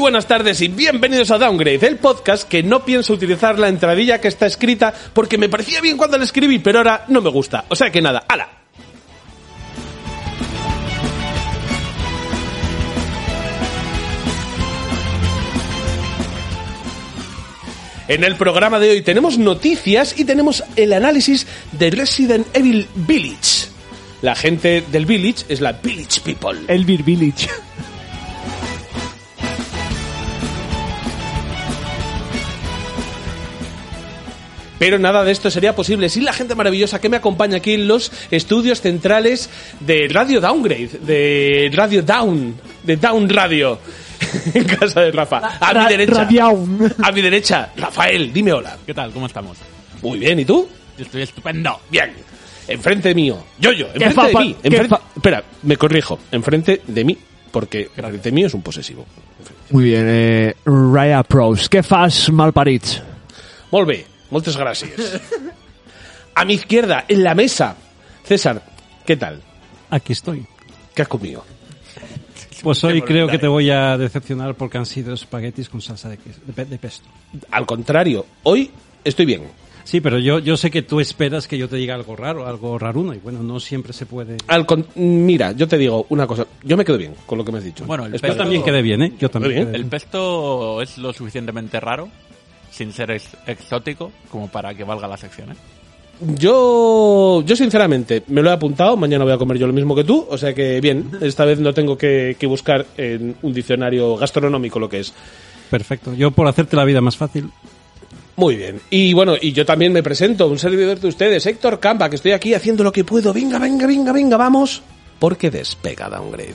Buenas tardes y bienvenidos a Downgrade, el podcast que no pienso utilizar la entradilla que está escrita porque me parecía bien cuando la escribí, pero ahora no me gusta. O sea que nada, ¡hala! En el programa de hoy tenemos noticias y tenemos el análisis de Resident Evil Village. La gente del Village es la Village People. Elvir Village. Pero nada de esto sería posible sin la gente maravillosa que me acompaña aquí en los estudios centrales de Radio Downgrade, de Radio Down, de Down Radio, en casa de Rafa. A mi derecha. Radiaun. A mi derecha, Rafael, dime hola. ¿Qué tal? ¿Cómo estamos? Muy bien, ¿y tú? Yo estoy estupendo. Bien. Enfrente mío. Yo, yo. Enfrente fa- de mí. qué Enfrente- Espera, me corrijo. Enfrente de mí. Porque enfrente mío es un posesivo. Muy bien, eh, Raya Pros. Què fas, malparits? Molt bé, moltes gràcies. A mi izquierda, en la mesa. César, ¿qué tal? Aquí estoy. ¿Qué has comido? Pues hoy creo que te voy a decepcionar porque han sido espaguetis con salsa de, ques- de pe- de pesto. Al contrario, hoy estoy bien. Sí, pero yo, yo sé que tú esperas que yo te diga algo raro, algo raruno, y bueno, no siempre se puede. Al con- Mira, yo te digo una cosa. Yo me quedo bien con lo que me has dicho. Bueno, el Espera. Yo también quedé bien, ¿eh? Yo también. Bien. quedé El pesto es lo suficientemente raro, sin ser ex- exótico, como para que valga la sección, ¿eh? Yo, yo sinceramente me lo he apuntado. Mañana voy a comer yo lo mismo que tú. O sea que bien, esta vez no tengo que, que buscar en un diccionario gastronómico lo que es. Perfecto. Yo por hacerte la vida más fácil. Muy bien. Y bueno, y yo también me presento, un servidor de ustedes, Héctor Campa, que estoy aquí haciendo lo que puedo. Venga, venga, venga, venga, vamos. Porque despega Downgrade.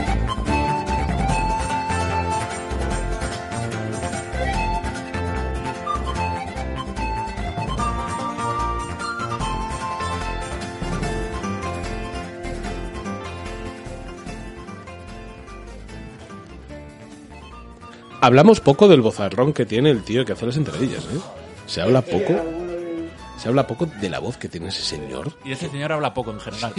Hablamos poco del bozarrón que tiene el tío que hace las entradillas, ¿eh? Se habla poco. Se habla poco de la voz que tiene ese señor. Y ese señor habla poco en general.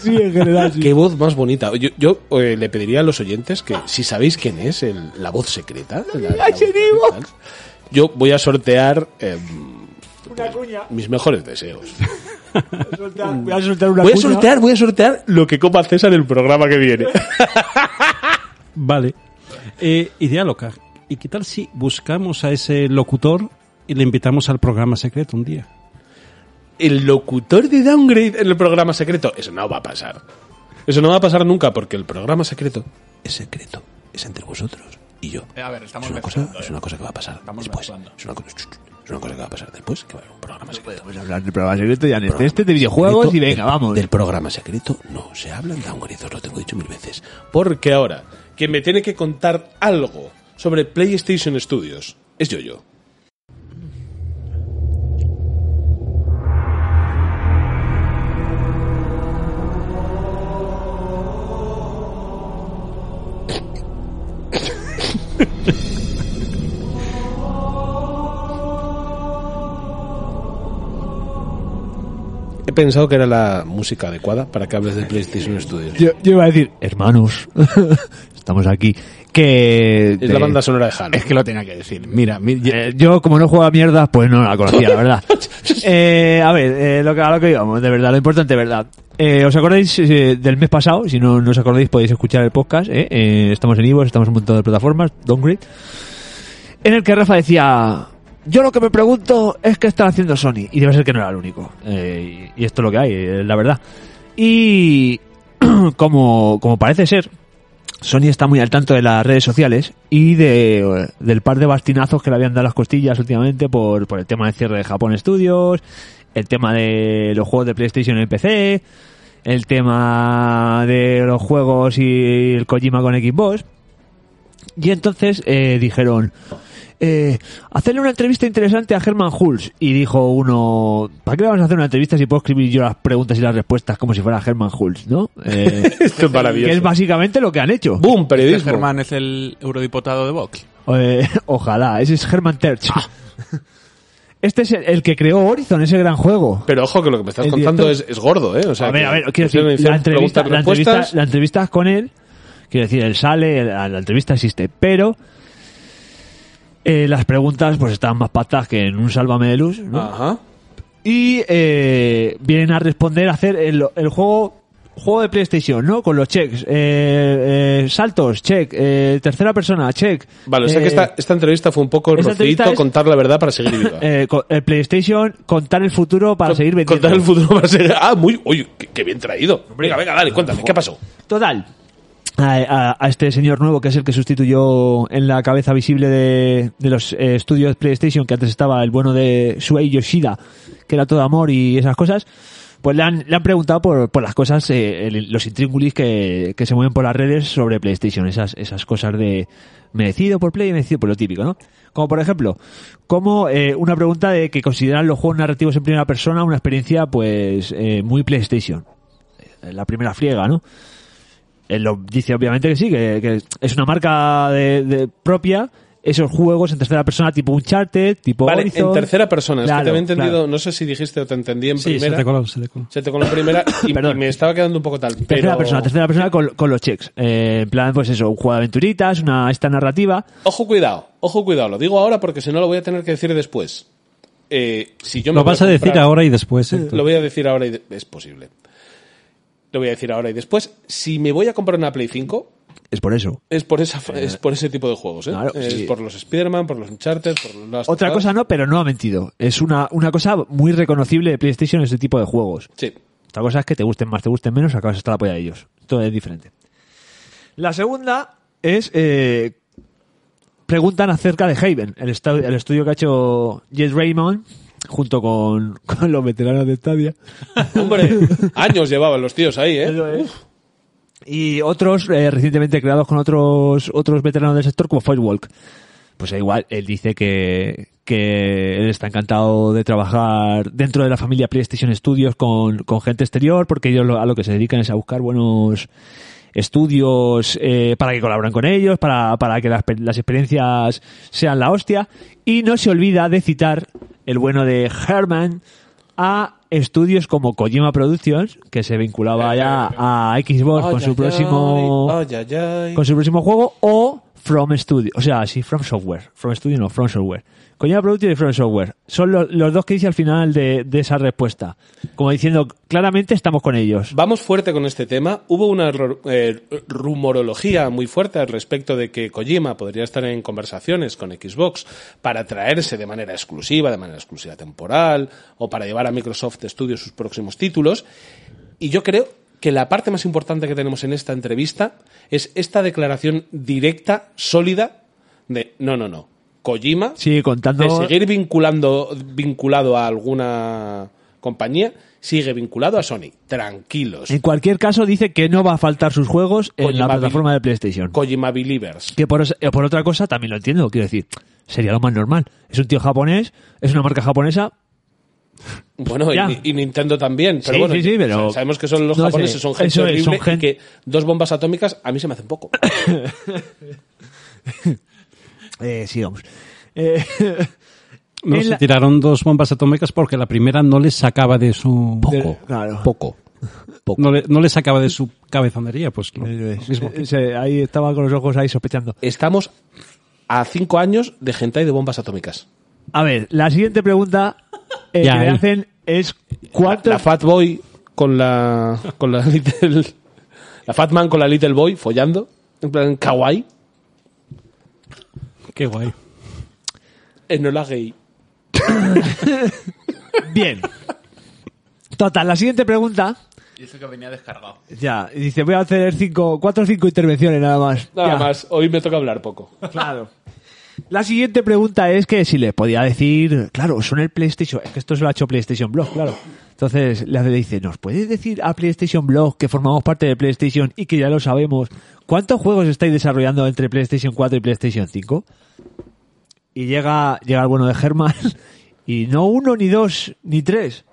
sí, en general, sí. Qué voz más bonita. Yo, yo, eh, le pediría a los oyentes que si sabéis quién es el- la voz secreta, la- la voz secreta, yo voy a sortear eh, Una cuña. mis mejores deseos. Voy a soltar una Voy a cuña. sortear, voy a sortear lo que copa César el programa que viene. Vale. Eh, idea loca. ¿Y qué tal si buscamos a ese locutor y le invitamos al programa secreto un día? El locutor de Downgrade en el programa secreto. Eso no va a pasar. Eso no va a pasar nunca porque el programa secreto es secreto. Es entre vosotros y yo. Eh, a ver, estamos es una cosa, ¿eh? es una cosa que va a pasar Estamos después. Es una, cosa, es una cosa que va a pasar después, que va a haber un programa secreto. Vamos a hablar del programa secreto ya en este de videojuegos secreto y venga, del- vamos. Del programa secreto no se habla en Downgrade, os lo tengo dicho mil veces. Porque ahora, quien me tiene que contar algo sobre PlayStation Studios es yo-yo. He pensado que era la música adecuada para que hables de PlayStation Studios. Yo, yo iba a decir, hermanos, estamos aquí. Que Es la banda sonora de Halo. Es que lo tenía que decir. Mira, mi- eh, yo como no juego a mierda, pues no la conocía, la verdad. Eh, a ver, eh, lo que, a lo que íbamos, de verdad, lo importante, de verdad. Eh, ¿Os acordáis eh, del mes pasado? Si no, no os acordáis, podéis escuchar el podcast. ¿eh? Eh, estamos en Ivo, estamos en un montón de plataformas, Downgrade. En el que Rafa decía, yo lo que me pregunto es qué está haciendo Sony. Y debe ser que no era el único. Eh, y, esto es lo que hay, eh, la verdad. Y como, como parece ser, Sony está muy al tanto de las redes sociales y de, del par de bastinazos que le habían dado las costillas últimamente por, por el tema del cierre de Japón Studios, el tema de los juegos de PlayStation en PC, el tema de los juegos y el Kojima con Xbox. Y entonces eh, dijeron, eh, hacerle una entrevista interesante a Herman Hulz. Y dijo uno, ¿para qué le vamos a hacer una entrevista si puedo escribir yo las preguntas y las respuestas como si fuera Herman Hulz, ¿no? Eh, Esto es maravilloso. que es básicamente lo que han hecho. ¡Boom! Este Periodismo. Germán es el eurodiputado de Vox. Eh, ojalá, ese es Herman Terch. Este es el, el que creó Horizon, ese gran juego. Pero ojo que lo que me estás El contando es, gordo, ¿eh? O sea, a ver, que a ver, quiero pusieron decir, la entrevista, la entrevista con él, quiero decir, él sale, la, la entrevista existe, pero eh, las preguntas pues estaban más patas que en un Sálvame de Luz, ¿no? Ajá. Y eh, vienen a responder, a hacer el, el juego juego de PlayStation, ¿no? Con los checks, eh, eh, saltos, check, eh, tercera persona, check. Vale, o sea que eh, esta, esta entrevista fue un poco es- contar la verdad para seguir viva. eh, el PlayStation, contar el futuro para Con- seguir vendiendo. Contar el futuro para seguir... Ah, muy... Uy, qué, qué bien traído. Venga, venga, dale, cuéntame, ¿qué pasó? Total. A, este señor nuevo, que es el que sustituyó en la cabeza visible de, de los eh, estudios PlayStation, que antes estaba el bueno de Shuei Yoshida, que era todo amor y esas cosas, pues le han, le han preguntado por, por las cosas, eh, el- los intríngulis que, que se mueven por las redes sobre PlayStation, esas, esas cosas de merecido por Play y merecido por lo típico, ¿no? Como por ejemplo, como eh, una pregunta de que consideran los juegos narrativos en primera persona una experiencia pues eh, muy PlayStation. Eh, La primera friega, ¿no? Él lo dice obviamente que sí, que, que es una marca de, de propia esos juegos en tercera persona tipo Uncharted, tipo Vale, Horizon. en tercera persona. es que Claro, te había entendido, claro. no sé si dijiste o te entendí en Sí, se primera. te coló, se te coló. Se te coló en primera y, Perdón. y me estaba quedando un poco tal. Tercera Pero... persona, tercera persona con, con los checks. Eh, en plan, pues eso, un juego de aventuritas, una esta narrativa. Ojo, cuidado, ojo, cuidado. Lo digo ahora porque si no lo voy a tener que decir después. Eh, si yo me Lo vas a decir comprar- ahora y después. ¿eh? Lo voy a decir ahora y de- es posible. Lo voy a decir ahora y después. Si me voy a comprar una Play 5, Es por eso. es por esa es por ese tipo de juegos, ¿eh? Claro, es sí. por los Spider-Man, por los Uncharted, por los Last Otra cosa no, pero no ha mentido. Es una, una cosa muy reconocible de PlayStation este tipo de juegos. Sí. Otra cosa es que te gusten más, te gusten menos, acabas hasta la polla de ellos. Todo es diferente. La segunda es... eh, preguntan acerca de Haven, el, el estudio que ha hecho Jet Raymond junto con, con los veteranos de Stadia. Hombre, años llevaban los tíos ahí, ¿eh? Eso es. Y otros eh, recientemente creados con otros otros veteranos del sector como Firewalk. Pues igual, él dice que, que él está encantado de trabajar dentro de la familia PlayStation Studios con, con gente exterior, porque ellos lo- a lo que se dedican es a buscar buenos estudios eh, para que colaboren con ellos, para, para que las, las experiencias sean la hostia. Y no se olvida de citar el bueno de Herman a estudios como Kojima Productions, que se vinculaba ya a Xbox con su próximo con su próximo juego o From Studio, o sea, sí, From Software, From Studio no, From Software. Kojima Productions y From Software. Son lo- los dos que dice al final de, esa respuesta. Como diciendo, claramente estamos con ellos. Vamos fuerte con este tema. Hubo una eh, rumorología muy fuerte al respecto de que Kojima podría estar en conversaciones con Xbox para traerse de manera exclusiva, de manera exclusiva temporal, o para llevar a Microsoft Studios sus próximos títulos. Y yo creo que la parte más importante que tenemos en esta entrevista es esta declaración directa, sólida, de no, no, no. Kojima Sigue contando. de seguir vinculando, vinculado a alguna compañía, sigue vinculado a Sony. Tranquilos. En cualquier caso, dice que no va a faltar sus juegos en la plataforma de PlayStation. Kojima Believers. Que por, eh, por otra cosa también lo entiendo, quiero decir, sería lo más normal. Es un tío japonés, es una marca japonesa. Bueno, y, y Nintendo también. Pero Sí, bueno, sí, sí, pero- sabemos que son los no sé, japoneses, son gente es, son horrible gen- y que dos bombas atómicas a mí se me hacen poco. Eh, sigamos. Eh, No, se la- tiraron dos bombas atómicas porque la primera no les sacaba de su... de- claro. Poco. No, le, no les sacaba de su cabezonería, pues lo, Eso lo es. mismo. Eh, se- ahí estaba con los ojos ahí sospechando. Estamos a cinco años de hentai de bombas atómicas. A ver, la siguiente pregunta eh, Ya, que me hacen es ¿cuántos La Fat Boy con la con la Little la Fat Man con la Little Boy follando en plan kawaii, Qué guay. Enola Gay. Bien. Total, la siguiente pregunta Y eso que venía descargado. Ya, y dice, voy a hacer cinco, cuatro o cinco intervenciones nada más. Nada Ya. más, hoy me toca hablar poco. Claro. La siguiente pregunta es que si le podía decir, claro, son el PlayStation, es que esto se lo ha hecho PlayStation Blog, claro. Entonces le dice, ¿nos puedes decir a PlayStation Blog que formamos parte de PlayStation y que ya lo sabemos? ¿Cuántos juegos estáis desarrollando entre PlayStation 4 y PlayStation 5? Y llega, llega el bueno de Germán y no uno, ni dos, ni tres.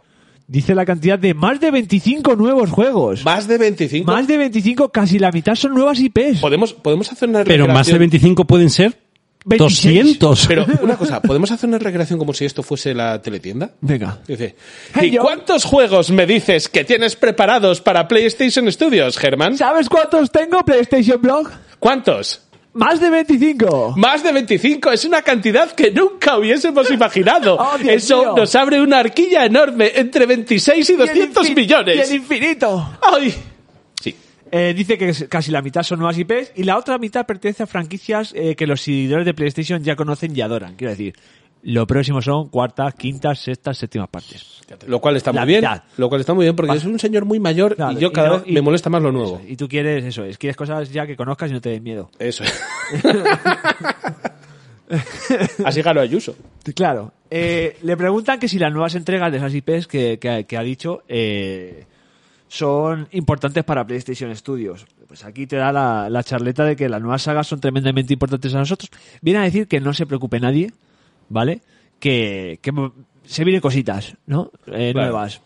Dice la cantidad de más de 25 nuevos juegos. Más de 25. Más de 25, casi la mitad son nuevas IPs. ¿Podemos, podemos hacer una Pero más de recreación? 25 pueden ser 26. 200. Pero una cosa, ¿podemos hacer una recreación como si esto fuese la teletienda? Venga. Dice, Hey, ¿y yo- cuántos juegos me dices que tienes preparados para PlayStation Studios, Germán? ¿Sabes cuántos tengo PlayStation Blog? ¿Cuántos? Más de 25. Más de 25 es una cantidad que nunca hubiésemos imaginado. Oh, Dios Eso mío. nos abre una arquilla enorme entre 26 y 200 Y el infin- millones. Y el infinito. ¡Ay! Sí. Eh, dice que casi la mitad son nuevas IPs y la otra mitad pertenece a franquicias eh, que los seguidores de PlayStation ya conocen y adoran. Quiero decir, lo próximo son cuartas, quintas, sextas, séptimas partes. Lo cual está La muy bien. mitad. Lo cual está muy bien porque es un señor muy mayor Claro, y yo cada no- vez me molesta más lo nuevo. eso, y tú quieres eso, es quieres cosas ya que conozcas y no te den miedo. Eso. Así ganó Ayuso. Claro. Eh, le preguntan que si las nuevas entregas de esas IPs que, que- que ha dicho eh, son importantes para PlayStation Studios. Pues aquí te da la, la charleta de que las nuevas sagas son tremendamente importantes a nosotros. Viene a decir que no se preocupe nadie, ¿vale? Que, que se vienen cositas, ¿no? Eh, Claro. Nuevas.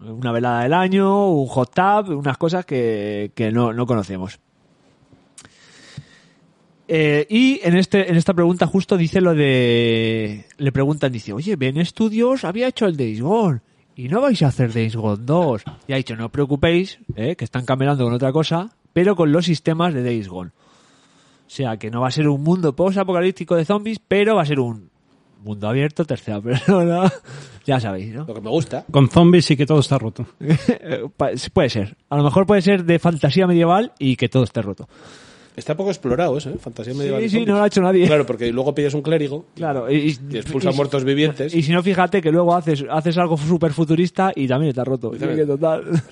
Una velada del año, un hot tub, unas cosas que, que no, no conocemos. Eh, y en este en esta pregunta justo dice lo de le preguntan dice oye Ben Studios había hecho el Days Gone y no vais a hacer Days Gone 2 y ha dicho no os preocupéis eh, que están camelando con otra cosa pero con los sistemas de Days Gone o sea que no va a ser un mundo post apocalíptico de zombies pero va a ser un mundo abierto tercera persona ya sabéis no Lo que me gusta. Con zombies y que todo está roto. Puede ser a lo mejor puede ser de fantasía medieval y que todo esté roto Está poco explorado eso, ¿eh? Fantasía medieval. sí sí no lo ha hecho nadie Claro, porque luego pillas un clérigo Claro, y, y expulsa y- muertos vivientes. Y si no, fíjate que luego haces, haces algo súper futurista y también está roto. también. Sí, que total.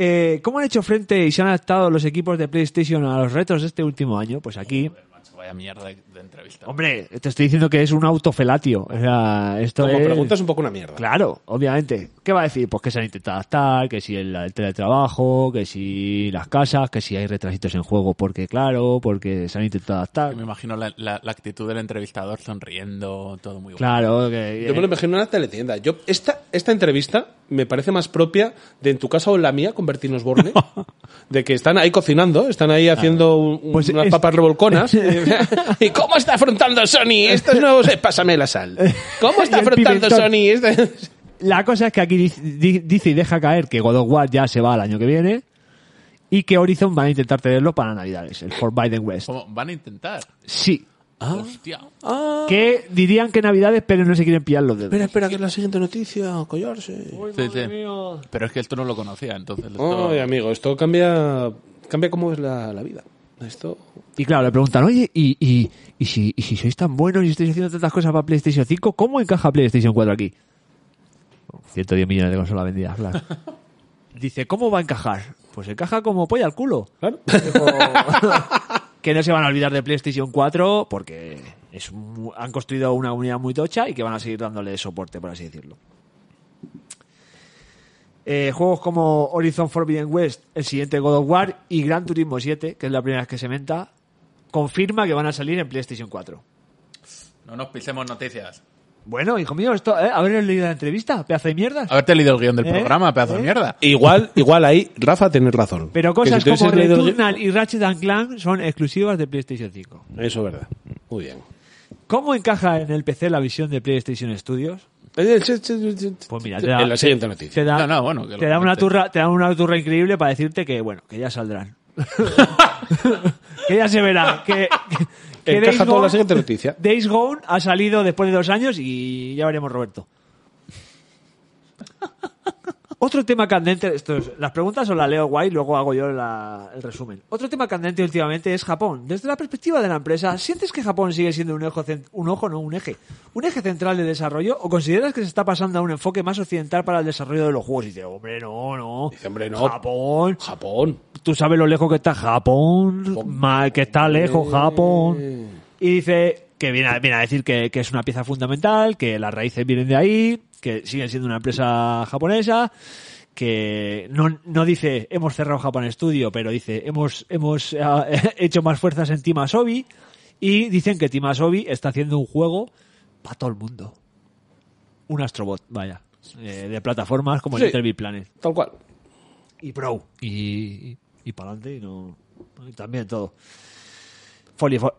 Eh, ¿Cómo han hecho frente y se han adaptado los equipos de PlayStation a los retos de este último año? Pues aquí, Macho, vaya mierda de, de entrevista. hombre, te estoy diciendo que es un autofelatio. O sea, esto Como es... pregunta es un poco una mierda. Claro, obviamente. ¿Qué va a decir? Pues que se han intentado adaptar, que si el, el teletrabajo, que si las casas, que si hay retrasitos en juego, porque claro, porque se han intentado adaptar. Me imagino la, la- la actitud del entrevistador sonriendo, todo muy bueno. Claro, que... Yo me lo imagino en una teletienda. Yo, esta, esta entrevista me parece más propia de en tu casa o en la mía con Bertín Osborne. de que están ahí cocinando, están ahí haciendo un- Pues unas es- papas revolconas. ¿Y cómo está afrontando Sony estos nuevos? pásame la sal. ¿Cómo está afrontando. Sony? este- La cosa es que aquí dice, di- dice y deja caer que God of War ya se va el año que viene y que Horizon van a intentar tenerlo para Navidades, el Forbidden West. ¿Cómo? ¿Van a intentar? Sí. Hostia. Que dirían que Navidades, pero no se quieren pillar los dedos. Espera, espera, que es la siguiente noticia, collarse. Sí, sí. Pero es que esto no lo conocía, entonces... Esto... Ay, amigo, esto cambia, cambia cómo es la, la vida. Esto... Y claro, le preguntan, oye, ¿y, y, y, si, y si sois tan buenos y estáis haciendo tantas cosas para PlayStation 5, ¿cómo encaja PlayStation 4 aquí? 110 millones de consolas vendidas, claro. Dice, ¿cómo va a encajar? Pues encaja como polla al culo. Claro. Que no se van a olvidar de PlayStation 4 porque es han construido una unidad muy tocha y que van a seguir dándole soporte, por así decirlo. Eh, juegos como Horizon Forbidden West, el siguiente God of War y Gran Turismo 7, que es la primera vez que se menta, confirma que van a salir en PlayStation 4. No nos pisemos noticias. Bueno, hijo mío, esto, ¿eh? ¿Haber leído la entrevista? ¿Pedazo de mierdas? Haberte leído el guion del ¿Eh? programa, pedazo ¿Eh? de mierda. Igual, igual ahí, Rafa, tenés razón. Pero cosas si como el Returnal y Ratchet and Clank son exclusivas de PlayStation 5. Eso es verdad. Muy bien. ¿Cómo encaja en el PC la visión de PlayStation Studios? Pues mira, te da, en la siguiente noticia. te da, No, no, bueno, que lo te da una turra, te da una turra increíble para decirte que bueno, que ya saldrán. que ya se verá. Que, que- que Encaja Days con la siguiente noticia. Days Gone ha salido después de dos años y ya veremos Roberto. Otro tema candente, esto es- las preguntas os las leo guay, luego hago yo la- el resumen. Otro tema candente últimamente es Japón. Desde la perspectiva de la empresa, ¿sientes que Japón sigue siendo un, cen- un ojo, no un eje, un eje central de desarrollo o consideras que se está pasando a un enfoque más occidental para el desarrollo de los juegos? Y dice, hombre, no, no. Dice, hombre, no. Japón. Japón. Tú sabes lo lejos que está Japón, mal que está lejos Japón. Y dice que viene a, viene a decir que, que es una pieza fundamental, que las raíces vienen de ahí, que siguen siendo una empresa japonesa, que no, no dice hemos cerrado Japan Studio, pero dice hemos, hemos eh, hecho más fuerzas en Team Asobi y dicen que Team Asobi está haciendo un juego para todo el mundo. Un Astrobot, vaya, eh, de plataformas como Sí. el Big Planet Tal cual. y Pro. Y, y, para adelante y no. y también todo.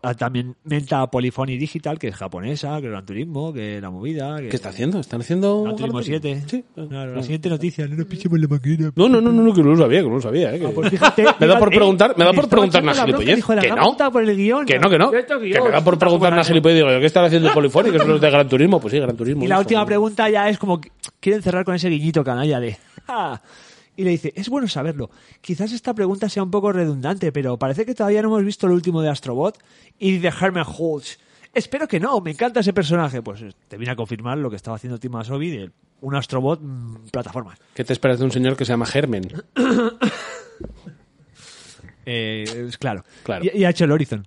Ah, también Menta Polyphony Digital, que es japonesa, que Gran Turismo, que la movida. Que ¿Qué está haciendo? ¿Están haciendo Gran Turismo Gran 7. Sí. Claro, la siguiente noticia, no nos pichemos la máquina. No, no, no, no, no, que no lo sabía, que no lo sabía. eh, que- Pues fíjate, me da por fíjate, preguntar, me da por preguntar una gilipollez. Que no. por el guion. Que no, que no. Esto Que me da por preguntar una gilipollez. Digo, ¿qué están haciendo Polifónico? Que son los de Gran Turismo. Pues sí, Gran Turismo. Y la última ¿no? pregunta ya es como, que quieren cerrar con ese guiñito canalla de... Y le dice, es bueno saberlo. Quizás esta pregunta sea un poco redundante, pero parece que todavía no hemos visto el último de Astrobot y de Herman Holtz. Espero que no, me encanta ese personaje. Pues te viene a confirmar lo que estaba haciendo Tim Asobi de un Astrobot mm, plataforma. ¿Qué te esperas de un señor que se llama Germen? Eh, claro. Claro. Y, y ha hecho el Horizon.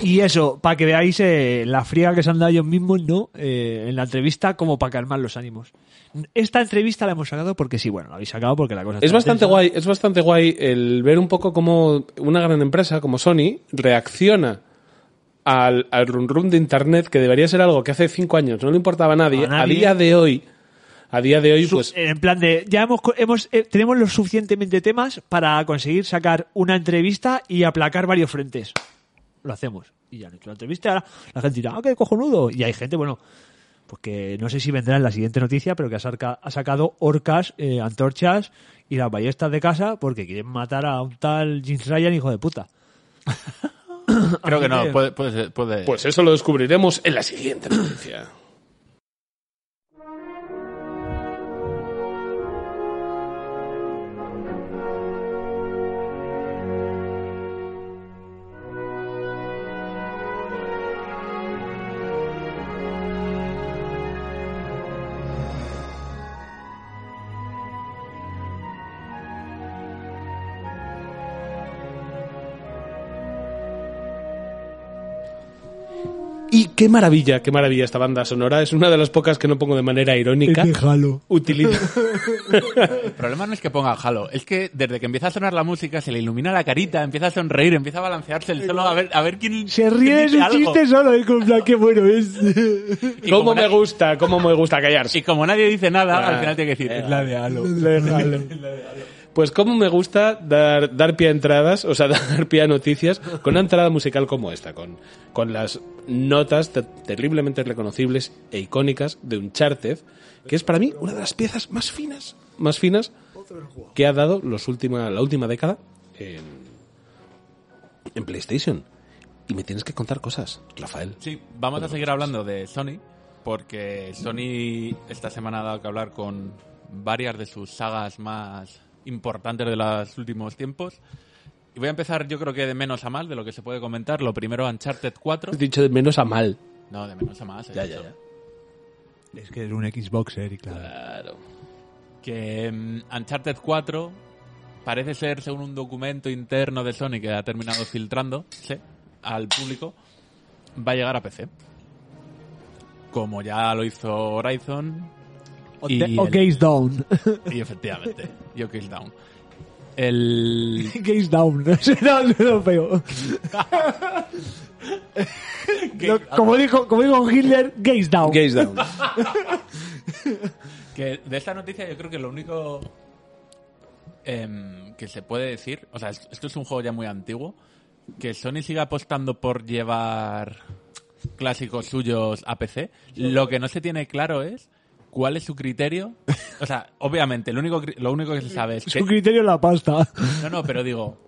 Y eso, para que veáis eh, la friega que se han dado ellos mismos, ¿no? Eh, en la entrevista, como para calmar los ánimos. Esta entrevista la hemos sacado porque sí, bueno, la habéis sacado porque la cosa Es está bastante tensa. guay, es bastante guay el ver un poco cómo una gran empresa como Sony reacciona al, al run run de internet que debería ser algo que hace cinco años no le importaba a nadie. A nadie. día de hoy, a día de hoy, pues en plan de ya hemos, hemos eh, tenemos lo suficientemente temas para conseguir sacar una entrevista y aplacar varios frentes lo hacemos. Y ya han hecho la entrevista ahora la gente dirá ah qué cojonudo y hay gente bueno pues que no sé si vendrá en la siguiente noticia pero que ha, saca- ha sacado orcas eh, antorchas y las ballestas de casa porque quieren matar a un tal James Ryan hijo de puta. Creo que no, puede, puede, ser- puede- Pues eso lo descubriremos en la siguiente noticia. Qué maravilla, qué maravilla esta banda sonora. Es una de las pocas que no pongo de manera irónica. Utiliza. El problema no es que ponga Halo, es que desde que empieza a sonar la música se le ilumina la carita, empieza a sonreír, empieza a balancearse el solo a ver, a ver quién se ríe de dice su chiste solo y con plan qué bueno es Y ¿Cómo como me nadie- gusta? ¿Cómo me gusta callarse? Y como nadie dice nada, Ah, al final tiene que decir, es la de Halo. Pues cómo me gusta dar, dar pie a entradas, o sea, dar pie a noticias con una entrada musical como esta, con, con las notas te- terriblemente reconocibles e icónicas de Uncharted, que es para mí una de las piezas más finas, más finas que ha dado los última, la última década en, en PlayStation. Y me tienes que contar cosas, Rafael. Sí, vamos a seguir hablando de Sony, porque Sony esta semana ha dado que hablar con varias de sus sagas más importantes de los últimos tiempos. Y voy a empezar, yo creo que de menos a más, de lo que se puede comentar. Lo primero, Uncharted 4. Has dicho de menos a mal. No, de menos a más. Ya, ya, ya. es que es un Xboxer y claro Claro. Que mm, Uncharted 4 parece ser, según un documento interno de Sony que ha terminado filtrándose al público, va a llegar a PC. Como ya lo hizo Horizon. O, y te- o el- Gaze Down Y efectivamente, yo Kills Down. El. Gaze Down no sé no, no lo como dijo como dijo Hitler Gaze Down Gaze down. Que de esta noticia yo creo que lo único em, que se puede decir, o sea, es- esto es un juego ya muy antiguo, que Sony siga apostando por llevar clásicos suyos a PC. Lo que no se tiene claro es cuál es su criterio. O sea, obviamente, lo único, lo único que se sabe es que... su criterio es la pasta No, no, pero digo,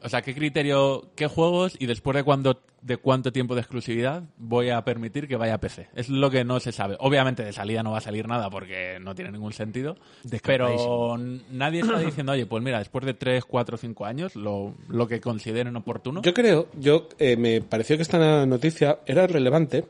O sea, ¿qué criterio, qué juegos y después de cuándo, de cuánto tiempo de exclusividad voy a permitir que vaya a PC? Es lo que no se sabe. Obviamente de salida no va a salir nada porque no tiene ningún sentido. Pero nadie está diciendo, oye, pues mira, después de 3, 4, 5 años, lo, lo que consideren oportuno. Yo creo, yo eh, me pareció que esta noticia era relevante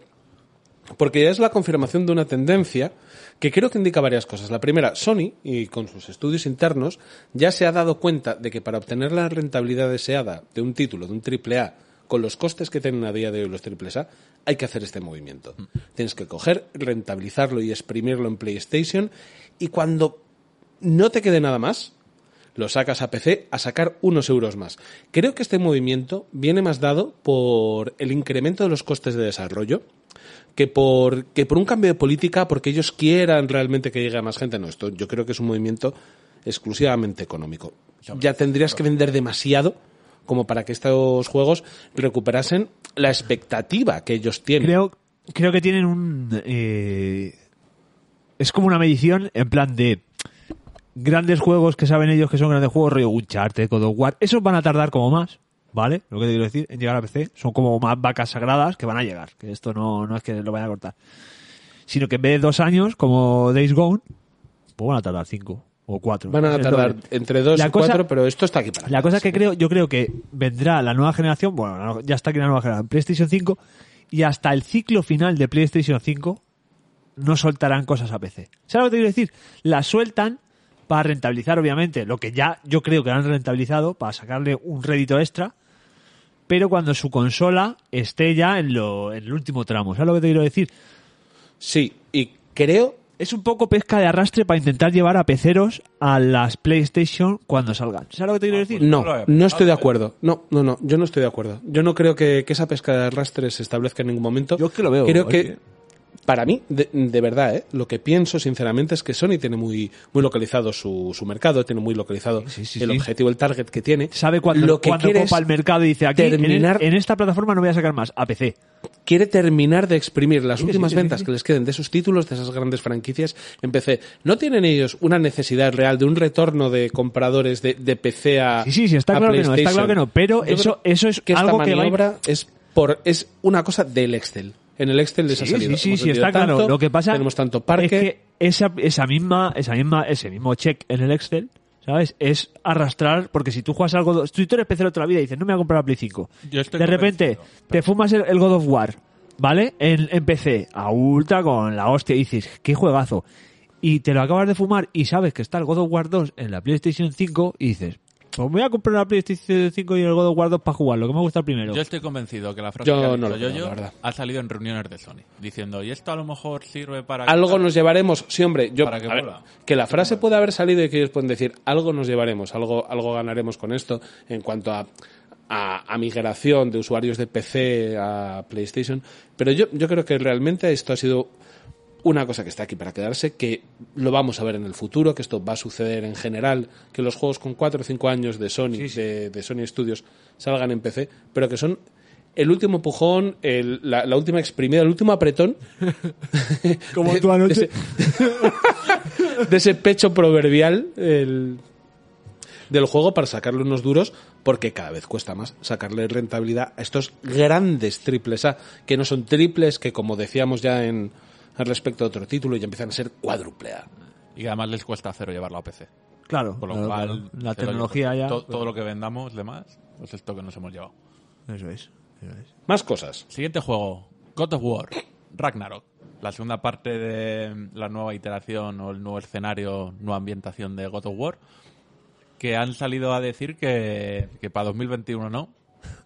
porque ya es la confirmación de una tendencia que creo que indica varias cosas. La primera, Sony, y con sus estudios internos, ya se ha dado cuenta de que para obtener la rentabilidad deseada de un título, de un triple A, con los costes que tienen a día de hoy los triples A, hay que hacer este movimiento. Tienes que coger, rentabilizarlo y exprimirlo en PlayStation y cuando no te quede nada más, lo sacas a PC a sacar unos euros más. Creo que este movimiento viene más dado por el incremento de los costes de desarrollo que por, que por un cambio de política, porque ellos quieran realmente que llegue a más gente. No, esto yo creo que es un movimiento exclusivamente económico. Ya tendrías que vender demasiado como para que estos juegos recuperasen la expectativa que ellos tienen. Creo, creo que tienen un... eh, es como una medición en plan de grandes juegos que saben ellos que son grandes juegos, rollo Uncharted, God of War. Esos van a tardar como más, ¿vale? Lo que te quiero decir, en llegar a PC. Son como más vacas sagradas que van a llegar. Que esto no, no es que lo vaya a cortar. Sino que en vez de dos años, como Days Gone, pues van a tardar cinco o cuatro. Van a tardar entre dos y cosa- cuatro, pero esto está aquí para La cosa que creo, yo creo que vendrá la nueva generación, bueno, ya está aquí la nueva generación, PlayStation 5, y hasta el ciclo final de PlayStation 5 no soltarán cosas a PC. ¿Sabes lo que te quiero decir? Las sueltan para rentabilizar, obviamente, lo que ya yo creo que han rentabilizado, para sacarle un rédito extra, pero cuando su consola esté ya en, lo, en el último tramo. ¿Sabes lo que te quiero decir? Sí, y creo Es un poco pesca de arrastre para intentar llevar a peceros a las PlayStation cuando salgan. ¿Sabes lo que te quiero decir? No, No no estoy de pensado, acuerdo. No, no, no, yo no estoy de acuerdo. Yo no creo que, que esa pesca de arrastre se establezca en ningún momento. Yo es que lo veo, Creo que- para mí, de, de verdad, ¿eh? lo que pienso sinceramente es que Sony tiene muy, muy localizado su, su mercado, tiene muy localizado Sí, sí, el sí. objetivo, el target que tiene. sabe cuándo, lo que cuándo quiere copa es el mercado y dice aquí en, terminar- en esta plataforma no voy a sacar más a PC quiere terminar de exprimir las últimas ventas que les queden de esos títulos, de esas grandes franquicias en PC. ¿No tienen ellos una necesidad real de un retorno de compradores de, de PC a sí sí sí está claro que no está claro que no pero Yo eso eso es que esta algo que va es por es una cosa del Excel. En el Excel les ha sí, salido. sí, sí, sí, está claro. Lo que pasa tenemos tanto parque. es que esa, esa misma, esa misma, ese mismo check en el Excel, ¿sabes? Es arrastrar, porque si tú juegas algo, si tú eres PC toda la vida y dices, no me voy a comprar la Play 5, Yo estoy de repente te fumas el, el God of War, ¿vale? En, en PC, a ultra con la hostia, y dices, qué juegazo. Y te lo acabas de fumar y sabes que está el God of War 2 en la PlayStation 5 y dices, pues me voy a comprar la PlayStation 5 y el God of War 2 para jugar, lo que me gusta el primero. Yo estoy convencido que la frase Yo que ha no la verdad. ha salido en reuniones de Sony, diciendo, y esto a lo mejor sirve para... algo nos llevaremos. Sí, hombre, yo. Para que ver, que la frase puede haber salido y que ellos pueden decir algo nos llevaremos, algo, algo ganaremos con esto en cuanto a, a, a migración de usuarios de PC a PlayStation. Pero yo, yo creo que realmente esto ha sido una cosa que está aquí para quedarse, que lo vamos a ver en el futuro, que esto va a suceder en general, que los juegos con 4 o 5 años de Sony, De, de Sony Studios, salgan en PC, pero que son el último pujón, el- la, la última exprimida, el último apretón. Como tú anoche. De ese, de ese pecho proverbial el- del juego para sacarle unos duros, porque cada vez cuesta más sacarle rentabilidad a estos grandes triples A, que no son triples, que como decíamos ya en al respecto de otro título, ya empiezan a ser cuádruple A. Y que además les cuesta cero llevarlo a PC. Claro, Con lo claro, cual, claro. la lo tecnología llevan. ya. To- todo lo que vendamos de más, pues esto que nos hemos llevado. Eso es. eso es. Más cosas. Siguiente juego, God of War, Ragnarok. La segunda parte de la nueva iteración o el nuevo escenario, nueva ambientación de God of War, que han salido a decir que, que para 2021 no,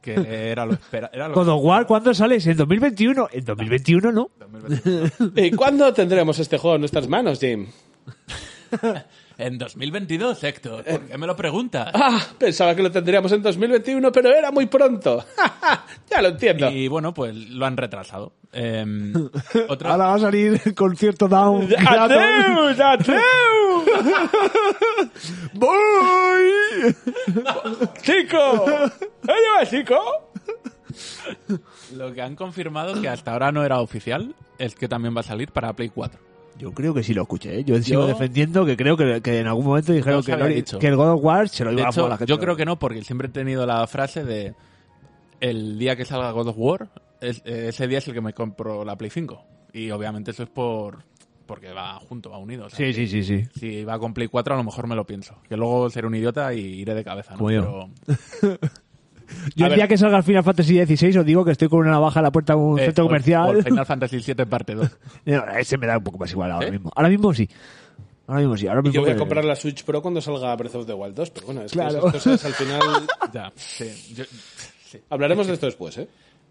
que era lo espera, era lo God of War, ¿cuándo sales? ¿En 2021? En 2021 no. 2021. ¿Y cuándo tendremos este juego en nuestras manos, Jim? En 2022, Héctor, ¿por qué me lo preguntas? Ah, pensaba que lo tendríamos en 2021, pero era muy pronto. ya lo entiendo. Y bueno, pues lo han retrasado. Em, otra, Ahora va a salir el concierto Down. ¡Adeus! ¡Adeus! ¡Voy! ¡Chico! ¿Oye, chico? Lo que han confirmado que hasta ahora no era oficial es que también va a salir para Play 4. Yo creo que sí lo escuché. ¿eh? Yo sigo Yo- defendiendo que creo que, que en algún momento dijeron que, que el God of War se lo De iba a hecho, jugar la gente. yo creo que no, porque siempre he tenido la frase de el día que salga God of War, es- ese día es el que me compro la Play 5. Y obviamente eso es por porque va junto, va unido. o sea, Sí, sí, sí, sí. Si va con Play 4 a lo mejor me lo pienso. Que luego seré un idiota y iré de cabeza, ¿no? Como yo. Pero, Yo A el ver. día que salga el Final Fantasy XVI os digo que estoy con una navaja a la puerta de un eh, centro comercial. por Final Fantasy VII parte 2. No, ese me da un poco más igual ahora ¿Eh? mismo. Ahora mismo sí. Ahora mismo sí. Ahora Y mismo yo voy a comprar la Switch Pro cuando salga Breath of the Wild 2, pero bueno, es Claro. que esas cosas al final... Ya, sí. Yo- sí. Hablaremos de esto después, ¿eh?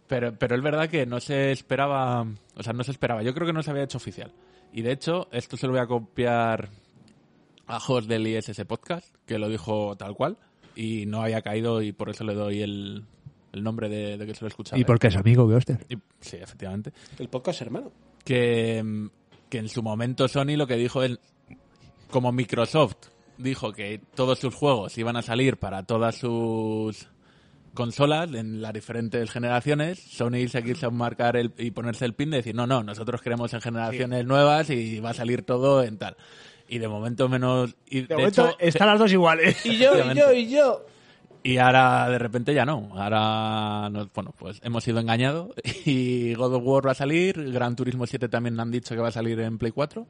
Pero, pero es verdad que no se esperaba, o sea, no se esperaba. Yo creo que no se había hecho oficial. Y de hecho, esto se lo voy a copiar a Jos del ISS Podcast, que lo dijo tal cual, y no había caído y por eso le doy el, el nombre de, de que se lo he escuchado. Y porque es amigo, Ghoster. Y- sí, efectivamente. El podcast hermano. Que, mm, que en su momento Sony lo que dijo es, como Microsoft dijo que todos sus juegos iban a salir para todas sus consolas en las diferentes generaciones, Sony se quiso marcar el, y ponerse el pin de decir, no, no, nosotros queremos en generaciones nuevas y va a salir todo en tal. Y de momento menos... Y de, De momento hecho, están las dos iguales. Y yo, y yo, y yo. y ahora de repente ya no. Ahora, nos- bueno, pues hemos sido engañados y God of War va a salir, Gran Turismo 7 también han dicho que va a salir en Play 4.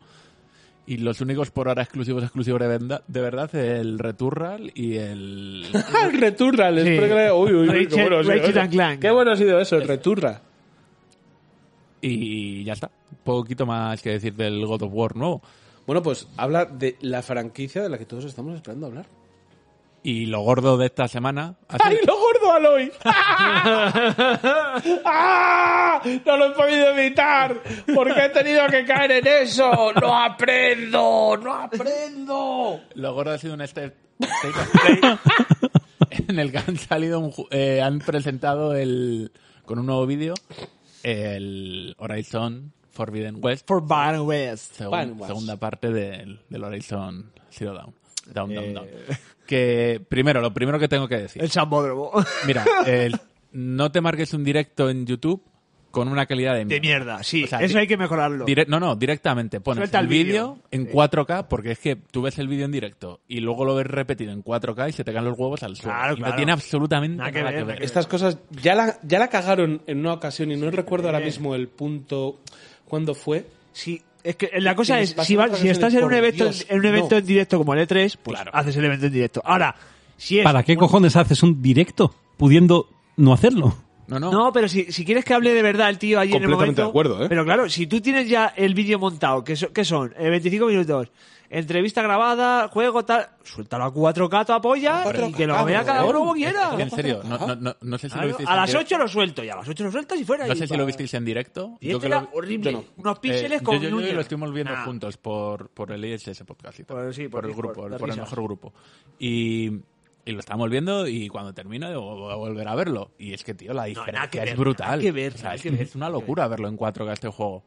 Y los únicos por ahora exclusivos, exclusivos de, venda- de verdad, el Returnal y el... el Returra, les Sí. espero que- Uy, uy, uy, qué bueno ha sido. Qué bueno ha sido eso, el Returra. Y ya está. Poquito más que decir del God of War nuevo. Bueno, pues habla de la franquicia de la que todos estamos esperando hablar. Y lo gordo de esta semana... ha ¡Ay, lo gordo, Aloy! ¡Ah! No lo he podido evitar porque he tenido que caer en eso. ¡No aprendo! ¡No aprendo! Lo gordo ha sido un Play en el que han salido un ju- eh, han presentado el con un nuevo vídeo el Horizon Forbidden West segun- Forbidden West. segunda parte del, del Horizon Zero Dawn Down, down, Eh. down. que primero lo primero que tengo que decir El Sambódromo. mira el- no te marques un directo en YouTube con una calidad de, De mierda, sí. O sea, eso hay que mejorarlo. No, no, directamente pones Suelta el vídeo en 4K porque es que tú ves el vídeo en directo y luego lo ves repetido en 4K y se te caen los huevos al suelo. Claro, Y claro. No tiene absolutamente Nada nada que que ver, Estas cosas ya la, ya la cagaron en una ocasión y no recuerdo Eh. ahora mismo el punto cuándo fue. Sí, es que la cosa es, si, vas- otras si estás en un evento, Dios, en un evento no. en directo como el E3, pues Claro. haces el evento en directo. Ahora, si es... ¿Para qué cojones haces un directo pudiendo no hacerlo? No, no. No, pero si, si quieres que hable de verdad el tío allí en el Completamente momento... de acuerdo, ¿eh? Pero claro, si tú tienes ya el vídeo montado, que, so- que son Eh, 25 minutos, entrevista grabada, juego, tal... Suéltalo a 4K, tu apoya, y que lo vea cada uno como quiera. Es que en serio, no, no, no, no sé si lo visteis a en las directo. 8 lo suelto, y a las 8 lo sueltas y fuera. No sé si lo visteis en directo. Y Yo este que era lo- horrible. yo no. Unos píxeles Eh, con yo, yo- lo estuvimos viendo Nah. juntos por, por el ISS Podcast y tal. Por- sí, por el grupo, por el mejor grupo. Y, y lo estábamos viendo y cuando termina digo, voy a volver a verlo. Y es que, tío, la diferencia que ver, es brutal. nada que ver, O sea, nada es, que ver, es una locura verlo en 4K este juego.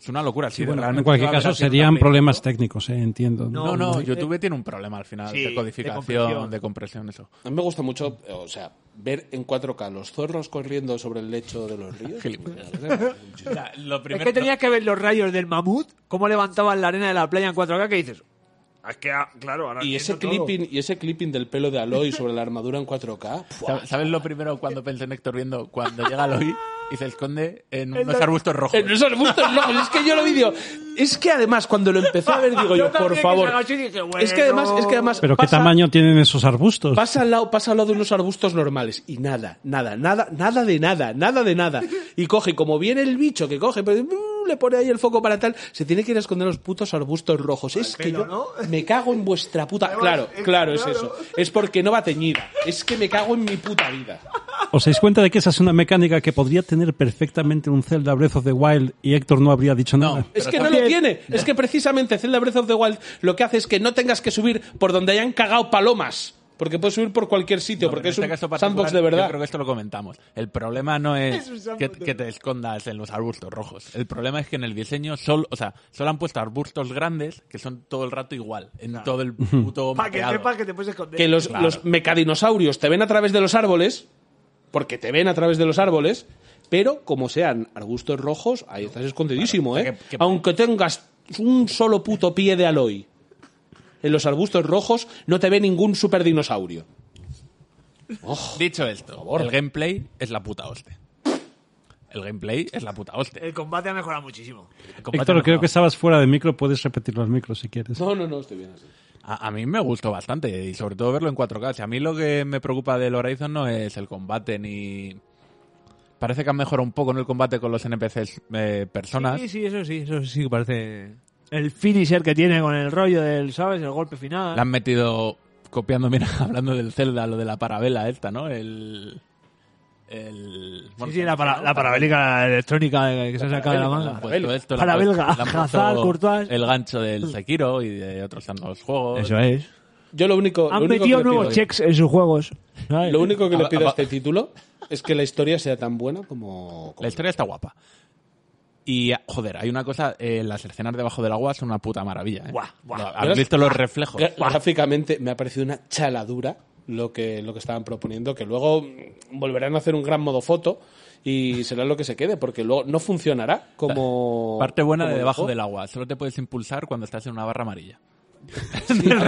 Es una locura. Si Bueno, en cualquier caso serían problemas técnicos, eh, entiendo. No, no, no, YouTube tiene un problema al final Sí, de de codificación, compresión. de compresión, eso. A mí me gusta mucho, eh, o sea, ver en 4K los zorros corriendo sobre el lecho de los ríos. O sea, lo Es primero, que tenías que ver los rayos del mamut, cómo levantaban la arena de la playa en 4K, que dices... Es que, ah, claro, ahora Y ese todo. clipping, y ese clipping del pelo de Aloy sobre la armadura en 4K. ¡fua! ¿Sabes- ¿Sabes lo primero cuando pensé en Héctor viendo? Cuando llega Aloy y se esconde en En unos los- arbustos rojos. En esos arbustos locos, es que yo lo vi, digo, es que además cuando lo empecé a ver digo yo, por favor, es que además, es que además Pero ¿qué tamaño tienen esos arbustos? Pasa al lado, pasa al lado de unos arbustos normales y nada, nada, nada, nada de nada, nada de nada. Y coge, como viene el bicho que coge, pero mm, le pone ahí el foco para tal, se tiene que ir a esconder los putos arbustos rojos. Es que yo me cago en vuestra puta. Claro, claro, es eso. Es porque no va teñida. Es que me cago en mi puta vida. ¿Os dais cuenta de que esa es una mecánica que podría tener perfectamente un Zelda Breath of the Wild y Héctor no habría dicho No. nada? Es Pero que no lo tiene. Es que precisamente Zelda Breath of the Wild lo que hace es que no tengas que subir por donde hayan cagado palomas. Porque puedes subir por cualquier sitio, No, porque es este un caso sandbox de verdad. Yo creo que esto lo comentamos. El problema no es, que, te escondas en los arbustos rojos. El problema es que en el diseño solo, o sea, solo han puesto arbustos grandes que son todo el rato igual, en todo el puto Para que sepas que te puedes esconder. que los, Claro. los mecadinosaurios te ven a través de los árboles, porque te ven a través de los árboles, pero como sean arbustos rojos, ahí estás escondidísimo, Claro, ¿eh? o sea, que- que- Aunque tengas un solo puto pie de Aloy en los arbustos rojos, no te ve ningún super dinosaurio. Dicho esto, el gameplay es la puta hostia. El gameplay es la puta hostia. El combate ha mejorado muchísimo. Héctor, creo que estabas fuera de micro, puedes repetirlo al micro si quieres. No, no, no, estoy bien así. A, a mí me gustó bastante y sobre todo verlo en 4K. Si a mí lo que me preocupa del Horizon no es el combate ni... Parece que han mejorado un poco en el combate con los NPCs eh, personas. Sí, sí, eso sí, eso sí que parece... El finisher que tiene con el rollo del, ¿sabes? El golpe final. Le han metido, copiando, mira, hablando del Zelda, lo de la parabela esta, ¿no? El... el Sí, sí, la, para- la parabélica electrónica que se ha sacado de la manga. Esto, han puesto Hazard, Courtois. El gancho del Sekiro y de otros tantos juegos. Eso es. Yo lo único, Han lo único metido que nuevos pido- checks en sus juegos. ¿sabes? Lo único que le pido a este título es que la historia sea tan buena como... como- La historia está guapa. Y, joder, hay una cosa, eh, las escenas debajo del agua son una puta maravilla. ¿eh? Buah, buah. ¿Has visto los reflejos? Gráficamente me ha parecido una chaladura lo que, lo que estaban proponiendo, que luego volverán a hacer un gran modo foto y será lo que se quede, porque luego no funcionará como... Parte buena como de debajo del agua. Solo te puedes impulsar cuando estás en una barra amarilla. Sí. el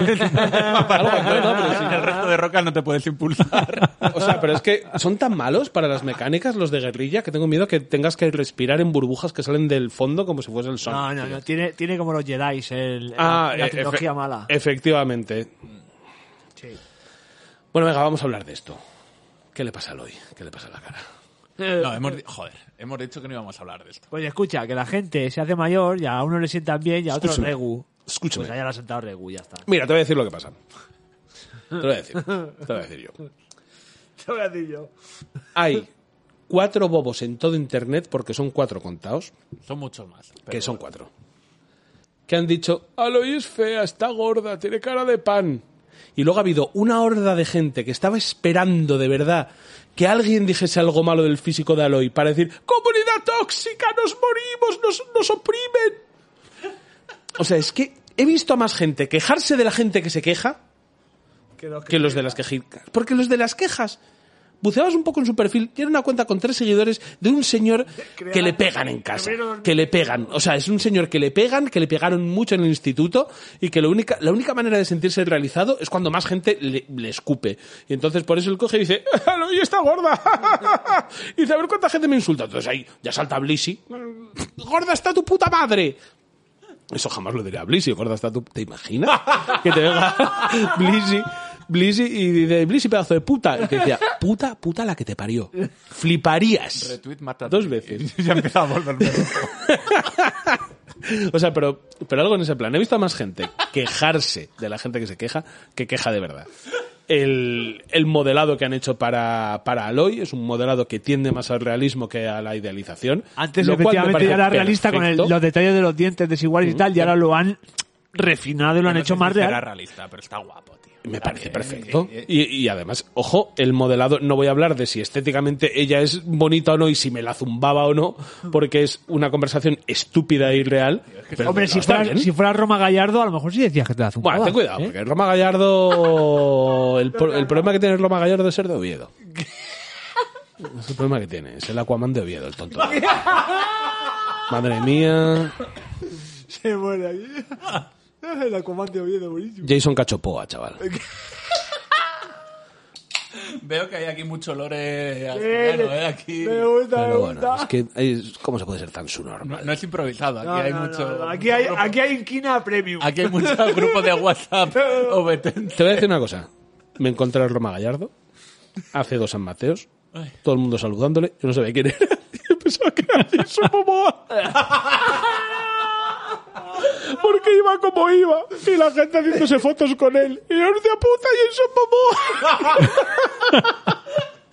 resto de rocas no te puedes impulsar. O sea, pero es que son tan malos para las mecánicas los de guerrilla que tengo miedo que tengas que respirar en burbujas que salen del fondo como si fuese el sol. No, no, no. Tiene, tiene como los Jedi, el, Ah, la eh, tecnología efe- mala. Efectivamente. Sí. Bueno, venga, vamos a hablar de esto. ¿Qué le pasa a Eloy? ¿Qué le pasa a la cara? No, hemos, joder, hemos dicho que no íbamos a hablar de esto. Pues escucha, que la gente se hace mayor y a uno le sientan bien y a otro Escúchame. regu. Escúchame. Pues allá le ha sentado regu, ya está. Mira, te voy a decir lo que pasa. Te lo voy a decir. Te lo voy a decir yo. Te voy a decir yo. Hay cuatro bobos en todo Internet, porque son cuatro contados, Son muchos más. que son cuatro, que han dicho, Aloy es fea, está gorda, tiene cara de pan. Y luego ha habido una horda de gente que estaba esperando de verdad que alguien dijese algo malo del físico de Aloy para decir, comunidad tóxica, nos morimos, nos, nos oprimen. O sea, es que he visto a más gente quejarse de la gente que se queja que los de las quejas. Porque los de las quejas, buceabas un poco en su perfil, tiene una cuenta con tres seguidores de un señor que le pegan en casa. Que le pegan. O sea, es un señor que le pegan, que le pegaron mucho en el instituto y que la única, la única manera de sentirse realizado es cuando más gente le, le escupe. Y entonces por eso él coge y dice, ¡Aloy está gorda! y dice, a ver cuánta gente me insulta. Entonces ahí ya salta Blissy. ¡Gorda está tu puta madre! Eso jamás lo diría a Blissy, gorda está tu... ¿Te imaginas? Que te venga Blissy, Blissy y dice, Blissy pedazo de puta. Y te decía, puta, puta la que te parió. Fliparías. Retweet mata Dos veces. ya empezaba a volverme loco. O sea, pero, pero algo en ese plan. He visto a más gente quejarse de la gente que se queja que queja de verdad. El, el modelado que han hecho para, para Aloy es un modelado que tiende más al realismo que a la idealización. Antes, lo efectivamente, ya era realista con el- los detalles de los dientes desiguales y tal, y ahora lo han refinado y lo han hecho más real. realista, pero está guapo. Me parece Eh, perfecto. eh, eh, Y, y además, ojo, el modelado, no voy a hablar de si estéticamente ella es bonita o no y si me la zumbaba o no, porque es una conversación estúpida e irreal. pero Hombre, si fuera, si fuera Roma Gallardo, a lo mejor sí decías que te la zumbaba. Bueno, ten cuidado, ¿eh? porque Roma Gallardo. El, el problema que tiene Roma Gallardo es ser de Oviedo. Es el problema que tiene, es el Aquaman de Oviedo, el tonto. Madre mía. Se muere aquí. La comandante Oviedo, buenísimo. Jason Cachopoa, chaval. Veo que hay aquí mucho lore asturiano, ¿eh? Aquí... Me gusta, me Pero bueno, gusta. es que hay- ¿cómo se puede ser tan No, subnormal? no es improvisado, aquí No, hay no, mucho... no, no. Aquí hay, aquí hay premium. Aquí hay mucho grupo de WhatsApp. Te voy a decir una cosa. Me encontré a Roma Gallardo hace dos San Mateos. Todo el mundo saludándole. Yo no sabía quién era. Yo pensaba que era Jason Momoa. Porque iba como iba. Y la gente haciéndose fotos con él. Y yo, hostia puta, Jason Momoa.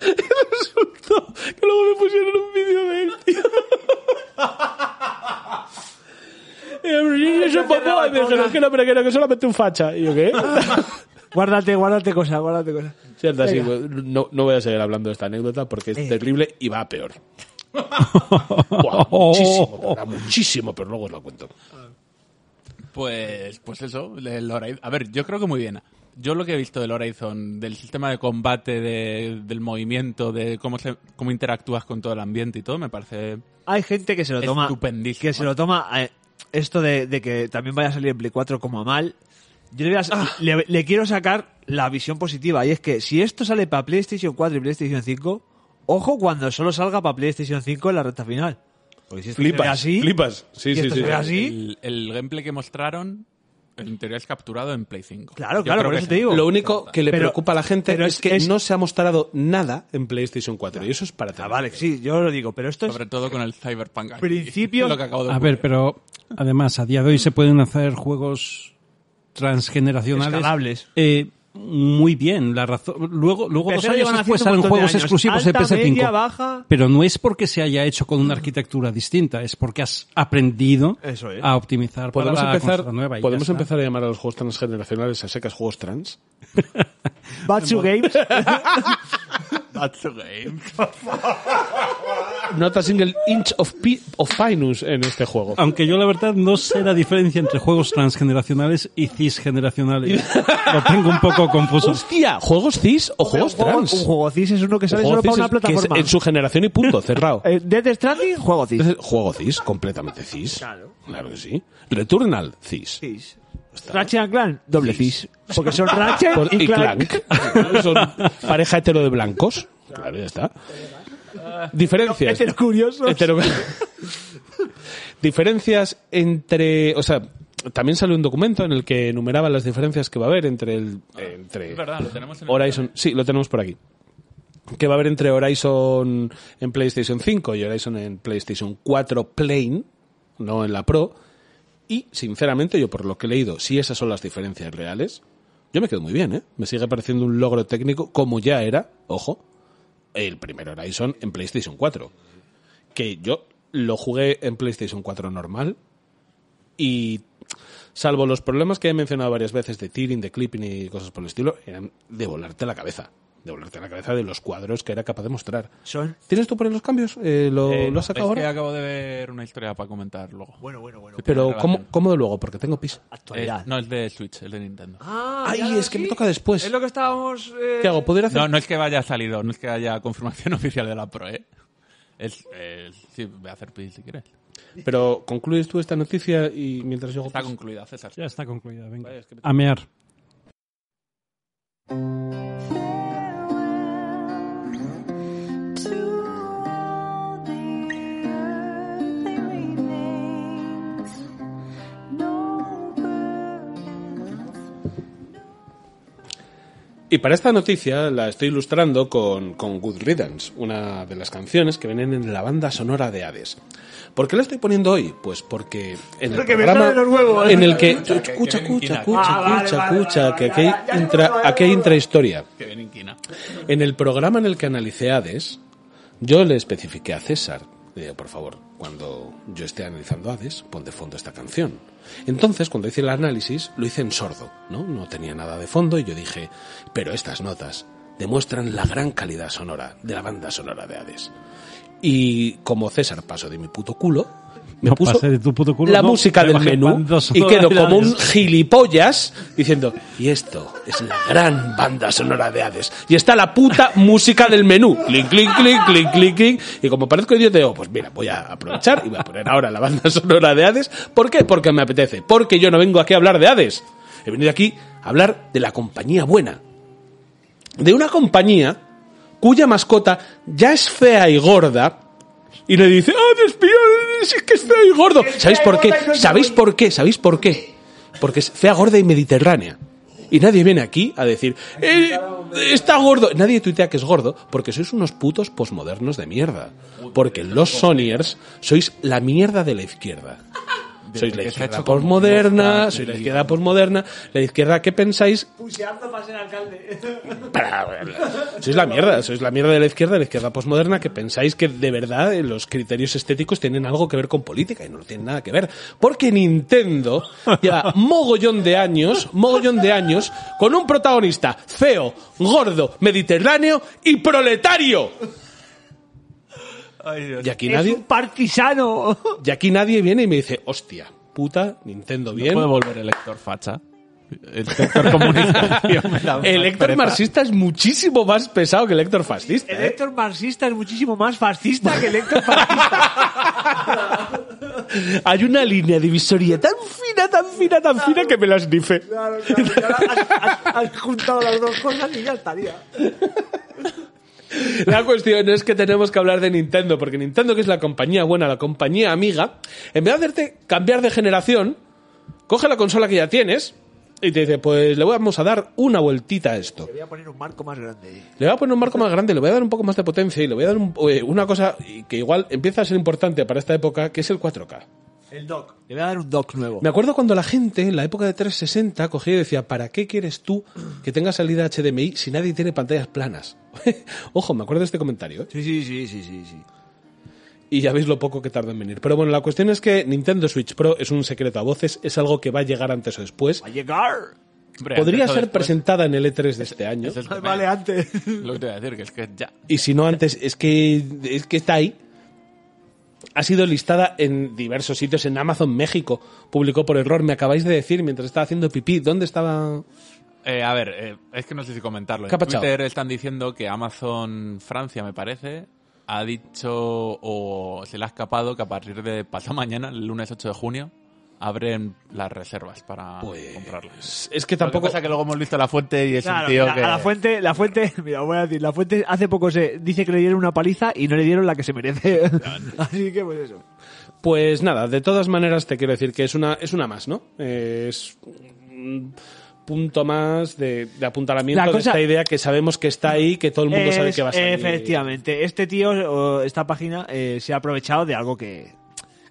y resultó que luego me pusieron un vídeo de él, tío. Y Jason Momoa. Y me dijeron que no, pero que era que solamente un facha. Y yo, ¿qué? Guárdate, guárdate cosas, guárdate cosas. Cierto, sí, pues, no, no voy a seguir hablando de esta anécdota porque es terrible y va a peor. Buah, muchísimo, pero, muchísimo, pero luego os lo cuento. Pues, pues eso, el Horizon. A ver, yo creo que muy bien. Yo lo que he visto del Horizon, del sistema de combate, de- del movimiento, de cómo se, cómo interactúas con todo el ambiente y todo, me parece Hay gente que se lo toma. Estupendísimo. Que se lo toma. eh, esto de, de que también vaya a salir en Play 4 como a mal, yo le, voy a- le- le quiero sacar la visión positiva. Y es que si esto sale para PlayStation 4 y PlayStation 5, ojo cuando solo salga para PlayStation 5 en la recta final. Porque si Flipas, así, flipas. Sí, sí, sí. así, El, el gameplay que mostraron, en teoría es capturado en Play 5. Claro, Yo claro, por eso te digo. Lo único que le Pero- preocupa a la gente es, es- que es- no se ha mostrado nada en PlayStation 4 y eso es para Ah, vale, sí, yo lo digo, pero esto es Sobre todo con el Cyberpunk. aquí. Principio- Lo que acabo de A ver, pero además, a día de hoy se pueden hacer juegos transgeneracionales. Escalables. eh, muy bien. La razón, luego, luego dos años después salen de juegos años. exclusivos de Alta, PS5. media, baja. Pero no es porque se haya hecho con una arquitectura distinta, es porque has aprendido Eso es. a optimizar para Podemos la empezar, nueva. podemos empezar a llamar a los juegos transgeneracionales a secas juegos trans. Batsu Games. Not a single inch of, pi- of finus en este juego. Aunque yo la verdad no sé la diferencia entre juegos transgeneracionales y cisgeneracionales. Lo tengo un poco confuso. ¡Hostia! ¿Juegos cis o juegos trans? un juego CIS es uno que sale solo para una es- que es plataforma. en su generación y punto, cerrado. Eh, Death Stranding, juego CIS. Juego cis, completamente cis. Claro. Claro que sí. Returnal, cis. CIS. Ratchet and Clank, doble CIS. Porque son Ratchet Por- y, y Clank. Clank. Son pareja hetero de blancos. Claro, ya está. Diferencias. Hetero curiosos. Hetero- diferencias entre. O sea, también salió un documento en el que enumeraban las diferencias que va a haber entre el. Entre Es verdad, lo tenemos en el Horizon. Sí, lo tenemos por aquí. Que va a haber entre Horizon en PlayStation 5 y Horizon en PlayStation 4 Plain, no en la Pro. Y, sinceramente, yo por lo que he leído, si esas son las diferencias reales, yo me quedo muy bien, ¿eh? Me sigue pareciendo un logro técnico, como ya era, ojo, el primer Horizon en PlayStation 4. Que yo lo jugué en PlayStation 4 normal y, salvo los problemas que he mencionado varias veces de tearing, de clipping y cosas por el estilo, eran de volarte la cabeza. De volarte la cabeza de los cuadros que era capaz de mostrar. Son. ¿Tienes tú por ahí los cambios? Eh, ¿Lo, Eh, lo has sacado es que ahora? acabo de ver una historia para comentar luego. Bueno, bueno, bueno. Pero. ¿cómo, ¿cómo de luego? Porque tengo pis. Actualidad. Eh, no, es de Switch, es de Nintendo. Ah, Ay, ya, es que me toca después. Es lo que estábamos. eh, ¿Qué hago? ¿Puedo ir a hacer? No, no es que vaya salido, no es que haya confirmación oficial de la Pro, ¿eh? Es, sí, voy a hacer pis si quieres. Pero concluyes tú esta noticia y mientras yo Está concluida, César. Ya está concluida, venga. Vaya, es que me- A mear. Y para esta noticia la estoy ilustrando con, con Good Riddance, una de las canciones que vienen en la banda sonora de Hades. ¿Por qué la estoy poniendo hoy? Pues porque en el programa sale los huevos. en el que... Escucha, escucha, escucha, escucha, escucha, que aquí ya aquí hay intrahistoria. En el programa en el que analicé Hades, yo le especifiqué a César, le digo, por favor, cuando yo esté analizando Hades, pon de fondo esta canción. Entonces, cuando hice el análisis, lo hice en sordo, ¿no? No tenía nada de fondo y yo dije, pero estas notas demuestran la gran calidad sonora de la banda sonora de Hades. Y como César pasó de mi puto culo, me No puso pasé de tu puto culo, la no, música del menú y quedo como un gilipollas diciendo, y esto es la gran banda sonora de Hades. Y está la puta música del menú. Clic, clic, clic, clic, clic, clic. Y como parezco idiota, digo, pues mira, voy a aprovechar y voy a poner ahora la banda sonora de Hades. ¿Por qué? Porque me apetece. Porque yo no vengo aquí a hablar de Hades. He venido aquí a hablar de la compañía buena. De una compañía cuya mascota ya es fea y gorda, y le dice, ¡ah, despío! ¡Es que está ahí gordo! ¿Sabéis por qué? ¿Sabéis por qué? ¿Sabéis por qué? Porque es fea, gorda y mediterránea. Y nadie viene aquí a decir, "Eh, está gordo. Nadie tuitea que es gordo porque sois unos putos posmodernos de mierda. Porque los Sonyers sois la mierda de la izquierda. Sois la que se ha izquierda posmoderna, sois la izquierda posmoderna. La izquierda, ¿qué pensáis? Puseando para ser alcalde. Para- sois la mierda, sois la mierda de la izquierda, de la izquierda posmoderna, que pensáis que de verdad los criterios estéticos tienen algo que ver con política y no tienen nada que ver. Porque Nintendo lleva mogollón de años, mogollón de años, con un protagonista feo, gordo, mediterráneo y proletario. Y aquí Es nadie, un partisano. y aquí nadie viene y me dice, hostia, puta, Nintendo bien. puede volver el Héctor facha. El Héctor comunista. tío, El Héctor marxista es muchísimo más pesado que el Héctor fascista. El ¿eh? Héctor marxista es muchísimo más fascista que el Héctor fascista. Hay una línea divisoria tan fina, tan fina, tan fina que me las dice. Claro, claro, has- has juntado las dos cosas y ya estaría. La cuestión es que tenemos que hablar de Nintendo, porque Nintendo, que es la compañía buena, la compañía amiga, en vez de hacerte cambiar de generación, coge la consola que ya tienes y te dice, pues le vamos a dar una vueltita a esto. Te voy a poner un marco más grande. Le voy a poner un marco más grande, le voy a dar un poco más de potencia y le voy a dar un- eh, una cosa que igual empieza a ser importante para esta época, que es el 4K. El dock. Le voy a dar un dock nuevo. Me acuerdo cuando la gente en la época de 360 cogía y decía, ¿para qué quieres tú que tenga salida HDMI si nadie tiene pantallas planas? Ojo, me acuerdo de este comentario. ¿eh? Sí, sí, sí, sí, sí, sí. Y ya veis lo poco que tarda en venir. Pero bueno, la cuestión es que Nintendo Switch Pro es un secreto a voces, es algo que va a llegar antes o después. Va a llegar. Hombre, Podría ser después, presentada en el E3 de este año. eso es lo que Vale, me- antes. Lo que te voy a decir, que es que ya. Y si no antes, es que, es que está ahí. Ha sido listada en diversos sitios. En Amazon México publicó por error. Me acabáis de decir mientras estaba haciendo pipí. ¿Dónde estaba? Eh, a ver, eh, es que no sé si comentarlo. ¿Qué ha En? Twitter están diciendo que Amazon Francia, me parece, ha dicho o se le ha escapado que a partir de pasado mañana, el lunes 8 de junio, abren las reservas para comprarlas. Pues, Es que Lo que tampoco. pasa es que luego hemos visto la fuente y es Claro, un tío la, que... a la fuente, la fuente, mira, voy a decir, la fuente hace poco se dice que le dieron una paliza y no le dieron la que se merece. Así que pues eso. Pues nada, de todas maneras te quiero decir que es una, es una más, ¿no? Es un punto más de, de apuntalamiento La de cosa- esta idea que sabemos que está ahí, que todo el mundo sabe Es- que va a salir. Efectivamente, este tío, o esta página, eh, se ha aprovechado de algo que,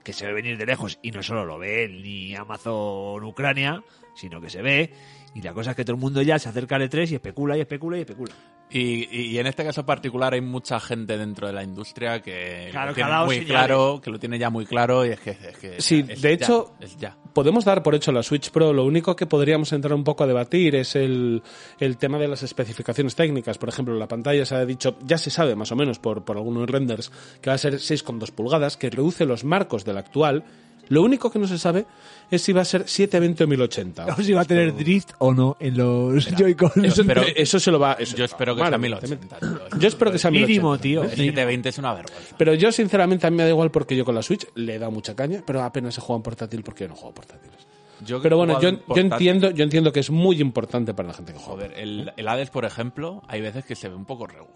que se ve venir de lejos. Y no solo lo ve ni Amazon Ucrania, sino que se ve. Y la cosa es que todo el mundo ya se acerca al E3 y especula y especula y especula. Y, y en este caso particular hay mucha gente dentro de la industria que Claro, lo que ha tiene dado muy señales. claro, que lo tiene ya muy claro y es que... Es que Sí, es de ya, hecho- es ya. Podemos dar por hecho la Switch Pro, lo único que podríamos entrar un poco a debatir es el, el tema de las especificaciones técnicas. Por ejemplo, la pantalla se ha dicho, ya se sabe más o menos por, por algunos renders, que va a ser 6,2 pulgadas, que reduce los marcos del actual. Lo único que no se sabe es si va a ser 720 o 1080. O si va a tener drift o no en los Joy-Con. Eso, Pero- eso se lo va. eso- Yo espero que Vale, sea 1080. tío. Yo espero que sea 1080. Mínimo, tío. El 720 es una vergüenza. Pero yo, sinceramente, a mí me da igual porque yo con la Switch le he dado mucha caña, pero apenas he jugado en portátil porque yo no juego portátiles. Yo Pero bueno, yo, entiendo, yo entiendo que es muy importante para la gente que juega. Joder, el, el Hades, por ejemplo, hay veces que se ve un poco regu.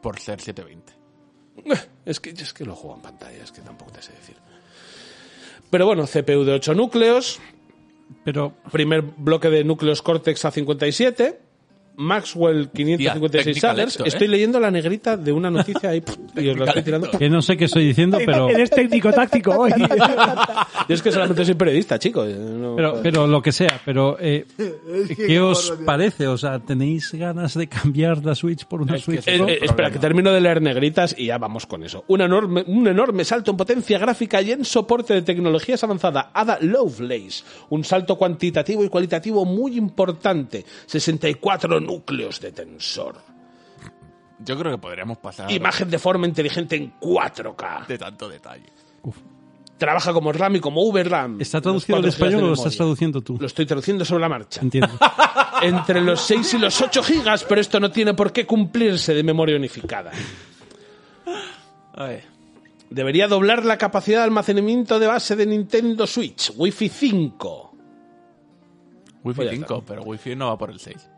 Por ser 720. Es que, es que lo juego en pantalla, es que tampoco te sé decir. Pero bueno, CPU de 8 núcleos, Pero primer bloque de núcleos Cortex A57, Maxwell 556 technical shaders. esto, ¿eh? Estoy leyendo la negrita de una noticia ahí y os la estoy tirando. que no sé qué estoy diciendo, pero, Eres técnico táctico hoy. Yo es que solamente soy periodista, chicos. no- pero, pero lo que sea. Pero, eh, ¿qué os parece? O sea, ¿tenéis ganas de cambiar la Switch por una Es que Switch es- Eh, Pro? eh, espera, que termino de leer negritas y ya vamos con eso. Un enorme, un enorme salto en potencia gráfica y en soporte de tecnologías avanzada. Ada Lovelace. Un salto cuantitativo y cualitativo muy importante. 64 núcleos de tensor. Yo creo que podríamos pasar Imagen de forma inteligente en 4K. de tanto detalle. Trabaja como RAM y como VRAM. ¿Está traducido al 4 gigas español o lo estás traduciendo tú? Lo estoy traduciendo sobre la marcha. Entiendo. Entre los 6 y los 8 gigas, pero esto no tiene por qué cumplirse de memoria unificada. Debería doblar la capacidad de almacenamiento de base de Nintendo Switch, Wi-Fi 5. Wi-Fi Pues ya 5, pero Wi-Fi no va por el 6.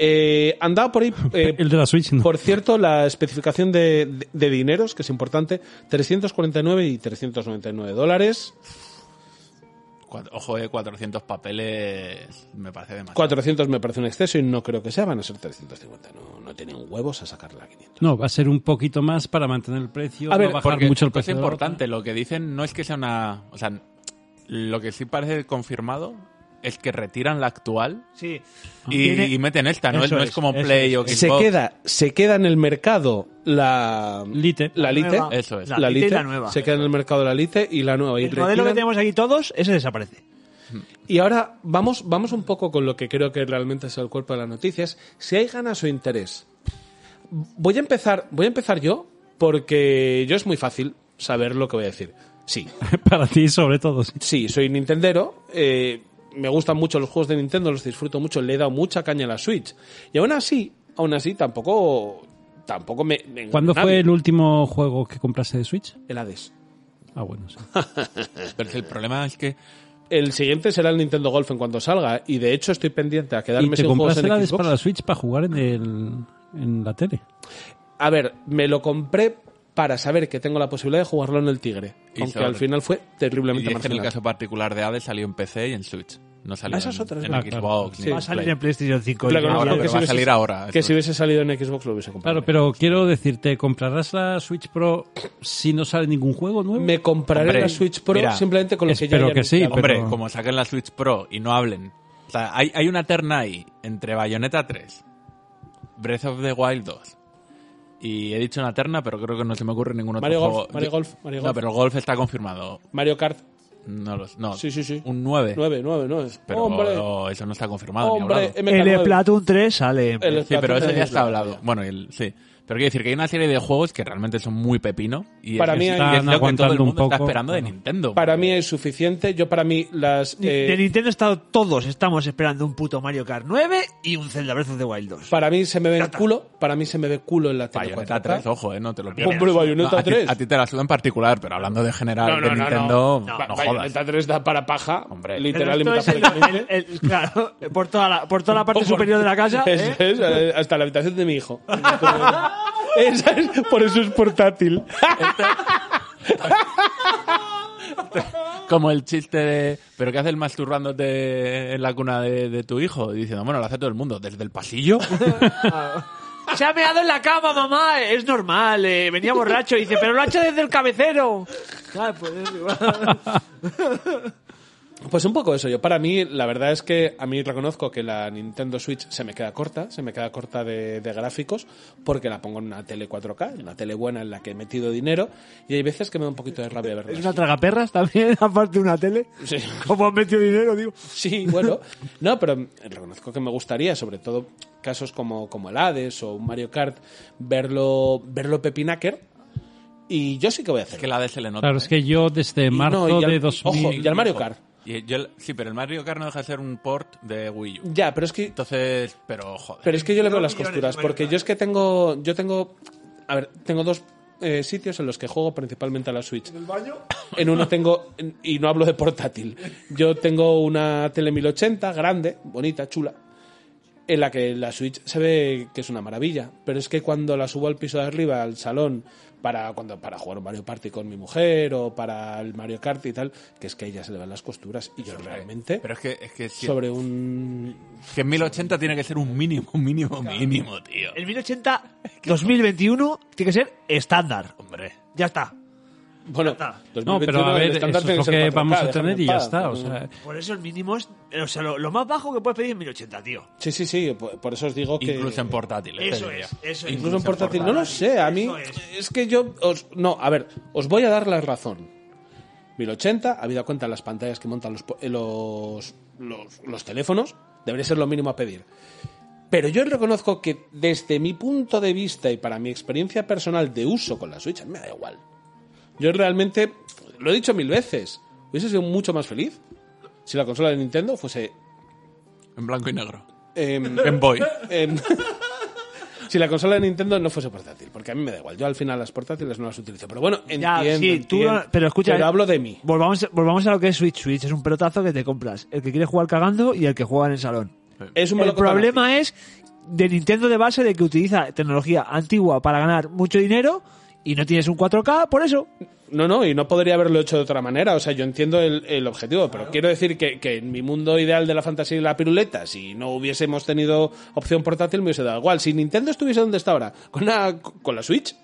Eh, andaba por ahí, eh, El de la Switch no. por cierto, la especificación de, de- de dineros, que es importante, 349 y 399 dólares. Ojo, de 400 papeles me parece demasiado. 400 me parece un exceso y no creo que sea, van a ser 350. No, no tienen huevos a sacarla a 500. No, va a ser un poquito más para mantener el precio, A ver, no bajar mucho el es precio. la importante, lo que dicen no es que sea una... O sea, lo que sí parece confirmado es que retiran la actual Sí. y, Tiene- y meten esta, ¿no? Eso no es es, como Play es. o Se queda, se queda en el mercado la Lite. la Lite, nueva. Eso es. La la Lite y la nueva. se queda en el mercado la Lite y la nueva. Y El modelo que tenemos aquí todos, ese desaparece. Y ahora vamos, vamos un poco con lo que creo que realmente es el cuerpo de las noticias. Si hay ganas o interés. Voy a empezar, voy a empezar yo, porque yo es muy fácil saber lo que voy a decir. Sí, Para ti, sobre todo. sí. sí, soy Nintendero. eh, me gustan mucho los juegos de Nintendo, los disfruto mucho, le he dado mucha caña a la Switch. Y aún así, aún así, tampoco, tampoco me. me engaña ¿Cuándo nadie. fue el último juego que compraste de Switch? El Hades. Ah, bueno, sí. Pero el problema es que El siguiente será el Nintendo Golf en cuanto salga. Y de hecho estoy pendiente a ¿Y quedarme te sin juegos compraste en de Xbox. para la Switch para jugar en, el, en la tele? A ver, me lo compré para saber que tengo la posibilidad de jugarlo en el Tigre. Y aunque al final fue y terriblemente es que en el caso particular de Hades salió en PC y en Switch. No salió Ah, esa es en. Xbox. Sí. ni Va a salir en PlayStation 5. Claro, no, que si va a hubiese- salir ahora. Que si hubiese salido en Xbox lo hubiese comprado. Claro, pero quiero decirte, ¿comprarás la Switch Pro si no sale ningún juego nuevo? Me compraré Hombre, la Switch Pro mira, simplemente con lo que ya espero que sí. Hombre, como saquen la Switch Pro y no hablen. O sea, hay, hay una terna ahí entre Bayonetta 3, Breath of the Wild 2. Y he dicho una terna, pero creo que no se me ocurre ningún otro Mario juego. Golf, Mario Golf, Mario No, Golf. pero el Golf está confirmado. Mario Kart. No, lo- no. Sí, sí, sí. Un 9. 9, 9, 9. Pero hombre, eso no está confirmado ni hombre, hablado. MK9. El Splatoon 3 sale. El Sí, pero eso ya es está la hablado. Bueno, el, sí. Pero quiero decir que hay una serie de juegos que realmente son muy pepino. Y Para es, mí hay- es lo Están que todo el mundo está poco. esperando de Nintendo. Para mí es suficiente. Yo para mí las... Eh, de Nintendo está, todos estamos esperando un puto Mario Kart 9 y un Zelda Breath of the Wild 2. para mí se me ve el culo. Para mí se me ve culo en la tele Bayonetta 4K. 3, ojo, eh, no te lo pierdas. Hombre, Bayonetta No, a ti- 3. A ti te la suda en particular, pero hablando de general No, no, de no, Nintendo, no. no, jodas. Bayonetta 3 da para paja. Hombre. Literal es el- el- el- claro, por toda la, por toda la parte superior de la casa. ¿eh? es, eh, hasta la habitación de mi hijo. Esa es- por eso es portátil. Como el chiste de, ¿pero qué hace el masturbándote en la cuna de, de tu hijo? Y diciendo, bueno, lo hace todo el mundo, desde el pasillo. Se ha meado en la cama, mamá. Es normal. eh, venía borracho y dice, pero lo ha hecho desde el cabecero. Ah, pues es igual. Pues un poco eso. Yo para mí, la verdad es que a mí reconozco que la Nintendo Switch se me queda corta, se me queda corta de, de gráficos, porque la pongo en una tele 4K, en una tele buena en la que he metido dinero, y hay veces que me da un poquito de rabia verla. Es una tragaperras también, aparte de una tele. Sí. Como han metido dinero, digo. Sí, bueno. No, pero reconozco que me gustaría, sobre todo casos como, como el Hades o un Mario Kart, verlo, verlo pepinaker. Y yo sí que voy a Es hacer. que la de se le nota. Claro, es que yo desde Y marzo no, y al- de 2000... Ojo, y al Mario Kart. Y yo- sí, pero el Mario Kart no deja de ser un port de Wii U. Ya, pero es que Entonces, pero joder. Pero es que yo le veo las costuras, porque yo es que tengo, yo tengo, a ver, tengo dos eh, sitios en los que juego principalmente a la Switch. ¿En el baño? En uno tengo, en- y no hablo de portátil, yo tengo una tele 1080 grande, bonita, chula, en la que la Switch se ve que es una maravilla, pero es que cuando la subo al piso de arriba, al salón, para cuando para jugar un Mario Party con mi mujer o para el Mario Kart y tal, que es que a ella se le van las costuras y yo realmente Pero es que, es que, si- sobre un que en 1080 tiene que ser un mínimo, mínimo, mínimo, tío. El 1080 2021 tiene que ser estándar. Hombre. Ya está. Bueno, No, pero 2021 a ver, eso es lo que 4K, vamos a tener en y ya está. O sea, Por eso el mínimo es. O sea, lo, lo más bajo que puedes pedir es 1080, tío. Sí, sí, sí, por, por eso os digo que... Incluso en portátiles. Eso te diría. es, eso es. Incluso en portátil, no lo sé, a mí Eso es. es. que yo... Os, no, a ver, os voy a dar la razón. 1080, habida cuenta las pantallas que montan los, po- eh, los, los, los teléfonos, debería ser lo mínimo a pedir. Pero yo reconozco que desde mi punto de vista y para mi experiencia personal de uso con la Switch, me da igual. Yo realmente, lo he dicho mil veces, hubiese sido mucho más feliz si la consola de Nintendo fuese... En blanco y negro. em, Game Boy. Em, si la consola de Nintendo no fuese portátil, porque a mí me da igual. Yo al final las portátiles no las utilizo. Pero bueno, entiendo. Ya, sí, tú entiendo. no- pero escucha, Pero eh, hablo de mí. Volvamos, volvamos a lo que es Switch. Switch es un pelotazo que te compras. El que quiere jugar cagando y el que juega en el salón. Es un El melocotón problema es de Nintendo de base de que utiliza tecnología antigua para ganar mucho dinero y no tienes un 4K, por eso. No, no, y no podría haberlo hecho de otra manera. O sea, yo entiendo el, el objetivo, pero quiero decir que, que en mi mundo ideal de la fantasía y la piruleta, si no hubiésemos tenido opción portátil, me hubiese dado igual. Si Nintendo estuviese donde está ahora, con la, con la Switch,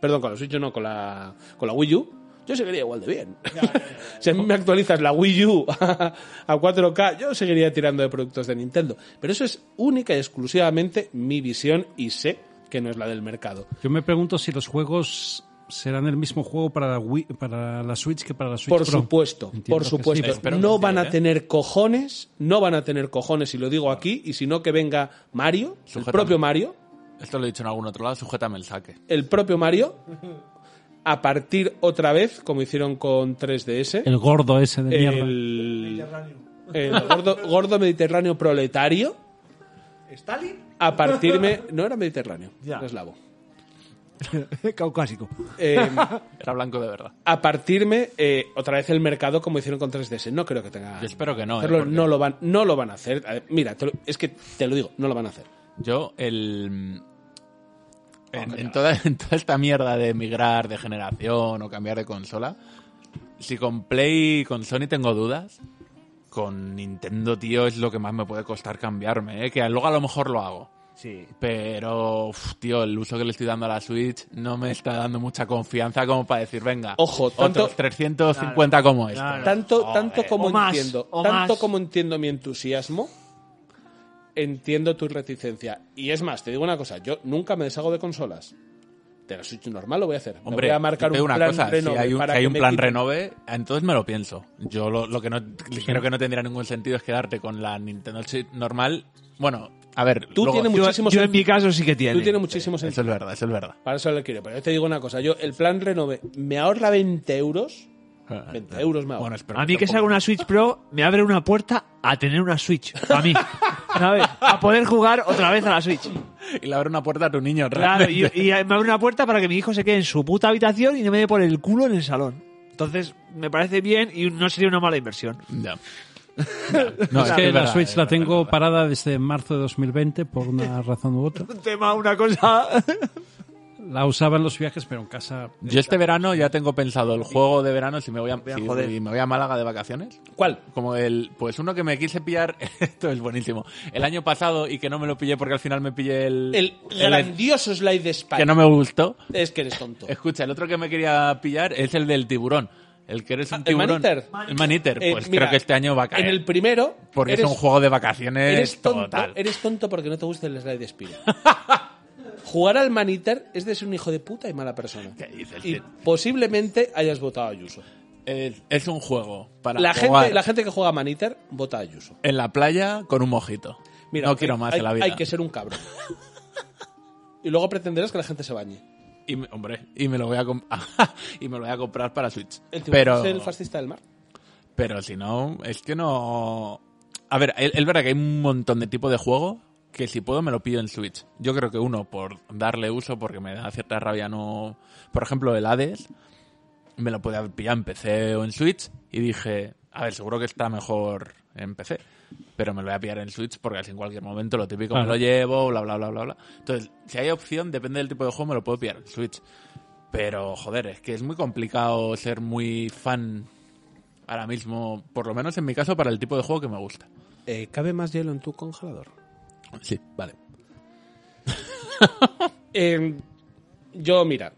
perdón, con la Switch no, con la, con la Wii U, yo seguiría igual de bien. si a mí me actualizas la Wii U a 4K, yo seguiría tirando de productos de Nintendo. Pero eso es única y exclusivamente mi visión y sé que no es la del mercado. yo me pregunto si los juegos serán el mismo juego para la, Wii- para la Switch que para la Switch Por Pro. supuesto, Entiendo por sí, supuesto. que no sí, van a ¿eh? tener cojones, no van a tener cojones, y lo digo aquí, y si no que venga Mario, el Sujétame. propio Mario, Esto lo he dicho en algún otro lado, sujétame el saque. el propio Mario, a partir otra vez, como hicieron con 3DS, El gordo ese de mierda. el, el gordo, gordo mediterráneo proletario, ¿Stalin? a partirme... No era mediterráneo, Ya. era eslavo. Caucásico. eh, Era blanco de verdad. a partirme eh, otra vez el mercado como hicieron con 3DS. No creo que tenga. Yo espero que no, ¿eh? Porque- no, lo van, no lo van a hacer. A ver, Mira, te lo- es que te lo digo, no lo van a hacer. Yo, el. En, en toda, en toda esta mierda de migrar de generación o cambiar de consola, si con Play y con Sony tengo dudas, con Nintendo, tío, es lo que más me puede costar cambiarme, ¿eh? que luego a lo mejor lo hago. Sí. Pero, uf, tío, el uso que le estoy dando a la Switch no me está dando mucha confianza como para decir, venga, Ojo, tanto- otros 350 como este. Tanto, tanto como O entiendo, tanto más. como entiendo mi entusiasmo, entiendo tu reticencia. Y es más, te digo una cosa, yo nunca me deshago de consolas. De la Switch normal lo voy a hacer. Me Hombre, voy a marcar un una plan cosa, renove si hay un, para si hay un plan quiten- renove, entonces me lo pienso. Yo lo, lo que no creo que no tendría ningún sentido es quedarte con la Nintendo Switch normal. Bueno, a ver, Tú luego- tienes Yo, muchísimo yo en mi caso sí que tiene. Tú tienes muchísimo eso sentido. es verdad, eso es verdad. Para eso le quiero. Pero yo te digo una cosa, yo el plan renove me ahorra 20 euros. 20 euros me ahorra. Bueno, espero A mí que salga una Switch Pro me abre una puerta a tener una Switch. A mí. ¿Sabes? A poder jugar otra vez a la Switch. Y le abre una puerta a tu niño, Claro, y, me abre una puerta para que mi hijo se quede en su puta habitación y no me dé por el culo en el salón. Entonces, me parece bien y no sería una mala inversión. Ya. No, es que la verdad, Switch la tengo parada desde marzo de 2020 por una razón u otra. Un tema, una cosa. La usaba en los viajes, pero en casa... Yo este verano ya tengo pensado el juego de verano si me voy a, a si joder. me voy a Málaga de vacaciones. ¿Cuál? Como el, pues uno que me quise pillar, esto es buenísimo, el año pasado y que no me lo pillé porque al final me pillé el... El grandioso slide de Spike. que no me gustó. Es que eres tonto. Escucha, el otro que me quería pillar es el del tiburón. El que eres un Ah, ¿el tiburón. Maneater? El Maneater, Eh, pues mira, creo que este año va a caer. En el primero. Porque eres- es un juego de vacaciones Eres tonto, total. eres tonto porque no te gusta el slide de Spiro. Jugar al Maniter es de ser un hijo de puta y mala persona. ¿Qué dices, Y posiblemente hayas votado a Ayuso. Es, es un juego para La jugar gente, la gente que juega a Maniter vota a Ayuso. en la playa con un mojito. Mira, no quiero hay- más en la vida. Hay que ser un cabrón. y luego pretenderás que la gente se bañe. Y me- hombre, y me lo voy a y me lo voy a comprar para Switch. El tipo pero es el fascista del mar. pero si no, es que no A ver, es es verdad que hay un montón de tipos de juego que si puedo me lo pido en Switch. Yo creo que uno por darle uso porque me da cierta rabia no, por ejemplo, el Hades me lo podía pillar en PC o en Switch y dije, a ver, seguro que está mejor en PC, pero me lo voy a pillar en Switch porque así en cualquier momento lo típico me lo llevo, bla, bla, bla, bla, bla. Entonces, si hay opción, depende del tipo de juego, me lo puedo pillar en Switch. Pero, joder, es que es muy complicado ser muy fan ahora mismo, por lo menos en mi caso, para el tipo de juego que me gusta. Eh, ¿Cabe más hielo en tu congelador? Sí, vale. Eh, yo, mira,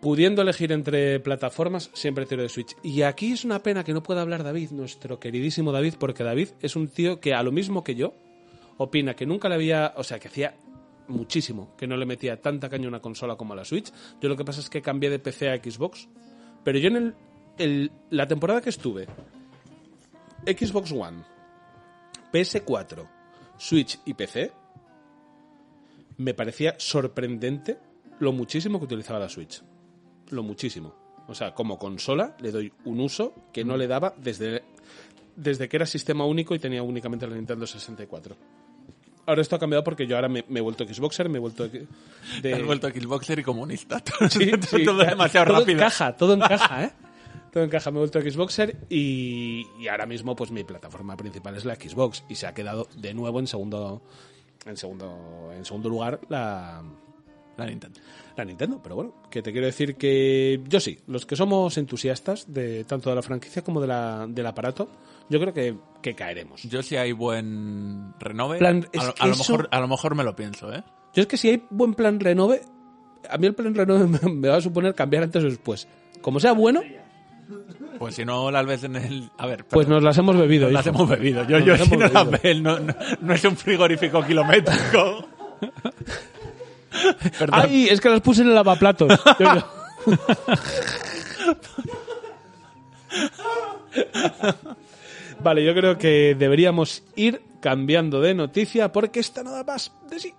pudiendo elegir entre plataformas, siempre tiro de Switch. Y aquí es una pena que no pueda hablar David, nuestro queridísimo David, porque David es un tío que, a lo mismo que yo, opina que nunca le había. O sea, que hacía muchísimo que no le metía tanta caña a una consola como a la Switch. Yo lo que pasa es que cambié de PC a Xbox. Pero yo en el, el- la temporada que estuve, Xbox One, PS4, Switch y PC, me parecía sorprendente lo muchísimo que utilizaba la Switch. Lo muchísimo. O sea, como consola le doy un uso que no le daba desde, desde que era sistema único y tenía únicamente la Nintendo 64. Ahora esto ha cambiado porque yo ahora me, me he vuelto Xboxer, me he vuelto de... Te has vuelto Xboxer y comunista. Sí, sí, todo demasiado todo rápido. encaja, todo encaja, ¿eh? Todo encaja. Me he vuelto Xboxer y, y ahora mismo pues mi plataforma principal es la Xbox y se ha quedado de nuevo en segundo en segundo en segundo lugar la La Nintendo. la Nintendo, pero bueno, que te quiero decir que yo sí, los que somos entusiastas de tanto de la franquicia como de la, del aparato, yo creo que, que caeremos. Yo si hay buen renove, Plan, a, lo- que a lo eso- mejor, a lo mejor me lo pienso, ¿eh? Yo es que si hay buen plan renove, a mí el plan renove me, me va a suponer cambiar antes o después. Como sea bueno, Pues si no las ves en el... A ver, pues nos las hemos bebido. las hijo. hemos bebido. Yo, Nos yo las si no las ves, no, no, no es un frigorífico kilométrico. Perdón. Ay, es que las puse en el lavaplatos. Yo- yo- vale, yo creo que deberíamos ir cambiando de noticia porque está nada más de sí.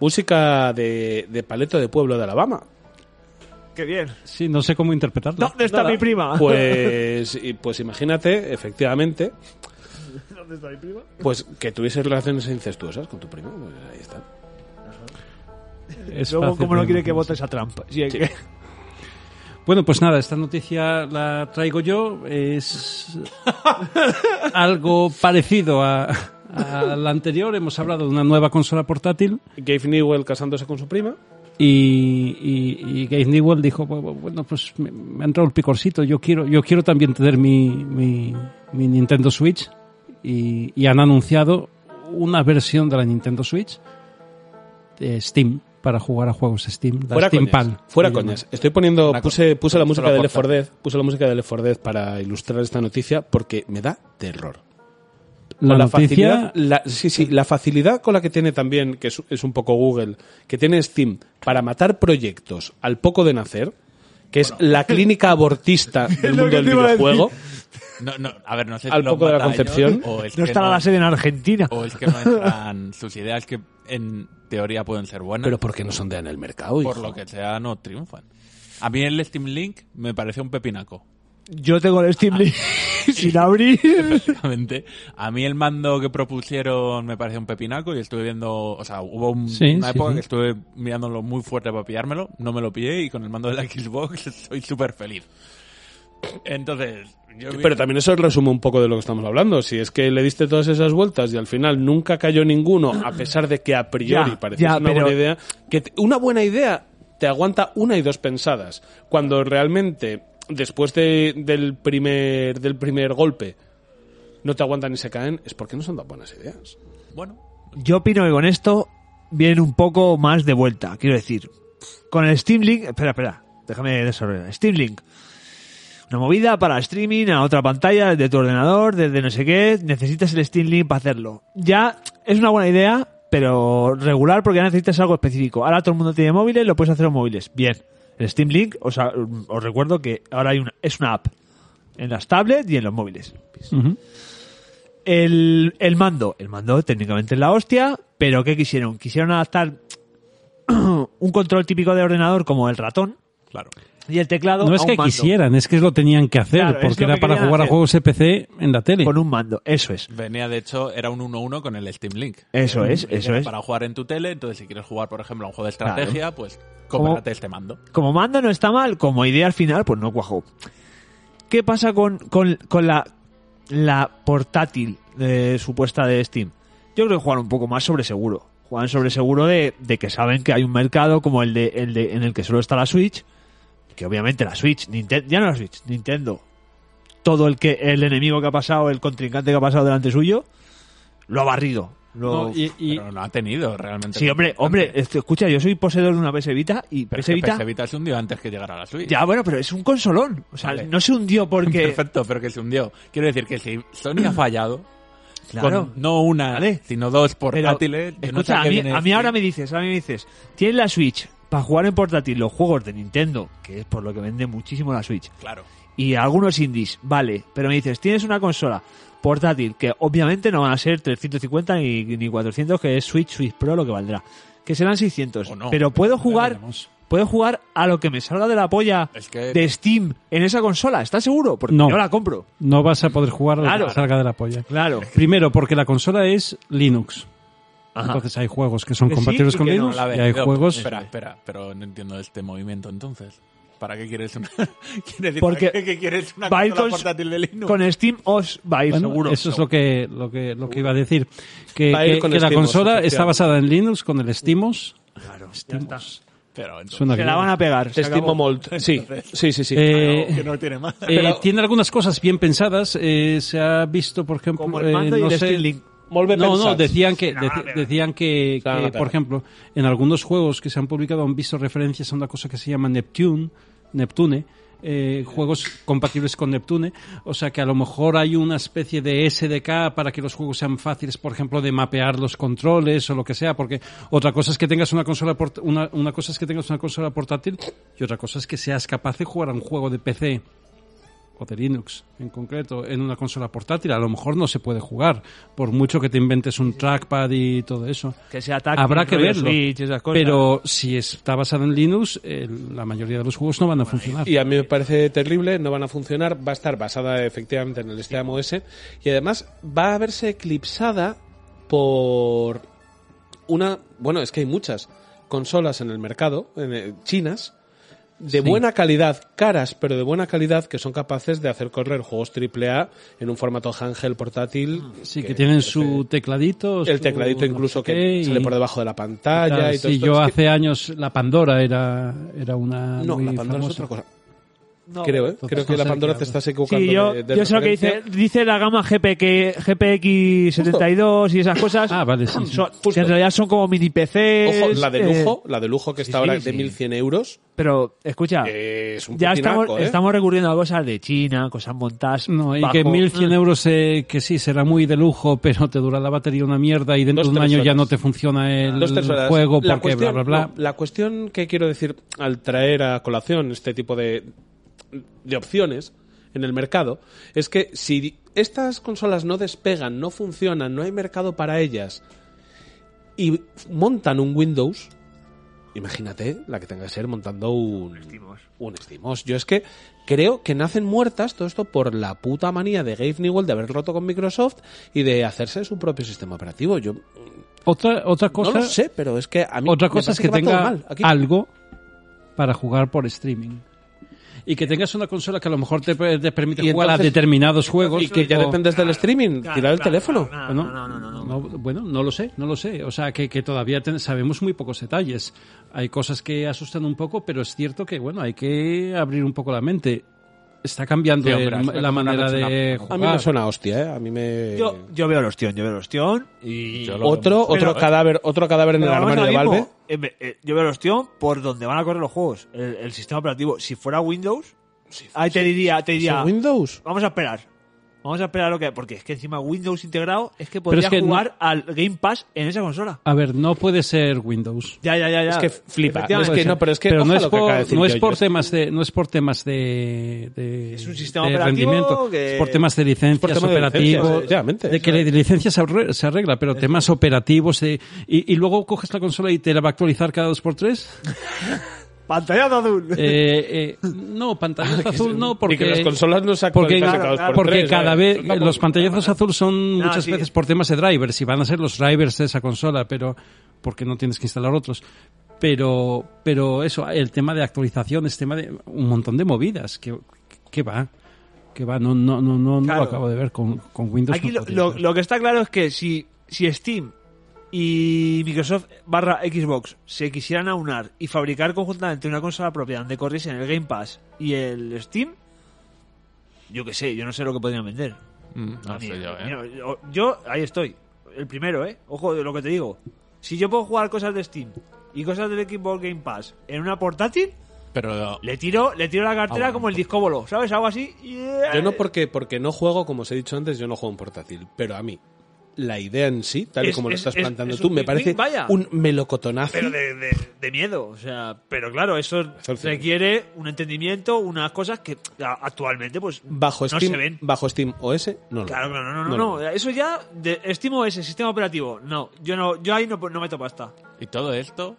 Música de, de Paleto de Pueblo de Alabama. Qué bien. Sí, no sé cómo interpretarlo. ¿Dónde está Nada. mi prima? Pues, y- pues imagínate, efectivamente, ¿Dónde está mi prima? pues que tuvieses relaciones incestuosas con tu primo. Pues ahí está. Es Luego, como no quiere que votes a Trump. Sí, que- Bueno, pues nada, esta noticia la traigo yo. Es algo parecido a, a la anterior. Hemos hablado de una nueva consola portátil Gabe Newell casándose con su prima. y, y, y Gabe Newell dijo, "Bu- bueno, pues me, me ha entrado el picorcito. Yo quiero, yo quiero también tener mi, mi, mi Nintendo Switch y, y han anunciado una versión de la Nintendo Switch de Steam para jugar a juegos Steam. La Fuera Steam coñas. Fuera. Estoy poniendo, puse, puse la música de Left 4 portátil. Dead, puse la música de Left 4 Dead para ilustrar esta noticia porque me da terror. La, Con la noticia facilidad, la- sí, sí, la facilidad con la que tiene también, que es, es un poco Google, que tiene Steam para matar proyectos al poco de nacer, que es la clínica abortista del mundo del videojuego. No, no, a ver, no sé si Al lo poco de la ellos, concepción. o es No que estará la sede en Argentina. O es que no entran sus ideas que en teoría pueden ser buenas. Pero ¿por qué no son de en el mercado? por hijo? lo que sea no triunfan. A mí el Steam Link me parece un pepinaco. Yo tengo el Steam Link sin abrir. Efectivamente. A mí el mando que propusieron me parece un pepinaco y estuve viendo, o sea, hubo un- Sí, una sí, época sí. que estuve mirándolo muy fuerte para pillármelo, no me lo pillé y con el mando de la Xbox soy súper feliz. Entonces, yo vi- Pero también eso resume un poco de lo que estamos hablando. Si es que le diste todas esas vueltas y al final nunca cayó ninguno, a pesar de que a priori Ya, parecía ya, una pero- buena idea, que te- una buena idea te aguanta una y dos pensadas. Cuando realmente, después de- del, primer, del primer golpe, no te aguantan y se caen, es porque no son tan buenas ideas. bueno, Yo opino que con esto vienen un poco más de vuelta. Quiero decir, con el Steam Link. Espera, espera. Déjame desarrollar. Steam Link. Una movida para streaming a otra pantalla de tu ordenador, desde no sé qué. Necesitas el Steam Link para hacerlo. Ya es una buena idea, pero regular porque ya necesitas algo específico. Ahora todo el mundo tiene móviles, lo puedes hacer en móviles. Bien. El Steam Link, o sea, os recuerdo que ahora hay una, es una app en las tablets y en los móviles. Ujú. El, el mando. El mando técnicamente es la hostia, pero ¿qué quisieron? Quisieron adaptar un control típico de ordenador como el ratón claro. y el teclado No a es un que mando. quisieran, es que lo tenían que hacer, Claro, porque era que para jugar a juegos EPC en la tele. Con un mando, eso es. Venía, de hecho, era un 1-1 con el Steam Link. Eso es, eso Era es. Para jugar en tu tele, entonces si quieres jugar, por ejemplo, a un juego de estrategia, pues Como- cómprate este mando. Como mando no está mal, como idea al final, pues no cuajó. ¿Qué pasa con, con, con la, la portátil eh, supuesta de Steam? Yo creo que juegan un poco más sobre seguro. Juegan sobre seguro de, de que saben que hay un mercado como el de, el de en el que solo está la Switch, que obviamente la Switch, Ninten- ya no la Switch, Nintendo, todo el que el enemigo que ha pasado, el contrincante que ha pasado delante suyo, lo ha barrido. Lo- No, y, y- Pero no ha tenido realmente. sí, hombre, hombre, este, escucha, yo soy poseedor de una PS Vita y Pero es PS que Vita, PS Vita se hundió antes que llegara a la Switch. ya bueno, pero es un consolón, o sea, Vale. no se hundió porque Perfecto, pero que se hundió. Quiero decir que si Sony ha fallado, Claro. con no una, Vale. sino dos Pero, portátiles, yo no sé escucha, a, mí, viene a mí ahora me dices, a mí me dices, tienes la Switch para jugar en portátil los juegos de Nintendo, que es por lo que vende muchísimo la Switch, Claro. y algunos indies, vale, pero me dices, tienes una consola portátil que obviamente no van a ser 350 ni, ni 400, que es Switch, Switch Pro lo que valdrá, que serán 600, O no. pero puedo jugar, puedo jugar a lo que me salga de la polla Es que- de Steam en esa consola, ¿estás seguro? Porque No. yo la compro. no vas a poder jugar a lo Claro. que salga de la polla. Claro. Primero, porque la consola es Linux. Ajá. Entonces hay juegos que son sí compatibles y con no. Linux y hay juegos... Espera, espera, pero no entiendo este movimiento entonces. ¿Para qué quieres una, ¿Quieres decir, Porque ¿para qué quieres una consola con- portátil de Linux? Con Steam os va a ir Bueno, seguro. Eso es lo que, lo que, lo que iba a decir. Que, Va a ir que- con que la consola está basada en Linux con el SteamOS. Claro, SteamOS. Pero entonces, Se la van a pegar. se Steam. Mold. Sí, sí, sí. sí. Eh, que no tiene más. eh, tiene algunas cosas bien pensadas. eh, se ha visto, por ejemplo, Como el eh, mando y no el sé- Steam Link. Molt No, no, decían que, pegar. decían que, que, por ejemplo, en algunos juegos que se han publicado han visto referencias a una cosa que se llama Neptune, Neptune, eh, juegos compatibles con Neptune, o sea que a lo mejor hay una especie de SDK para que los juegos sean fáciles, por ejemplo, de mapear los controles o lo que sea, porque otra cosa es que tengas una consola port- una, una cosa es que tengas una consola portátil y otra cosa es que seas capaz de jugar a un juego de PC o de Linux en concreto en una consola portátil, a lo mejor no se puede jugar, por mucho que te inventes un trackpad y todo eso. Que sea táctil, Habrá que verlo. Switch, esas cosas. Pero si está basado en Linux, eh, la mayoría de los juegos no van a funcionar. Y a mí me parece terrible, no van a funcionar, va a estar basada efectivamente en el SteamOS OS y además va a verse eclipsada por una, bueno, es que hay muchas consolas en el mercado, en, eh, chinas, de Sí. buena calidad, caras, pero de buena calidad, que son capaces de hacer correr juegos AAA en un formato handheld portátil. Sí, que tienen su tecladito. El su tecladito incluso que sale por debajo de la pantalla tal. y todo Sí, esto. yo hace años la Pandora era, era una. No, muy la Pandora famosa. es otra cosa. No. Creo, ¿eh? Creo que la Pandora te estás equivocando. Sí, yo, de- de yo sé lo que dice. Dice la gama GPX, GPX72 y esas cosas. Ah, vale, sí. Son- que en realidad son como mini PCs. Ojo, la de eh, lujo, la de lujo que está sí, ahora sí. de 1100 euros, pero, escucha, es un ya estamos, ¿eh? estamos recurriendo a cosas de China, cosas montadas. No, y bajo- que 1100 euros, eh, que sí, será muy de lujo, pero te dura la batería una mierda y dentro Dos, de un año ya no te funciona el juego La porque cuestión- bla, bla, bla. no, la cuestión que quiero decir al traer a colación este tipo de, de opciones en el mercado es que si estas consolas no despegan, no funcionan, no hay mercado para ellas y montan un Windows, imagínate la que tenga que ser montando un un SteamOS. Yo es que creo que nacen muertas todo esto por la puta manía de Gabe Newell de haber roto con Microsoft y de hacerse su propio sistema operativo. Yo Otra, otra cosa, no lo sé, pero es que a mí otra me cosa es que, tenga mal aquí. algo para jugar por streaming. Y que tengas una consola que a lo mejor te, te permite jugar a entonces- determinados juegos. y que ya dependes del streaming, Claro, tirar el claro, teléfono. claro, Bueno, no, no, no, no, no. no, bueno, no lo sé, no lo sé. O sea, que, que todavía ten- sabemos muy pocos detalles. Hay cosas que asustan un poco, pero es cierto que, bueno, hay que abrir un poco la mente. Está cambiando Sí, hombre, el- has la manera de mí A mí jugar. me suena hostia, ¿eh? A mí me... Yo, yo veo el ostión, yo veo el ostión y... Otro, Pero- otro cadáver, otro cadáver en el armario de Valve. mismo. Eh, eh, yo veo el ostión por donde van a correr los juegos. El, el sistema operativo. Si fuera Windows, ahí te diría, te diría, ¿Es Windows? vamos a esperar. Vamos a esperar lo que... Porque es que encima Windows integrado es que podría es que no- jugar al Game Pass en esa consola. A ver, no puede ser Windows. Ya, ya, ya, ya. Es que flipa. Efectivamente. Es que no, pero es que no es que por, no es por temas de no es por temas de, de Es un sistema de operativo rendimiento que- es por temas de licencias tema de operativos licencias, de que la licencia se arregla pero temas operativos de- y, y luego coges la consola y te la va a actualizar cada dos por tres Pantallazo azul. Eh, eh, no pantallazo azul no porque Y que las consolas no se porque, actualizan claro, claro, por porque tres, cada ¿sabes? vez los pantallazos azul son No, muchas sí. veces por temas de drivers y van a ser los drivers de esa consola, pero porque no tienes que instalar otros. Pero, pero eso, el tema de actualizaciones, tema de un montón de movidas, que, que va, que va, no, no, no, no, no Claro. lo acabo de ver con, con Windows. Aquí no lo, lo- lo que está claro es que si, si Steam y Microsoft barra Xbox se quisieran aunar y fabricar conjuntamente una consola propia donde corriesen el Game Pass y el Steam, yo qué sé, yo no sé lo que podrían vender. Mm, no mí- yo, ¿eh? yo, yo ahí estoy, el primero, ¿eh? Ojo de lo que te digo. Si yo puedo jugar cosas de Steam y cosas del Xbox Game Pass en una portátil, Pero le tiro, le tiro la cartera Ah, bueno. como el disco bolo, ¿sabes? Algo así. Yo no porque, porque no juego, como os he dicho antes, yo no juego en portátil. Pero a mí, la idea en sí, tal y Es- como lo es- estás es- planteando es tú, me parece vaya. un melocotonazo. pero de, de- de miedo, o sea, pero claro, eso requiere un entendimiento, unas cosas que actualmente pues Bajo no Steam, se ven. bajo Steam OS, no lo Claro, no, no, No no, eso ya de estimo ese sistema operativo, no, yo no, yo ahí no, no meto pasta. Y todo esto,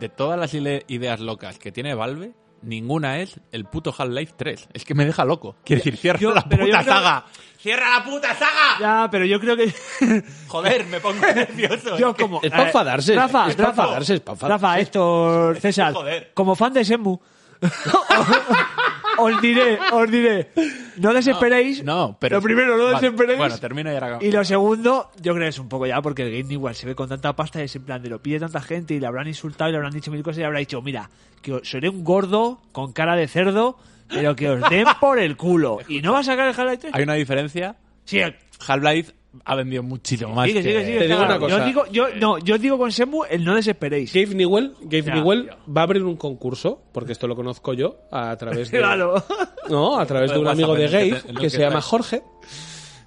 de todas las ideas locas que tiene Valve, ninguna es el puto Half-Life 3. Es que me deja loco. Quiere decir, cierra Yo- la puta creo- saga. ¡Cierra la puta saga! Ya, pero yo creo que Joder, me pongo nervioso. yo es que- como Es para eh, enfadarse, Rafa, es para Rafa, enfadarse, es para. Rafa, Héctor, César, Joder. como fan de Shenmue os diré, os diré, no desesperéis. No, pero... lo primero, no Vale, desesperéis. Bueno, termino y ahora... Y lo segundo, yo creo que es un poco ya porque el game igual se ve con tanta pasta y es en plan de lo pide tanta gente y le habrán insultado y le habrán dicho mil cosas y le habrá dicho, mira, que seré un gordo con cara de cerdo, pero que os den por el culo. Y no va a sacar el Half-Life 3. Hay una diferencia. Sí, Half-Life ha vendido muchísimo más sigue, que... sigue, sigue. Te digo claro. una cosa. Yo digo, yo, no, yo digo con Semu el no desesperéis. Gabe Newell, Gabe Ya, Newell va a abrir un concurso, porque esto lo conozco yo, a través de... Claro. No, a través de un amigo de Gabe que que se llama. Jorge.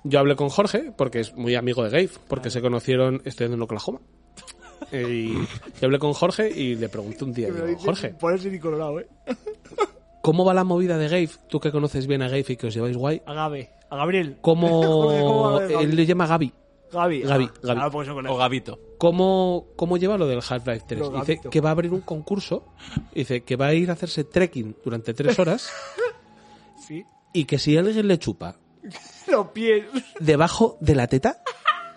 Yo hablé con Jorge porque es muy amigo de Gabe, porque se conocieron estudiando en Oklahoma. Eh, Y yo hablé con Jorge y le pregunté un día, digo, Jorge, Ponerse ni colorado, eh. ¿Cómo va la movida de Gabe? Tú que conoces bien a Gabe y que os lleváis guay. A Gabe, a Gabriel. ¿Cómo, ¿Cómo va Gabe? él le llama Gaby? Gaby. Gaby, Ah, Gaby. ah, pues eso con él. O Gabito. ¿Cómo, ¿Cómo lleva lo del Half-Life 3? Lo Dice Gabito. que va a abrir un concurso, dice que va a ir a hacerse trekking durante tres horas Sí. y que si alguien le chupa Los pies. debajo de la teta,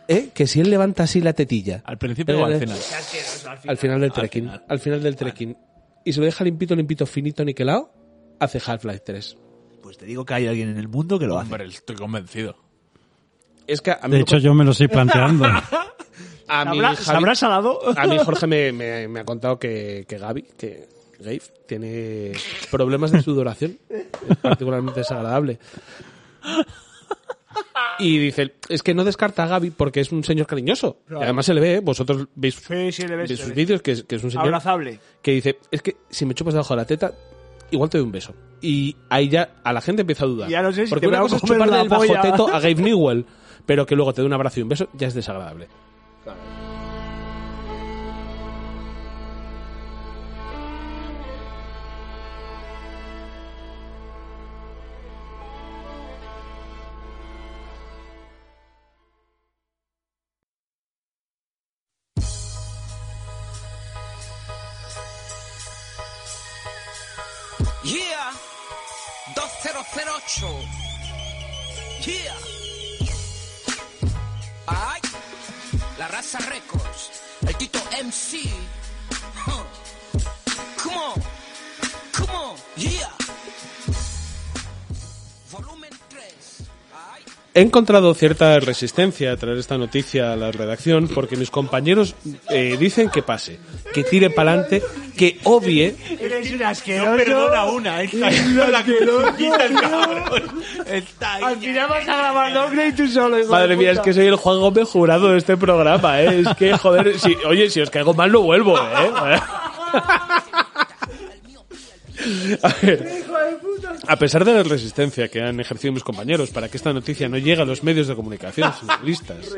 ¿eh? que si él levanta así la tetilla ¿Al principio o al Eh, final? al final del trekking, al final del trekking, y se lo deja limpito, limpito, finito, niquelado, hace Half-Life 3. Pues te digo que hay alguien en el mundo que lo hace. Hombre, estoy convencido. Es que a mí, De hecho, yo me lo estoy planteando. a mí ¿Sabrá, Javi- ¿Sabrá salado? A mí Jorge me, me- me ha contado que, que Gaby, que Gabe, tiene problemas de sudoración, es particularmente desagradable. Y dice, es que no descarta a Gaby porque es un señor cariñoso. Y además se le ve, ¿eh? vosotros veis, Sí, sí, le ves, veis le sus vídeos, que, es- que es un señor Abrazable. que dice, es que si me chupas debajo de la teta, igual te doy un beso. Y ahí ya a la gente empieza a dudar. Ya no sé si porque te una voy a cosa es comer chuparle la el bajo polla. teto a Gabe Newell, pero que luego te dé un abrazo y un beso, ya es desagradable. He encontrado cierta resistencia a traer esta noticia a la redacción porque mis compañeros eh, dicen que pase, que tire para adelante, que obvie. Eres un asqueroso. una. Está Al final vas a grabar doble y tú solo. hijo Madre de mía, es que soy el Juan Gómez jurado de este programa, ¿eh? Es que, joder, si, oye, si os caigo mal no vuelvo, ¿eh? A ver, a pesar de la resistencia que han ejercido mis compañeros para que esta noticia no llegue a los medios de comunicación listas,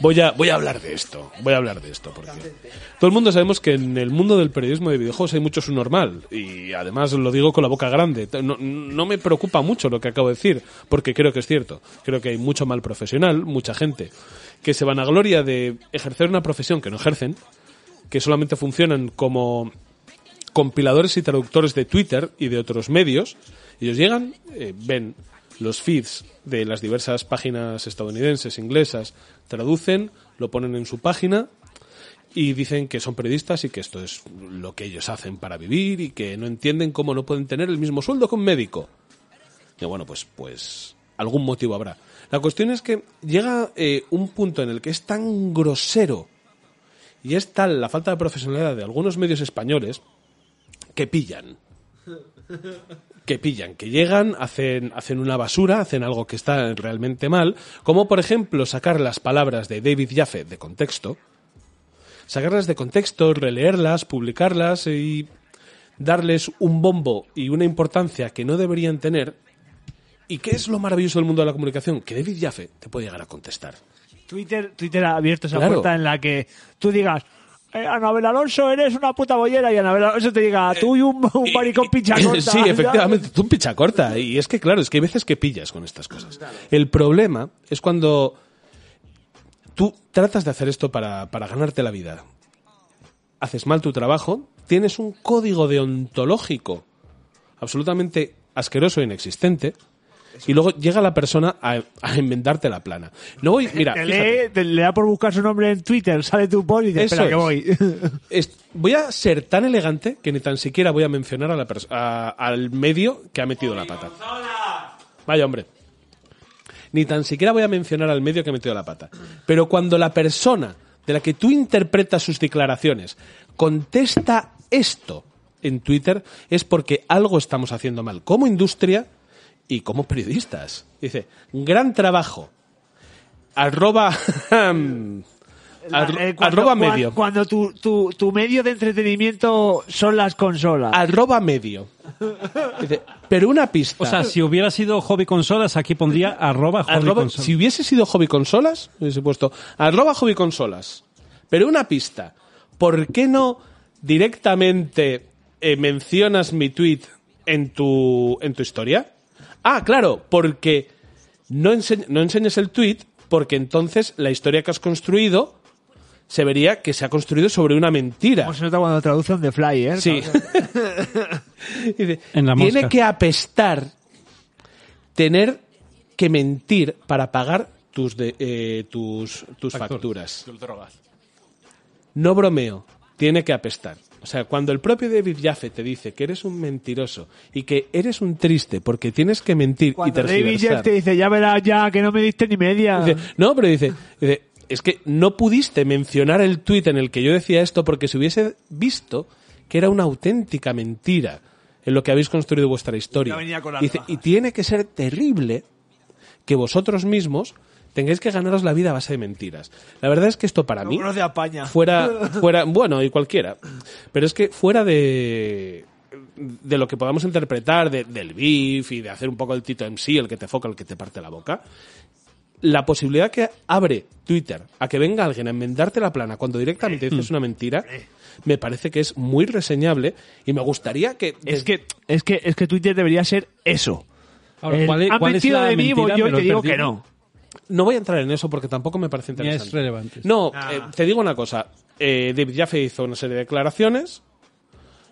voy a, voy a hablar de esto. Voy a hablar de esto porque todo el mundo sabemos que en el mundo del periodismo de videojuegos hay mucho subnormal y además lo digo con la boca grande. No, no me preocupa mucho lo que acabo de decir porque creo que es cierto. Creo que hay mucho mal profesional, mucha gente que se van a gloria de ejercer una profesión que no ejercen, que solamente funcionan como compiladores y traductores de Twitter y de otros medios. Ellos llegan, eh, ven los feeds de las diversas páginas estadounidenses, inglesas, traducen, lo ponen en su página y dicen que son periodistas y que esto es lo que ellos hacen para vivir y que no entienden cómo no pueden tener el mismo sueldo que un médico. Y bueno, pues, pues algún motivo habrá. La cuestión es que llega eh, un punto en el que es tan grosero y es tal la falta de profesionalidad de algunos medios españoles que pillan. Que pillan, que llegan, hacen, hacen una basura, hacen algo que está realmente mal, como por ejemplo sacar las palabras de David Jaffe de contexto, sacarlas de contexto, releerlas, publicarlas y darles un bombo y una importancia que no deberían tener. ¿Y qué es lo maravilloso del mundo de la comunicación? Que David Jaffe te puede llegar a contestar. Twitter, Twitter ha abierto esa Claro. puerta en la que tú digas, eh, Anabel Alonso, eres una puta bollera, y Anabel Alonso te diga, tú y un, un maricón pincha corta. Sí, efectivamente, tú un picha corta. Y es que, claro, es que hay veces que pillas con estas cosas. El problema es cuando tú tratas de hacer esto para, para ganarte la vida. Haces mal tu trabajo, tienes un código deontológico absolutamente asqueroso e inexistente. Y luego llega la persona a, a enmendarte la plana. No voy, mira, Te, lee- te- le da por buscar su nombre en Twitter, sale tu post y dice, espera, que voy. Es- voy a ser tan elegante que ni tan siquiera voy a mencionar a la a- al medio que ha metido la pata. Vaya hombre. Ni tan siquiera voy a mencionar al medio que ha metido la pata. Pero cuando la persona de la que tú interpretas sus declaraciones contesta esto en Twitter es porque algo estamos haciendo mal como industria y como periodistas. Dice, gran trabajo. Arroba... arro- Eh, cuando- arroba cuan- medio. Cuando tu, tu, tu medio de entretenimiento son las consolas. arroba medio. Dice, pero una pista. O sea, si hubiera sido hobby consolas, aquí pondría arroba hobby Arroba- consolas. si hubiese sido hobby consolas, hubiese puesto arroba hobby consolas. Pero una pista. ¿Por qué no directamente eh, mencionas mi tweet en tu, en tu historia. Ah, claro, porque no, ense- no enseñes el tweet porque entonces la historia que has construido se vería que se ha construido sobre una mentira. Como se nota cuando traducen de Fly, ¿eh? Sí. Dice, En la tiene que apestar tener que mentir para pagar tus, de- eh, tus, tus facturas. Tus drogas. No bromeo, tiene que apestar. O sea, cuando el propio David Jaffe te dice que eres un mentiroso y que eres un triste porque tienes que mentir Cuando y David. Jeff te dice, ya verás ya, que no me diste ni media. Dice, no, pero dice, dice, es que no pudiste mencionar el tuit en el que yo decía esto porque se hubiese visto que era una auténtica mentira en lo que habéis construido vuestra historia. Ya venía con las Dice, y tiene que ser terrible que vosotros mismos tengáis que ganaros la vida a base de mentiras. La verdad es que esto para No mí conoce a España. fuera fuera bueno y cualquiera pero es que fuera de de lo que podamos interpretar de- del beef y de hacer un poco el Tito MC el que te foca el que te parte la boca la posibilidad que abre Twitter a que venga alguien a enmendarte la plana cuando directamente dices una mentira me parece que es muy reseñable y me gustaría que Es que, es que, es que Twitter debería ser eso. Ahora, El, ¿cuál es- "Han cuál es mentido la de mí, mentira? voy yo te digo que no. No voy a entrar en eso porque tampoco me parece Ni interesante es relevante. no Ah. eh, te digo una cosa eh, David Jaffe hizo una serie de declaraciones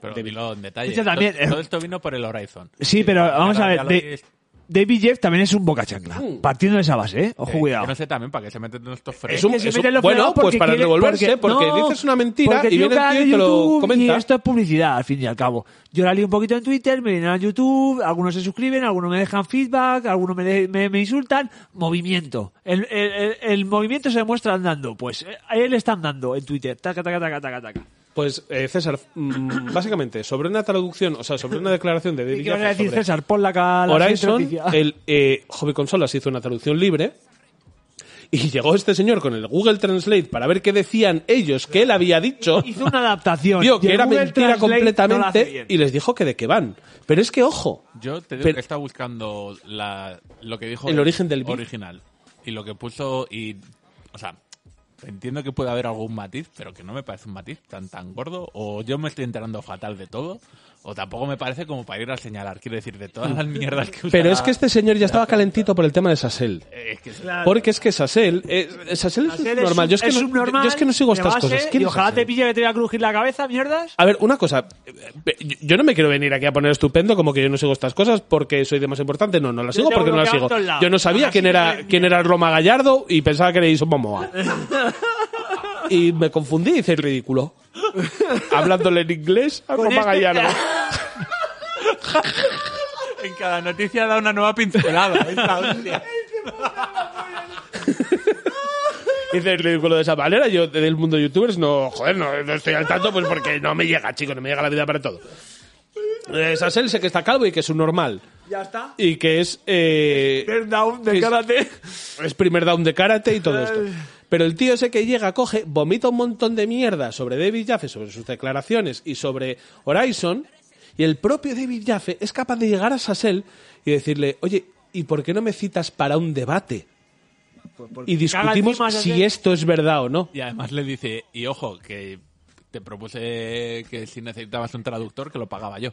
Pero dilo en detalle. Escucha, también, todo, eh, todo esto vino por el Horizon. Sí, pero vamos a ver. de-. David Jeff también es un boca chancla. Partiendo de esa base, ¿eh? Ojo, Eh, cuidado. Yo no sé también para qué se meten en estos Es que se es un- meten los bueno, pues porque para quiere- revolverse, porque dices una mentira porque y viene el tío y te lo comenta. Y esto es publicidad, al fin y al cabo. Yo la lío un poquito en Twitter, me vienen a YouTube, algunos se suscriben, algunos me dejan feedback, algunos me, de- me, me insultan. Movimiento. El, el- el- el movimiento se demuestra andando. Pues eh, a él está andando en Twitter. Taca, taca, taca, taca, taca. Pues, eh, César, mm, básicamente, sobre una traducción, o sea, sobre una declaración de David ¿Qué a Jaffe decir, sobre César? Pon la, ca- la Horizon, siguiente noticia. el eh, Hobby Consolas hizo una traducción libre y llegó este señor con el Google Translate para ver qué decían ellos que él había dicho. Hizo una adaptación. Vio y que el era Google mentira Translate no la hace completamente bien. y les dijo que de qué van. Pero es que, ojo, Yo te digo Pero- que está buscando la, lo que dijo El origen del original. Y lo que puso y o sea, entiendo que puede haber algún matiz, pero que no me parece un matiz tan tan gordo o yo me estoy enterando fatal de todo o tampoco me parece como para ir a señalar, quiero decir, de todas las mierdas que usa pero es que este señor ya estaba calentito por el tema de Sassel. eh, es que es- Porque es que Sassel, eh, Sassel es normal. Yo es que, no, subnormal, yo es que no sigo estas base, cosas. ¿Quién Y ojalá Sassel? te pille que te voy a crujir la cabeza, mierdas. A ver, una cosa. eh, Yo- no me quiero venir aquí a poner estupendo como que yo no sigo estas cosas porque soy de más importante. No, no las sigo porque no las sigo. Yo no sabía Así quién era, quién era Roma Gallardo y pensaba que era Ison Momoa. Y me confundí y hice el ridículo. Hablándole en inglés a Roma este- Gallardo. En cada noticia da una nueva pincelada. es la hostia. Hice el ridículo de esa manera. Yo del mundo de youtubers no, joder, no, no estoy al tanto pues porque no me llega, chicos, no me llega la vida para todo. Eh, Sassel sé que está calvo y que es un normal. Ya está. Y que es... Eh, Third down de es- karate. Es primer down de karate y todo esto. Pero el tío ese que llega, coge, vomita un montón de mierda sobre David Jaffe, sobre sus declaraciones y sobre Horizon, y el propio David Jaffe es capaz de llegar a Sassel y decirle, oye, ¿y por qué no me citas para un debate? Y discutimos si esto es verdad o no. Y además le dice, y ojo, que te propuse que si necesitabas un traductor, que lo pagaba yo.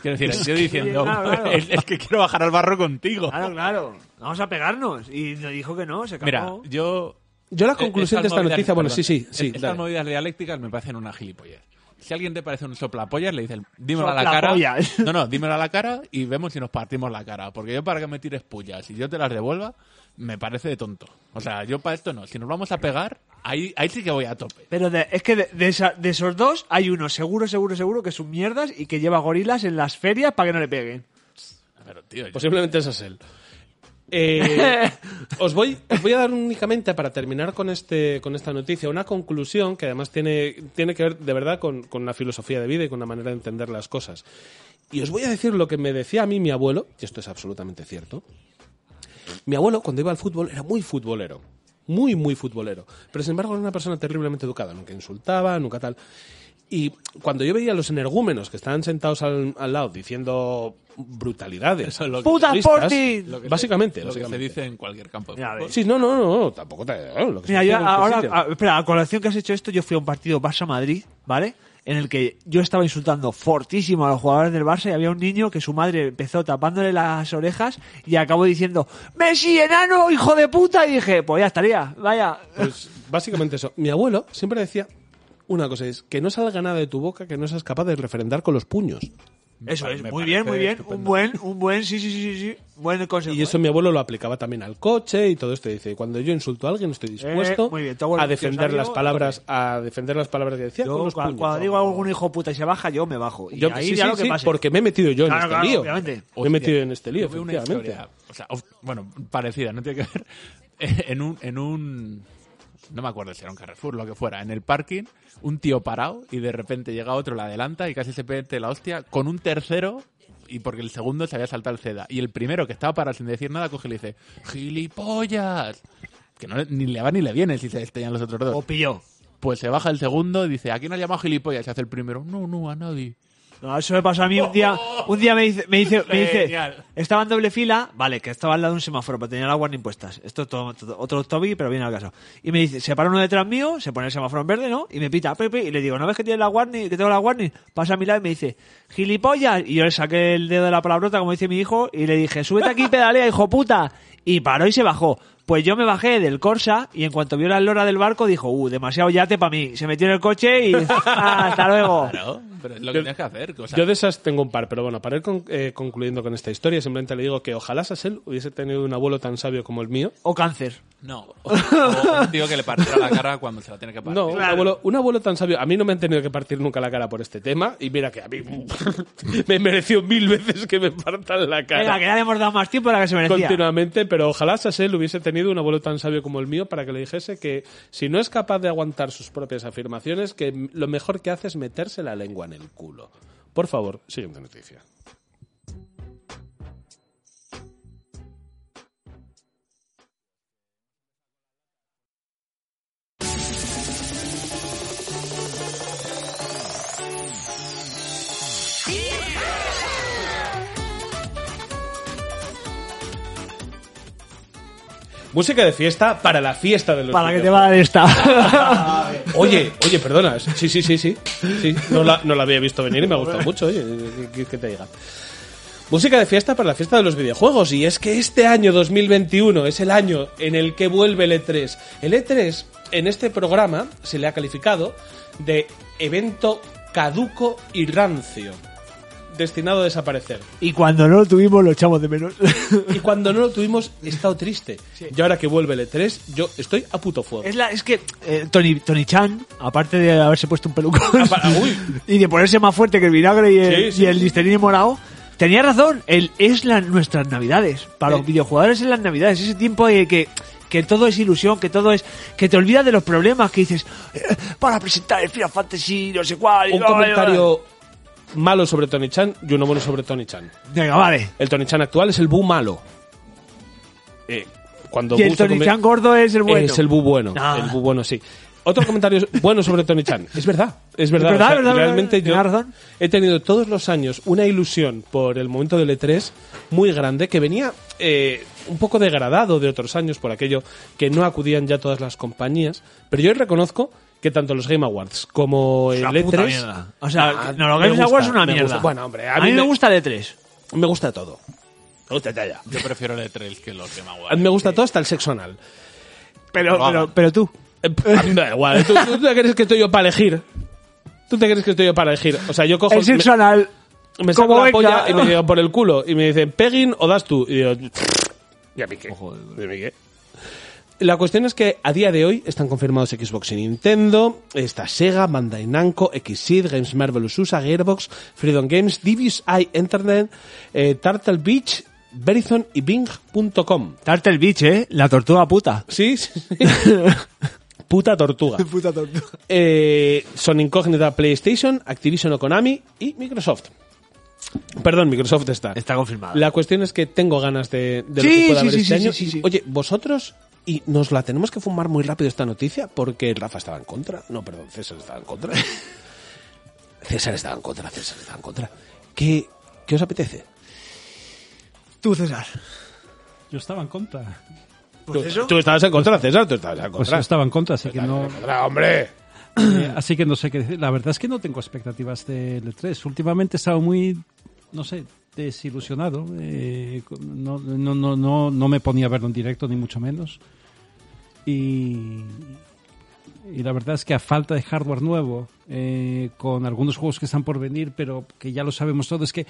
Quiero decir, el tío diciendo, claro, claro. Es, es que quiero bajar al barro contigo. Claro, claro. Vamos a pegarnos. Y le dijo que no, se Mira, cagó. yo... Yo la conclusión de esta movidas- noticia, bueno, sí, sí, sí. Estas dale. movidas dialécticas me parecen una gilipollez. Si alguien te parece un soplapollas, le dices, dímelo a la cara. No, no, dímelo a la cara y vemos si nos partimos la cara. Porque yo para que me tires pullas y yo te las devuelva, me parece de tonto. O sea, yo para esto no. Si nos vamos a pegar, ahí, ahí sí que voy a tope. Pero de- es que de, de esa- de esos dos hay uno seguro, seguro, seguro que son mierdas y que lleva gorilas en las ferias para que no le peguen. Pero, tío, yo- Posiblemente es él. Eh, os, voy, os voy a dar únicamente, para terminar con, este, con esta noticia, una conclusión que además tiene, tiene que ver de verdad con, con la filosofía de vida y con la manera de entender las cosas. Y os voy a decir lo que me decía a mí mi abuelo, y esto es absolutamente cierto. Mi abuelo, cuando iba al fútbol, era muy futbolero. Muy, muy futbolero. Pero sin embargo, era una persona terriblemente educada. Nunca insultaba, nunca tal. Y cuando yo veía a los energúmenos que estaban sentados al, al lado diciendo brutalidades. Eso es lo que- ¡Puta Sporting! lo que se- Básicamente, Lo que se dice en cualquier campo de fútbol. Sí, no, no, no, tampoco te. no, lo que se Mira, yo ahora, a- espera, a colación que has hecho esto, yo fui a un partido Barça-Madrid, ¿vale? en el que yo estaba insultando fortísimo a los jugadores del Barça y había un niño que su madre empezó tapándole las orejas y acabó diciendo Messi, enano, hijo de puta, y dije, pues ya estaría, vaya. Pues básicamente eso. Mi abuelo siempre decía una cosa, es que no salga nada de tu boca que no seas capaz de refrendar con los puños. Eso es, muy bien, muy bien, un buen, un buen, sí, sí, sí, sí, buen consejo. Y eso ¿eh? mi abuelo lo aplicaba también al coche y todo esto. Dice, cuando yo insulto a alguien estoy dispuesto Eh, muy bien, tu abuelo a tío defender sabio, las palabras, a defender las palabras que decía Yo, con los cua- puños. cuando digo a algún hijo puta y se baja, yo me bajo. Y Yo- ahí sí, ya sí, lo que sí, pase. porque me he metido yo en este claro, lío. obviamente. Me he metido en este lío, efectivamente. historia, o sea, of- bueno, parecida, no tiene que ver. En un, en un, no me acuerdo si era un Carrefour, lo que fuera, en el parking, un tío parado y de repente llega otro, la adelanta y casi se mete la hostia con un tercero y porque el segundo se había saltado el CEDA. Y el primero que estaba parado sin decir nada coge y le dice, ¡gilipollas! Que no, ni le va ni le viene si se estrellan los otros dos. O pilló. Pues se baja el segundo y dice, ¿a quién has llamado gilipollas? Y hace el primero, no, no, a nadie. No, eso me pasó a mí un día. Un día me dice, me dice, me dice estaba en doble fila, vale, que estaba al lado de un semáforo, pero tenía las warning puestas. Esto es todo, todo- otro Toby, pero viene al caso. Y me dice, se para uno detrás mío, se pone el semáforo en verde, ¿no? Y me pita, Pepe, y le digo, ¿no ves que tiene la warning, que tengo la warning? Pasa a mi lado y me dice, gilipollas. Y yo le saqué el dedo de la palabrota, como dice mi hijo, y le dije, súbete aquí, pedalea, hijo puta. Y paró y se bajó. Pues yo me bajé del Corsa y en cuanto vio la lora del barco dijo, uh, demasiado yate para mí. Se metió en el coche y "Ah, hasta luego. Claro, pero es lo que Yo- tienes que hacer. o sea, Yo de esas tengo un par, pero bueno, para ir con- eh, concluyendo con esta historia, simplemente le digo que ojalá Sassel hubiese tenido un abuelo tan sabio como el mío. O cáncer. No. O, o un tío que le partiera la cara cuando se la tiene que partir. No, un, abuelo, un abuelo tan sabio. A mí no me han tenido que partir nunca la cara por este tema. Y mira que a mí me mereció mil veces que me partan la cara. Venga, que ya le hemos dado más tiempo de la que se merecía. continuamente, pero ojalá Sassel hubiese tenido un abuelo tan sabio como el mío para que le dijese que si no es capaz de aguantar sus propias afirmaciones, que lo mejor que hace es meterse la lengua en el culo. Por favor, siguiente noticia. Música de fiesta para la fiesta de los Para que te videojuegos. va a dar esta. Oye, oye, perdona. Sí, sí, sí, sí. sí no, la, no la había visto venir y me ha gustado mucho. Oye, ¿qué, qué te diga? Música de fiesta para la fiesta de los videojuegos. Y es que este año 2021 es el año en el que vuelve el E3. El E3 en este programa se le ha calificado de evento caduco y rancio. Destinado a desaparecer. y cuando no lo tuvimos, lo echamos de menos. Y cuando no lo tuvimos, he estado triste. Y ahora que vuelve el E3, yo estoy a puto fuego. es, la, es que eh, Tony, Tony Chan, aparte de haberse puesto un peluco pa- uy. y de ponerse más fuerte que el vinagre y el, Sí, sí, y el sí. Listerine morado, tenía razón. El, es la, nuestras navidades. Para los videojugadores es las navidades. Ese tiempo de que que todo es ilusión, que todo es... Que te olvidas de los problemas, que dices... "Eh, para presentar el Final Fantasy, no sé cuál... y Un bla". comentario malo sobre Tony Chan y uno bueno sobre Tony Chan. Venga, vale. El Tony Chan actual es el Bu malo. Eh, cuando Y el Bu se Tony Chan gordo es el bueno. Es el Bu bueno. Ah. El Bu bueno, sí. Otro comentario bueno sobre Tony Chan. Es verdad, es verdad. Es verdad, O sea, verdad, realmente verdad. yo razón. he tenido todos los años una ilusión por el momento del E3 muy grande que venía eh, un poco degradado de otros años por aquello que no acudían ya todas las compañías. Pero yo reconozco que tanto los Game Awards como el Una E3 puta mierda. O sea, Ah, no, lo me Games gusta, Awards es una me mierda. gusta. Bueno, hombre, a, mí me, gusta el E E3. me gusta todo. Me gusta todo. Yo prefiero el E3 que los Game Awards. Me gusta todo hasta el sexo anal. Pero, pero, pero tú. Eh, a mí me da igual. ¿Tú, tú te crees que estoy yo para elegir? ¿Tú te crees que estoy yo para elegir? O sea, yo cojo... El sexo me, anal. me saco la venga. polla y me digo por el culo. Y me dicen, ¿pegging o das tú? Y digo, ya piqué. Ya piqué. La cuestión es que a día de hoy están confirmados Xbox y Nintendo, está Sega, Bandai Namco, Xseed, Games Marvelous USA, Gearbox, Freedom Games, Divius Eye Internet, eh, Turtle Beach, Verizon y Bing.com. Turtle Beach, ¿eh? La tortuga puta. Sí, sí, sí. Puta tortuga. Puta tortuga. Eh, son incógnita PlayStation, Activision o Konami y Microsoft. Perdón, Microsoft está. Está confirmado. La cuestión es que tengo ganas de, de lo Sí, que pueda sí, haber sí, este sí, año. sí, sí. Oye, vosotros, y nos la tenemos que fumar muy rápido esta noticia porque Rafa estaba en contra. No, perdón, César estaba en contra. César estaba en contra, César estaba en contra. ¿Qué, qué os apetece? Tú, César. Yo estaba en contra. Pues tú, tú estabas en contra, César, tú estabas en Pues contra. yo estaba en contra, así que no. Contra, hombre. Eh, así que no sé qué decir. La verdad es que no tengo expectativas de E3. Últimamente he estado muy, no sé, desilusionado. Eh, no, no, no, no, no me ponía a verlo en directo, ni mucho menos. Y, y la verdad es que a falta de hardware nuevo, eh, con algunos juegos que están por venir, pero que ya lo sabemos todo, es que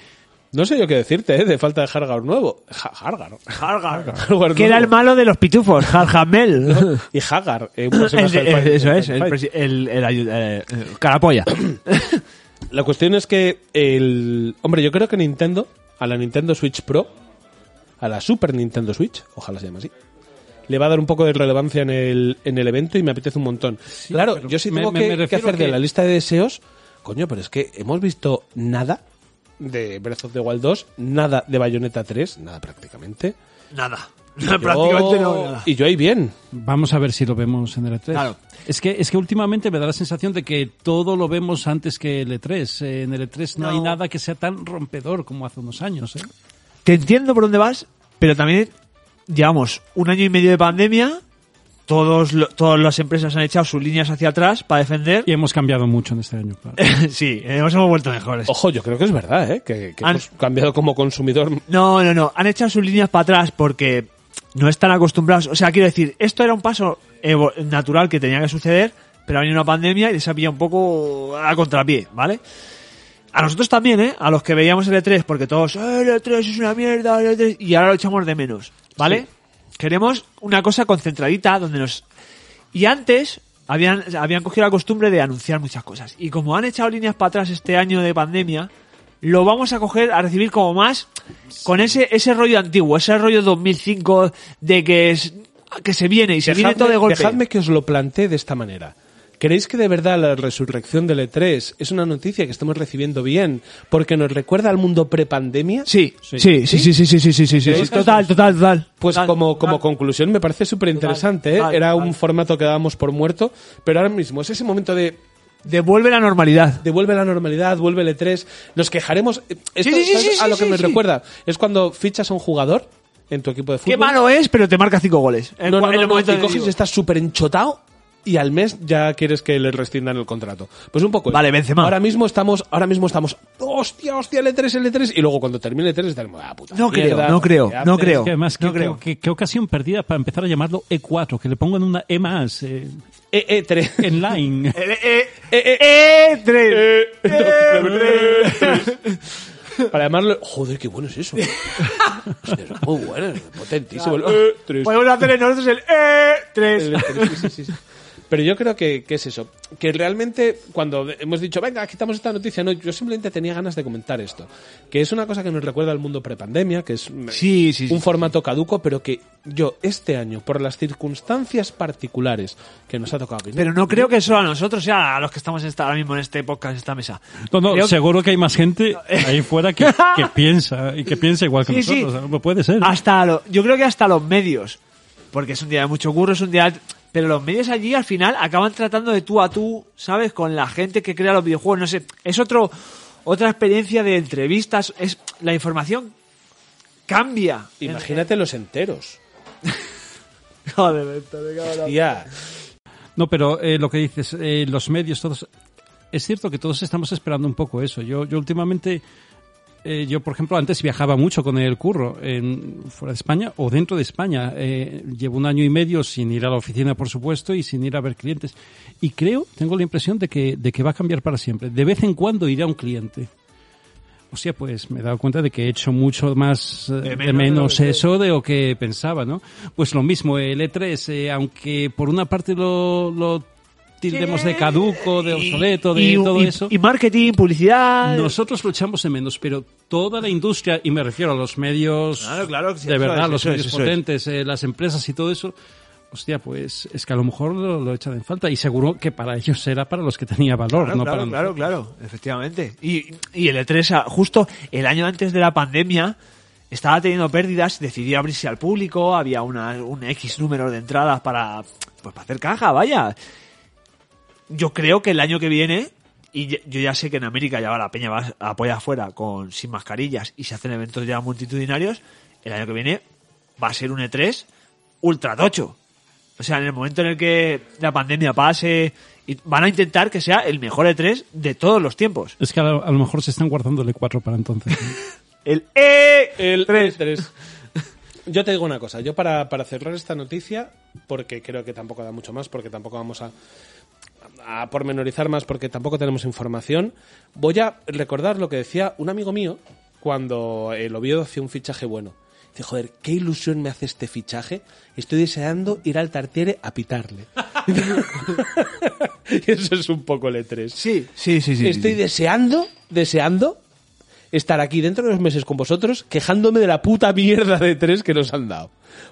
No sé yo qué decirte, ¿eh? De falta de hardware nuevo. Ja- hardware. Hardware Que era el malo de los pitufos, Jarjamel. Y Hagar. eh, Final Eso es, el, el, el ayu- eh, eh, carapolla. La cuestión es que el... Hombre, yo creo que Nintendo, a la Nintendo Switch Pro, a la Super Nintendo Switch, ojalá se llame así, le va a dar un poco de relevancia en el, en el evento y me apetece un montón. claro, yo sí me- tengo me- que, me que hacer de la lista de deseos, coño, pero es que hemos visto nada de Breath of the Wild 2, nada de Bayonetta 3, nada prácticamente. Nada. Yo- Prácticamente no. Y yo ahí bien. Vamos a ver si lo vemos en el E3. Claro. Es que, es que últimamente me da la sensación de que todo lo vemos antes que el E3. Eh, En el E3 no, hay nada que sea tan rompedor como hace unos años. ¿eh? Te entiendo por dónde vas, pero también llevamos un año y medio de pandemia. Todos todas las empresas han echado sus líneas hacia atrás para defender. Y hemos cambiado mucho en este año, claro. sí, hemos, hemos vuelto mejores. Ojo, yo creo que es verdad, ¿eh? Que, que Han- hemos cambiado como consumidor. No, no, no. Han echado sus líneas para atrás porque no están acostumbrados. O sea, quiero decir, esto era un paso natural que tenía que suceder, pero ha venido una pandemia y les ha pillado un poco a contrapié, ¿vale? A nosotros también, ¿eh? A los que veíamos el E3, porque todos, "Eh, el E3 es una mierda, el E3", y ahora lo echamos de menos, ¿vale? Queremos una cosa concentradita donde nos... Y antes habían, habían cogido la costumbre de anunciar muchas cosas. Y como han echado líneas para atrás este año de pandemia, lo vamos a coger, a recibir como más con ese, ese rollo antiguo, ese rollo 2005 de que es, que se viene y se viene todo de golpe. dejadme que os lo plantee de esta manera. ¿Creéis que de verdad la resurrección del E3 es una noticia que estamos recibiendo bien porque nos recuerda al mundo prepandemia? Sí, sí, sí, sí, sí, sí, sí, sí, sí, sí, sí, ¿Creéis que total, total, total. Pues Total, como, como total. conclusión me parece súper interesante. ¿eh? Era total. un formato que dábamos por muerto, pero ahora mismo es ese momento de Devuelve la normalidad. devuelve la normalidad, vuelve el E3. Nos quejaremos. Esto, Sí, sí, sí, ¿sabes sí, a lo que me recuerda es cuando fichas a un jugador en tu equipo de fútbol. Qué malo es, pero te marca cinco goles. En No, no, no, el no, momento y coges digo. y estás súper enchotado y al mes ya quieres que le rescindan el contrato. Pues un poco. Vale, Benzema. Ahora mismo estamos, ahora mismo estamos, hostia, hostia, el E3, el E3, y luego cuando termine el E3 estaremos, ah, puta No creo, mierda, no creo, no creo. Es que además, no qué, creo. qué- qué ocasión perdida para empezar a llamarlo E4, que le pongan una E más eh, E, E3. en line. Eh, eh, eh, tres. Para llamarlo, joder, qué bueno es eso. Es muy bueno, potentísimo. El E3. Podemos hacer nosotros el E, tres. El E3, sí, sí, sí, sí. Pero yo creo que, que es eso. Que realmente, cuando hemos dicho, venga, quitamos esta noticia, no, yo simplemente tenía ganas de comentar esto. Que es una cosa que nos recuerda al mundo prepandemia, que es Sí, sí, sí, un sí. formato caduco, pero que yo este año, por las circunstancias particulares que nos ha tocado vivir, Pero no creo que solo a nosotros, o sea, a los que estamos en esta- ahora mismo en este podcast, en esta mesa. No, no, Creo seguro que hay más gente ahí fuera que, que piensa y que piensa igual que Sí, sí. nosotros. ¿no? Puede ser. Hasta lo- yo creo que hasta los medios, porque es un día de mucho curro, es un día... Pero los medios allí al final acaban tratando de tú a tú, ¿sabes? Con la gente que crea los videojuegos, no sé. Es otro otra experiencia de entrevistas, es la información cambia. imagínate los enteros. Joder, esto, me cago en la- Tía, No, pero eh, lo que dices, eh, los medios, todos. Es cierto que todos estamos esperando un poco eso. Yo, yo últimamente, eh, yo por ejemplo, antes viajaba mucho con el curro, en, fuera de España o dentro de España. Eh, llevo un año y medio sin ir a la oficina, por supuesto, y sin ir a ver clientes. Y creo, tengo la impresión de que, de que va a cambiar para siempre. De vez en cuando iré a un cliente. O sea, pues me he dado cuenta de que he hecho mucho más eh, de menos de eso de lo que pensaba, ¿no? Pues lo mismo, el E3, eh, aunque por una parte lo, lo tildemos de caduco, de obsoleto, de y, todo y- eso, y marketing, publicidad... nosotros lo echamos de menos, pero toda la industria, y me refiero a los medios, Claro, claro, sí, de verdad, es, los medios es. potentes, eh, las empresas y todo eso, hostia, pues es que a lo mejor lo, lo echan en falta. Y seguro que para ellos era para los que tenía valor, Claro, no claro, para claro, claro, efectivamente. Y, y el E3, ah, justo el año antes de la pandemia, estaba teniendo pérdidas, decidió abrirse al público, había una, un X número de entradas para, pues, para hacer caja, vaya. Yo creo que el año que viene, y yo ya sé que en América ya va la peña va a apoyar afuera con sin mascarillas y se hacen eventos ya multitudinarios, el año que viene va a ser un E3 ultra tocho. O sea, en el momento en el que la pandemia pase, y van a intentar que sea el mejor E3 de todos los tiempos. Es que a lo, a lo mejor se están guardando el E4 para entonces. El E El 3. 3. Yo te digo una cosa, yo para, para cerrar esta noticia, porque creo que tampoco da mucho más, porque tampoco vamos a, a pormenorizar más, porque tampoco tenemos información, voy a recordar lo que decía un amigo mío cuando el Oviedo hacía un fichaje bueno. Dice, joder, qué ilusión me hace este fichaje. Estoy deseando ir al Tartiere a pitarle. y eso es un poco el E3. Sí, sí, sí, sí. Estoy sí. deseando, deseando estar aquí dentro de unos meses con vosotros quejándome de la puta mierda de tres que nos han dado.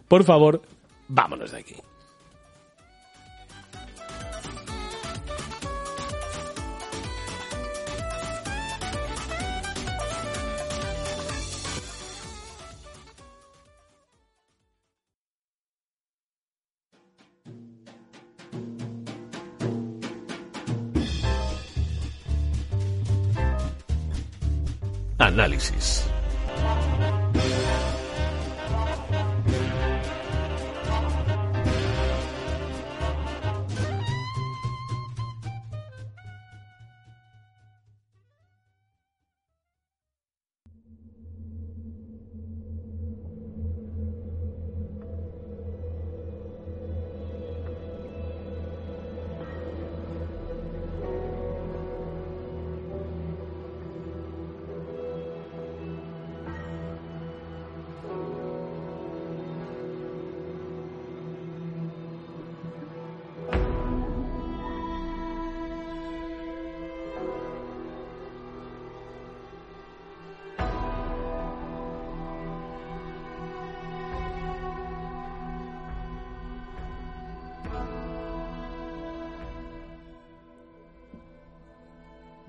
Por favor, vámonos de aquí. Análisis.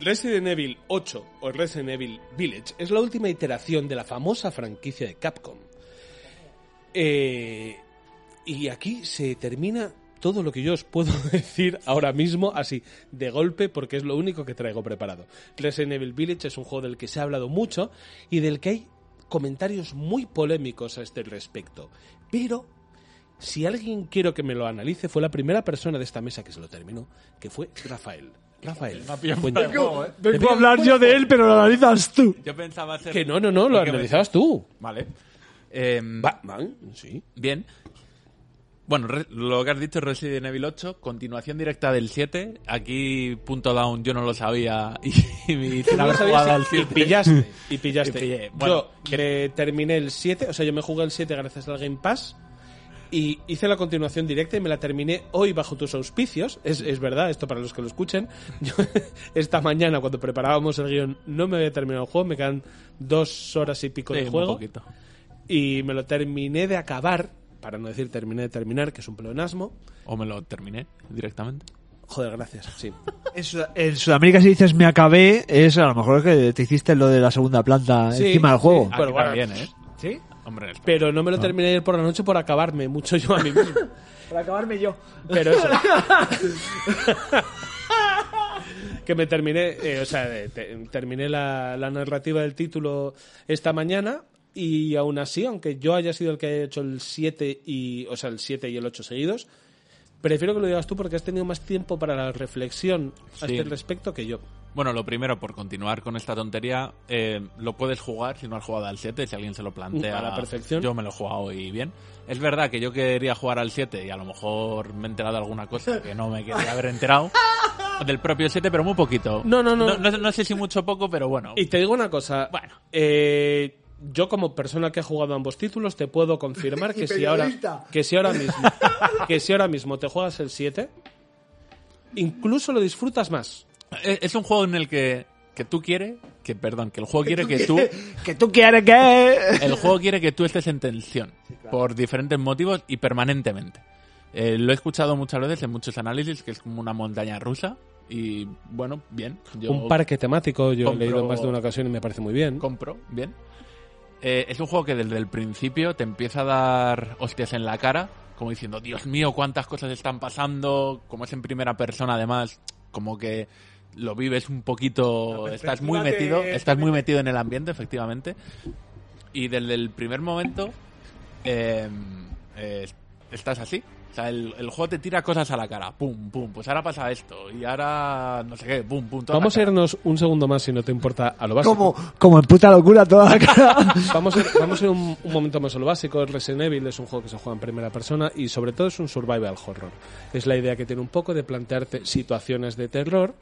Resident Evil 8 o Resident Evil Village es la última iteración de la famosa franquicia de Capcom. Eh, y aquí se termina todo lo que yo os puedo decir ahora mismo, así, de golpe, porque es lo único que traigo preparado. Resident Evil Village es un juego del que se ha hablado mucho y del que hay comentarios muy polémicos a este respecto. Pero, si alguien quiero que me lo analice, fue la primera persona de esta mesa que se lo terminó, que fue Rafael. Rafael, cuenta- Vengo a hablar yo de él, pero lo analizas tú. Yo pensaba hacer... que no, no, no, lo Porque me- analizabas tú. Vale. Em, Va, va, sí. Bien. Bueno, re- lo que has dicho es Resident Evil 8, continuación directa del 7. Aquí, punto down, yo no lo sabía y, y haber lo sabías jugado al y 7. pillaste. Y pillaste. Y pillé. Bueno. Yo que terminé el 7, o sea, yo me jugué el 7 gracias al Game Pass. Y hice la continuación directa y me la terminé hoy bajo tus auspicios. Es, es verdad, esto para los que lo escuchen. Yo, esta mañana, cuando preparábamos el guion, no me había terminado el juego. Me quedan dos horas y pico Sí, de un juego. poquito. Y me lo terminé de acabar, para no decir terminé de terminar, que es un pleonasmo. O me lo terminé directamente. Joder, gracias, sí. En, Sud- en Sudamérica si dices me acabé, es a lo mejor que te hiciste lo de la segunda planta Sí, encima del sí. juego. Aquí Pero bueno, también, ¿eh? ¿Sí? Hombre, es- Pero no me lo terminé ayer por la noche por acabarme mucho yo a mí mismo. Para acabarme yo. Pero eso. que me terminé, eh, o sea, de- te- terminé la, la narrativa del título esta mañana y aún así, aunque yo haya sido el que haya hecho el 7 y, o sea, el 7 y el 8 seguidos, prefiero que lo digas tú porque has tenido más tiempo para la reflexión a Sí. este respecto que yo. Bueno, lo primero, por continuar con esta tontería, eh, lo puedes jugar si no has jugado al 7, si alguien se lo plantea. A la perfección. Yo me lo he jugado y bien. Es verdad que yo quería jugar al 7 y a lo mejor me he enterado de alguna cosa que no me quería haber enterado. Del propio 7, pero muy poquito. No, no, no. No, no sé si mucho o poco, pero bueno. Y te digo una cosa. Bueno. eh, yo como persona que ha jugado ambos títulos te puedo confirmar que si ahora que si ahora mismo que si ahora mismo te juegas el 7 incluso lo disfrutas más. Es es un juego en el que, que tú quieres, que perdón, que el juego quiere que tú, Que tú quieres que... el juego quiere que tú estés en tensión por diferentes motivos y permanentemente. Eh, lo he escuchado muchas veces en muchos análisis que es como una montaña rusa y bueno, bien. Yo Un parque temático, yo compro- he leído más de una ocasión y me parece muy bien. compro, bien. Eh, es un juego que desde el principio te empieza a dar hostias en la cara, como diciendo, Dios mío, cuántas cosas están pasando, como es en primera persona además, como que lo vives un poquito, estás muy metido, estás muy metido en el ambiente, efectivamente. Y desde el primer momento, eh, eh, estás así. O sea, el, el juego te tira cosas a la cara. Pum, pum. Pues ahora pasa esto. Y ahora no sé qué. Pum, pum. toda Vamos a irnos un segundo más, si no te importa, a lo básico. Como, como en puta locura toda la cara. Vamos a ir, vamos a ir un, un momento más a lo básico. Resident Evil es un juego que se juega en primera persona y sobre todo es un survival horror. Es la idea que tiene un poco de plantearte situaciones de terror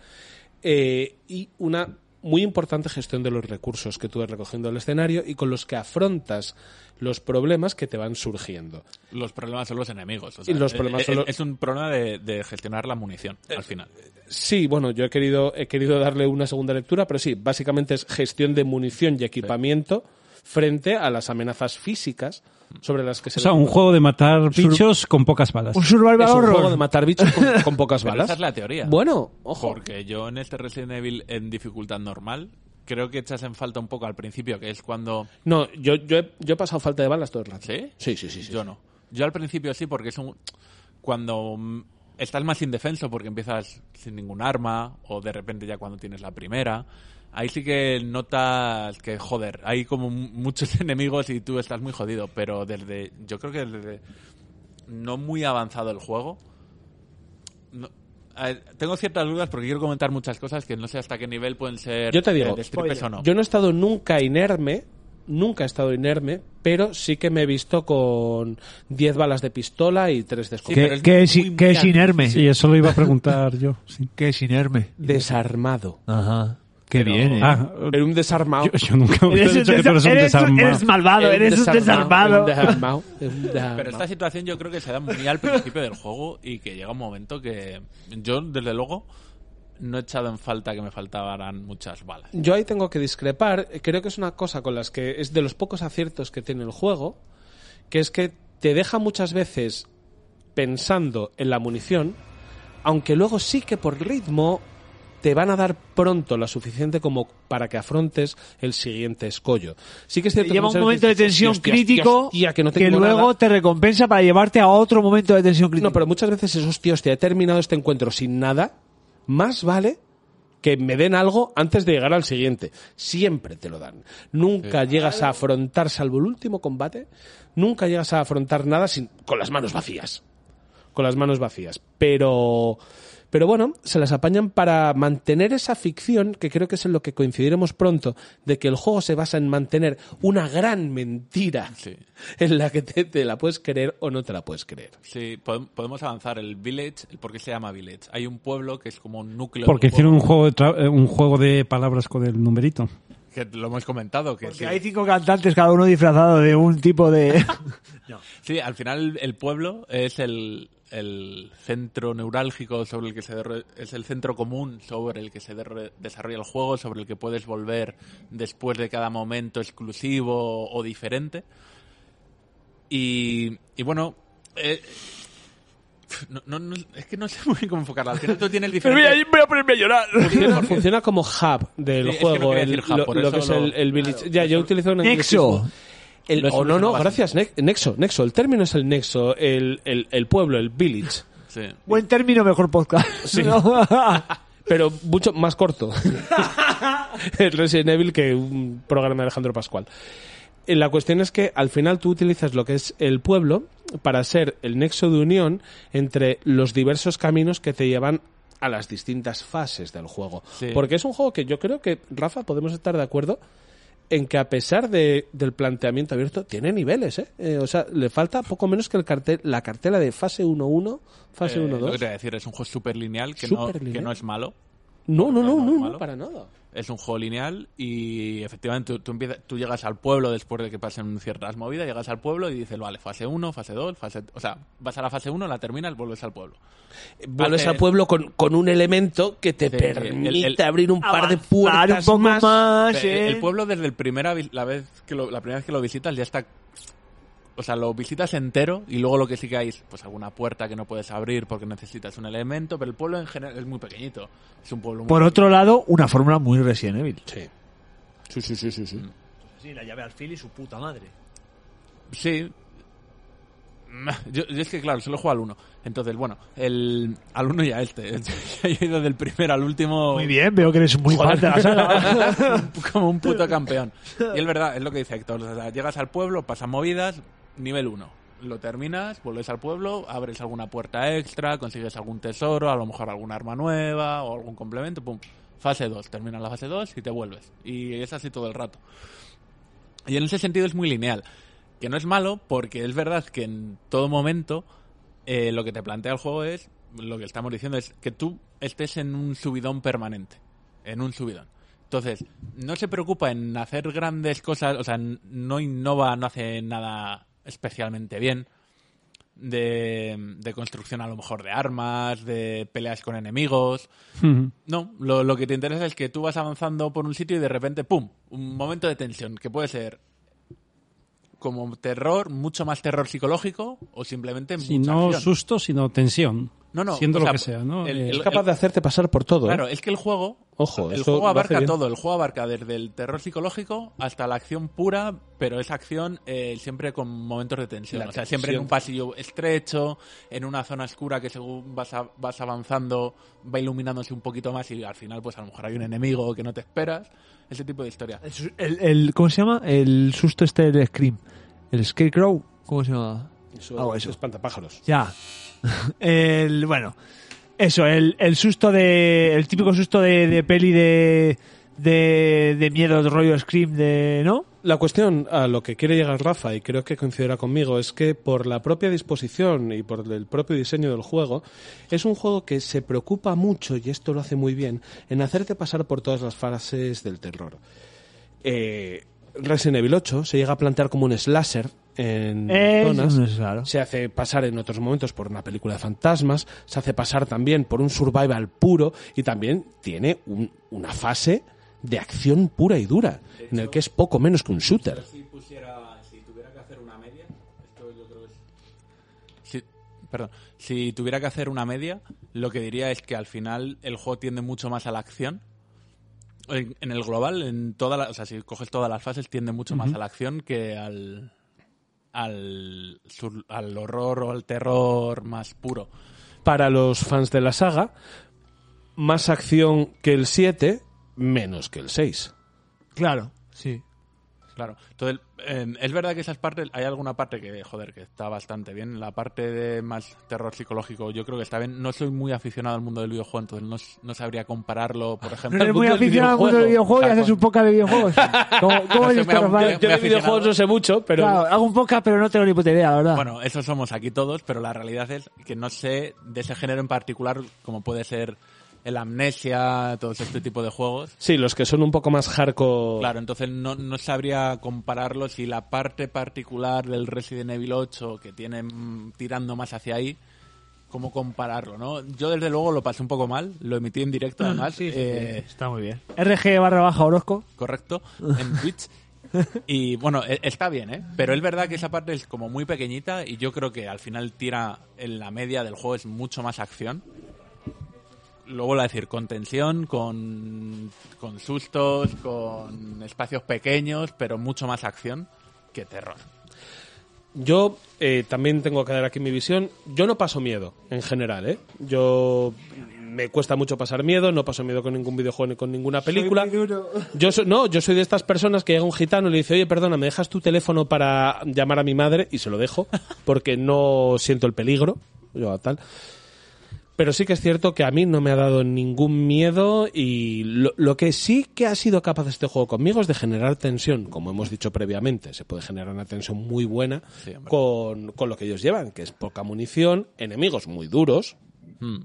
eh, y una muy importante gestión de los recursos que tú vas recogiendo del escenario y con los que afrontas los problemas que te van surgiendo. Los problemas son los enemigos. o sea, Y los problemas eh, son eh, los- Es un problema de, de gestionar la munición, al final. Sí, bueno, yo he querido, he querido darle una segunda lectura, pero sí, básicamente es gestión de munición y equipamiento frente a las amenazas físicas sobre las que se O sea, un juego de matar bichos con pocas balas. Un survival es un horror. juego de matar bichos con, con pocas Pero balas. esa es la teoría. Bueno, ojo. Porque yo en este Resident Evil en dificultad normal, creo que echas en falta un poco al principio, que es cuando... No, yo, yo, he, yo he pasado falta de balas todo el rato. ¿Sí? Sí, sí, sí. sí. Yo no. Yo al principio sí, porque es un... Cuando mm, estás más indefenso porque empiezas sin ningún arma, o de repente ya cuando tienes la primera, ahí sí que notas que, joder, hay como muchos enemigos y tú estás muy jodido, pero desde... Yo creo que desde no muy avanzado el juego... no- a ver, tengo ciertas dudas porque quiero comentar muchas cosas que no sé hasta qué nivel pueden ser Yo te digo, eh, o no. Yo no he estado nunca inerme, nunca he estado inerme, pero sí que me he visto con 10 balas de pistola y 3 de escopeta. ¿Qué, es qué es, muy, muy qué es alto. inerme? Sí, eso lo iba a preguntar yo. sí. ¿Qué es inerme? Desarmado. Ajá. Qué bien, ¿eh? Ah, Era un desarmado. yo, yo nunca hubiera Eres, dicho que tú eres un desarmado. eres malvado, eres un desarmado. un desarmado, era un desarmado. Pero esta situación yo creo que se da muy al principio del juego y que llega un momento que yo, desde luego, no he echado en falta que me faltaran muchas balas. Yo ahí tengo que discrepar. Creo que es una cosa con las que es de los pocos aciertos que tiene el juego, que es que te deja muchas veces pensando en la munición, aunque luego sí que por ritmo te van a dar pronto la suficiente como para que afrontes el siguiente escollo. Sí que es cierto que Lleva un momento de veces tensión "Hostia, hostia, crítico hostia, que, no que luego nada". te recompensa para llevarte a otro momento de tensión crítica. No, pero muchas veces es, hostia, hostia, he terminado este encuentro sin nada, más vale que me den algo antes de llegar al siguiente. Siempre te lo dan. Nunca llegas a afrontar, salvo el último combate, nunca llegas a afrontar nada sin, con las manos vacías. Con las manos vacías. Pero, pero bueno, se las apañan para mantener esa ficción, que creo que es en lo que coincidiremos pronto, de que el juego se basa en mantener una gran mentira Sí. en la que te, te la puedes creer o no te la puedes creer. Sí, podem- podemos avanzar. El Village, el ¿por qué se llama Village? Hay un pueblo que es como un núcleo. Porque hicieron un juego, de tra- eh, un juego de palabras con el numerito. Que lo hemos comentado. Que Porque sí. hay cinco cantantes, cada uno disfrazado de un tipo de... Sí, al final el pueblo es el, el centro neurálgico sobre el que se es el centro común sobre el que se desarrolla el juego, sobre el que puedes volver después de cada momento exclusivo o diferente. Y, y bueno, eh, no, no- no- es que no sé muy bien cómo enfocarla. Al final tú tienes diferentes... voy a ponerme a llorar. Funciona, funciona como hub del Sí, es que juego, el- hub, lo, que es el, el village. ya, yo utilizo un Nexo. El, oh, no, no, gracias, Ne- Nexo, Nexo. El término es el Nexo, el, el, el pueblo, el village. Sí. Buen término, mejor podcast. No. Pero mucho más corto. el Resident Evil que un programa de Alejandro Pascual. Eh, La cuestión es que al final tú utilizas lo que es el pueblo para ser el nexo de unión entre los diversos caminos que te llevan a las distintas fases del juego. Sí. Porque es un juego que yo creo que, Rafa, podemos estar de acuerdo en que a pesar de, del planteamiento abierto, tiene niveles, ¿eh? Eh, O sea, le falta poco menos que el cartel, la cartela de fase 1-1, fase Eh, Lo que 1-2. te voy a decir, es un juego súper lineal que, no, que no es malo. No, no, no, no, no, malo. para nada. Es un juego lineal y efectivamente tú, tú empiezas- tú llegas al pueblo después de que pasen ciertas movidas, llegas al pueblo y dices, vale, fase 1, fase 2, fase... O sea, vas a la fase 1, la terminas, vuelves al pueblo. Vuelves al pueblo con, con un elemento que te Sí, permite el- el- abrir un par de puertas un poco más. más, Eh. El pueblo desde el primera la vez que lo- la primera vez que lo visitas ya está o sea, lo visitas entero y luego lo que sí que hay es pues alguna puerta que no puedes abrir porque necesitas un elemento, pero el pueblo en general es muy pequeñito. Es un pueblo muy Por otro lado, una fórmula muy Resident Evil. Sí. Sí, sí, sí, sí, sí. Sí, la llave al fil y su puta madre. Sí. Yo, yo es que, claro, solo juego al 1. Entonces, bueno, el, al 1 y a este. Yo he ido del primero al último. Muy bien, veo que eres muy fan de la saga. como un puto campeón. Y es verdad, es lo que dice Héctor. O sea, llegas al pueblo, pasan movidas, nivel 1. Lo terminas, vuelves al pueblo, abres alguna puerta extra, consigues algún tesoro, a lo mejor alguna arma nueva o algún complemento, pum. Fase 2, terminas la fase 2 y te vuelves. Y es así todo el rato. Y en ese sentido es muy lineal. Que no es malo porque es verdad que en todo momento eh, lo que te plantea el juego es, lo que estamos diciendo es que tú estés en un subidón permanente. En un subidón. Entonces, no se preocupa en hacer grandes cosas, o sea, no innova, no hace nada especialmente bien de, de construcción a lo mejor de armas, de peleas con enemigos. No, lo, lo que te interesa es que tú vas avanzando por un sitio y de repente, ¡pum! Un momento de tensión, que puede ser como terror, mucho más terror psicológico o simplemente Si no acción. susto, sino tensión. No, no, Siendo o lo sea, que sea, ¿no? el- Eh, Es capaz de hacerte pasar por todo. ¿eh? Claro, es que el juego, Ojo, el juego abarca todo. El juego abarca desde el terror psicológico hasta la acción pura, pero esa acción eh, siempre con momentos de tensión. La o sea, siempre en un pasillo estrecho, en una zona oscura que según vas, a- vas avanzando va iluminándose un poquito más y al final pues a lo mejor hay un enemigo que no te esperas. Ese tipo de historia. El, su- el- el- ¿Cómo se llama? El susto este del Scream. El Scarecrow. ¿Cómo se llama? Eso, eso eso. espantapájaros. Ya. El, bueno, eso, el, el susto de. El típico susto de, de peli de. De, de miedo, de rollo Scream, de. ¿No? La cuestión a lo que quiere llegar Rafa, y creo que coincidirá conmigo, es que por la propia disposición y por el propio diseño del juego, es un juego que se preocupa mucho, y esto lo hace muy bien, en hacerte pasar por todas las fases del terror. Eh, Resident Evil 8 se llega a plantear como un slasher en zonas. claro. Se hace pasar en otros momentos por una película de fantasmas, se hace pasar también por un survival puro y también tiene un- una fase de acción pura y dura, en el que es poco menos que un shooter. Si pusiera, si tuviera que hacer una media, esto yo creo es... Si, perdón, si tuviera que hacer una media, lo que diría es que al final el juego tiende mucho más a la acción. En, en el global, en toda la, o sea, si coges todas las fases, tiende mucho más a la acción que al, al, al horror o al terror más puro. Para los fans de la saga, más acción que el 7, menos que el 6. Claro, sí. Claro. Entonces, eh, es verdad que esas partes, hay alguna parte que, joder, que está bastante bien. La parte de más terror psicológico, yo creo que está bien. No soy muy aficionado al mundo del videojuego, entonces no, no sabría compararlo, por No ejemplo. eres muy aficionado al mundo del videojuego y haces un con- podcast de videojuegos. ¿Cómo, cómo No es sé, me- Yo de videojuegos no sé mucho, pero Claro, hago un podcast, pero no tengo ni puta idea, la verdad. Bueno, eso somos aquí todos, pero la realidad es que no sé de ese género en particular, como puede ser el Amnesia, todo este tipo de juegos. sí, los que son un poco más hardcore. Claro, entonces no, no sabría compararlo si la parte particular del Resident Evil 8 que tiene mm, tirando más hacia ahí, cómo compararlo, ¿no? Yo desde luego lo pasé un poco mal, lo emití en directo además, eh, Está muy bien. RG barra baja Orozco. correcto, en Twitch. Y bueno, e- está bien, ¿eh? Pero es verdad que esa parte es como muy pequeñita y yo creo que al final tira en la media del juego es mucho más acción. Lo vuelvo a decir, con tensión, con, con sustos, con espacios pequeños, pero mucho más acción que terror. Yo eh, también tengo que dar aquí mi visión. Yo no paso miedo, en general, ¿eh? Yo me cuesta mucho pasar miedo, no paso miedo con ningún videojuego ni con ninguna película. Yo soy, no, yo soy de estas personas que llega un gitano y le dice, oye, perdona, ¿me dejas tu teléfono para llamar a mi madre? Y se lo dejo, porque no siento el peligro. Yo tal. Pero sí que es cierto que a mí no me ha dado ningún miedo y lo, lo que sí que ha sido capaz este juego conmigo es de generar tensión, como hemos dicho previamente. Se puede generar una tensión muy buena Sí, con, con lo que ellos llevan, que es poca munición, enemigos muy duros. Hmm.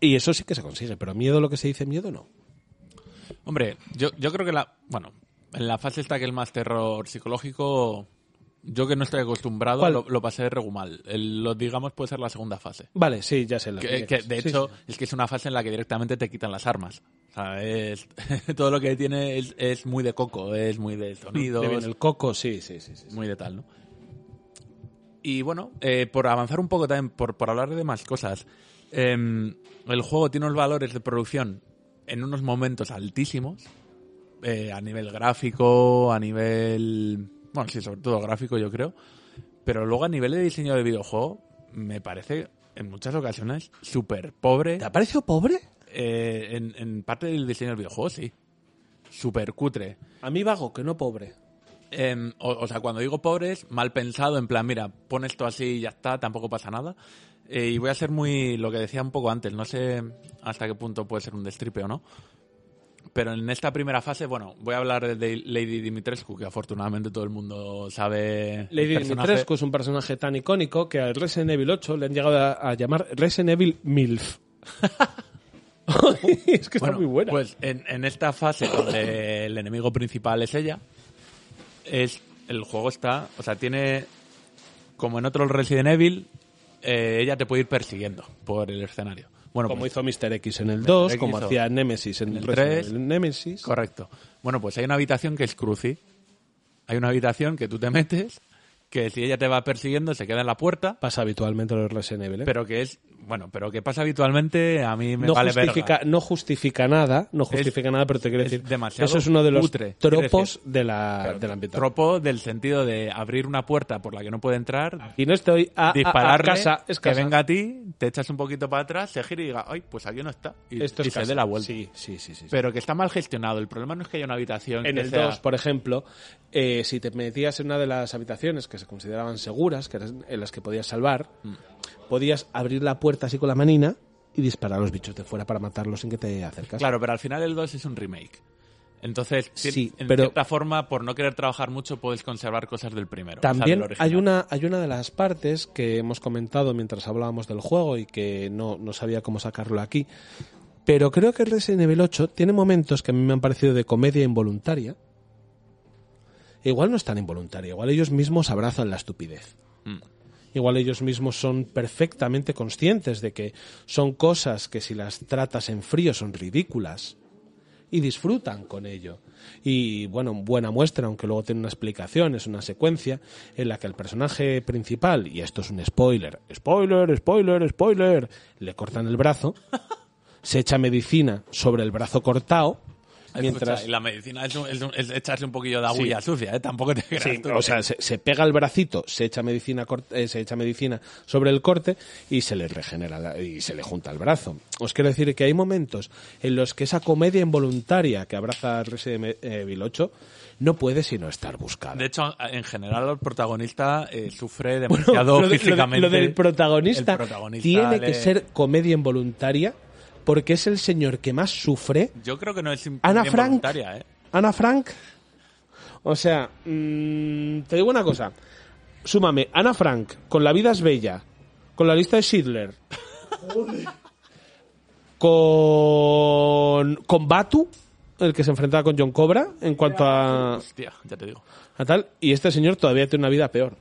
Y eso sí que se consigue, pero miedo lo que se dice miedo no. Hombre, yo, yo creo que la. Bueno, en la fase esta que es más terror psicológico, yo que no estoy acostumbrado, lo, lo pasé regumal. El, lo digamos puede ser la segunda fase. Vale, sí, ya sé. Que, que, de sí, hecho, sí. es que es una fase en la que directamente te quitan las armas. O sea, es, todo lo que tiene es, es muy de coco, es muy de viene el coco, sí, sí, sí. sí. muy de tal, ¿no? Y bueno, eh, por avanzar un poco también, por, por hablar de más cosas, em, el juego tiene unos valores de producción en unos momentos altísimos, eh, a nivel gráfico, a nivel... Bueno, sí, sobre todo gráfico yo creo, pero luego a nivel de diseño de videojuego me parece en muchas ocasiones súper pobre. ¿Te ha parecido pobre? Eh, en, en parte del diseño del videojuego, sí. Súper cutre. A mí vago, que no pobre. Em, o, o sea, cuando digo pobres, mal pensado, en plan, mira, pon esto así y ya está, tampoco pasa nada. Eh, y voy a ser muy, lo que decía un poco antes, no sé hasta qué punto puede ser un destripe o no. Pero en esta primera fase, bueno, voy a hablar de Lady Dimitrescu, que afortunadamente todo el mundo sabe. Lady. Dimitrescu es un personaje tan icónico que al Resident Evil 8 le han llegado a, a llamar Resident Evil MILF. es que está Bueno, muy buena. Pues en, en esta fase donde el enemigo principal es ella, es el juego está, o sea, tiene como en otro Resident Evil, eh, ella te puede ir persiguiendo por el escenario. Bueno, como pues, hizo Mr. X en el 2, X como hizo hacía Nemesis en el el 3, Resident Evil Nemesis. correcto. Bueno, pues hay una habitación que es cruci. Hay una habitación que tú te metes, que si ella te va persiguiendo se queda en la puerta, Pasa habitualmente en los Resident Evil. ¿eh? pero que es, bueno, pero que pasa habitualmente, a mí me no, vale justifica, verga. no justifica nada, no justifica nada, pero te quiero decir, demasiado eso es uno de los quiero tropos de la, de la ambientación. Tropo del sentido de abrir una puerta por la que no puede entrar, Y no estoy a, a- a dispararle, casa, es que casa. venga a ti, te echas un poquito para atrás, se gira y diga, ay, pues aquí no está. Y, Esto es y se dé la vuelta. Sí, sí, sí, sí, sí. Pero que está mal gestionado. El problema no es que haya una habitación En que el sea- 2, por ejemplo, eh, si te metías en una de las habitaciones que se consideraban seguras, que eran en las que podías salvar, Mm. podías abrir la puerta así con la manina y disparar a los bichos de fuera para matarlos sin que te acercas. Claro, pero al final el 2 es un remake. Entonces, Sí, en pero- cierta forma, por no querer trabajar mucho, puedes conservar cosas del primero. o sea, También del hay una, hay una de las partes que hemos comentado mientras hablábamos del juego y que no, no sabía cómo sacarlo aquí. Pero creo que el Resident Evil 8 tiene momentos que a mí me han parecido de comedia involuntaria. Igual no es tan involuntaria, igual ellos mismos abrazan la estupidez. Mm. Igual ellos mismos son perfectamente conscientes de que son cosas que si las tratas en frío son ridículas y disfrutan con ello. Y bueno, buena muestra, aunque luego tiene una explicación, es una secuencia en la que el personaje principal, y esto es un spoiler, spoiler, spoiler, spoiler, le cortan el brazo, se echa medicina sobre el brazo cortado, mientras... Escucha, y la medicina es, un- es un- es echarse un poquillo de agüilla sucia, ¿eh? Tampoco te creas Sí, tú o sea, se, se pega el bracito, se echa medicina, eh, se echa medicina sobre el corte y se le regenera la- y se le junta el brazo. Os quiero decir que hay momentos en los que esa comedia involuntaria que abraza Resident Evil 8 no puede sino estar buscada. De hecho, en general, el protagonista eh, sufre demasiado lo, de- lo de- físicamente. lo del protagonista, tiene le- que ser comedia involuntaria porque es el señor que más sufre. Yo creo que no es Ana Frank. ¿eh? Ana Frank. O sea, mm, te digo una cosa. Súmame, Ana Frank, con La vida es bella, con la lista de Schindler, con, con Batu, el que se enfrentaba con John Cobra, en cuanto a, Hostia, ya te digo. a tal, y este señor todavía tiene una vida peor.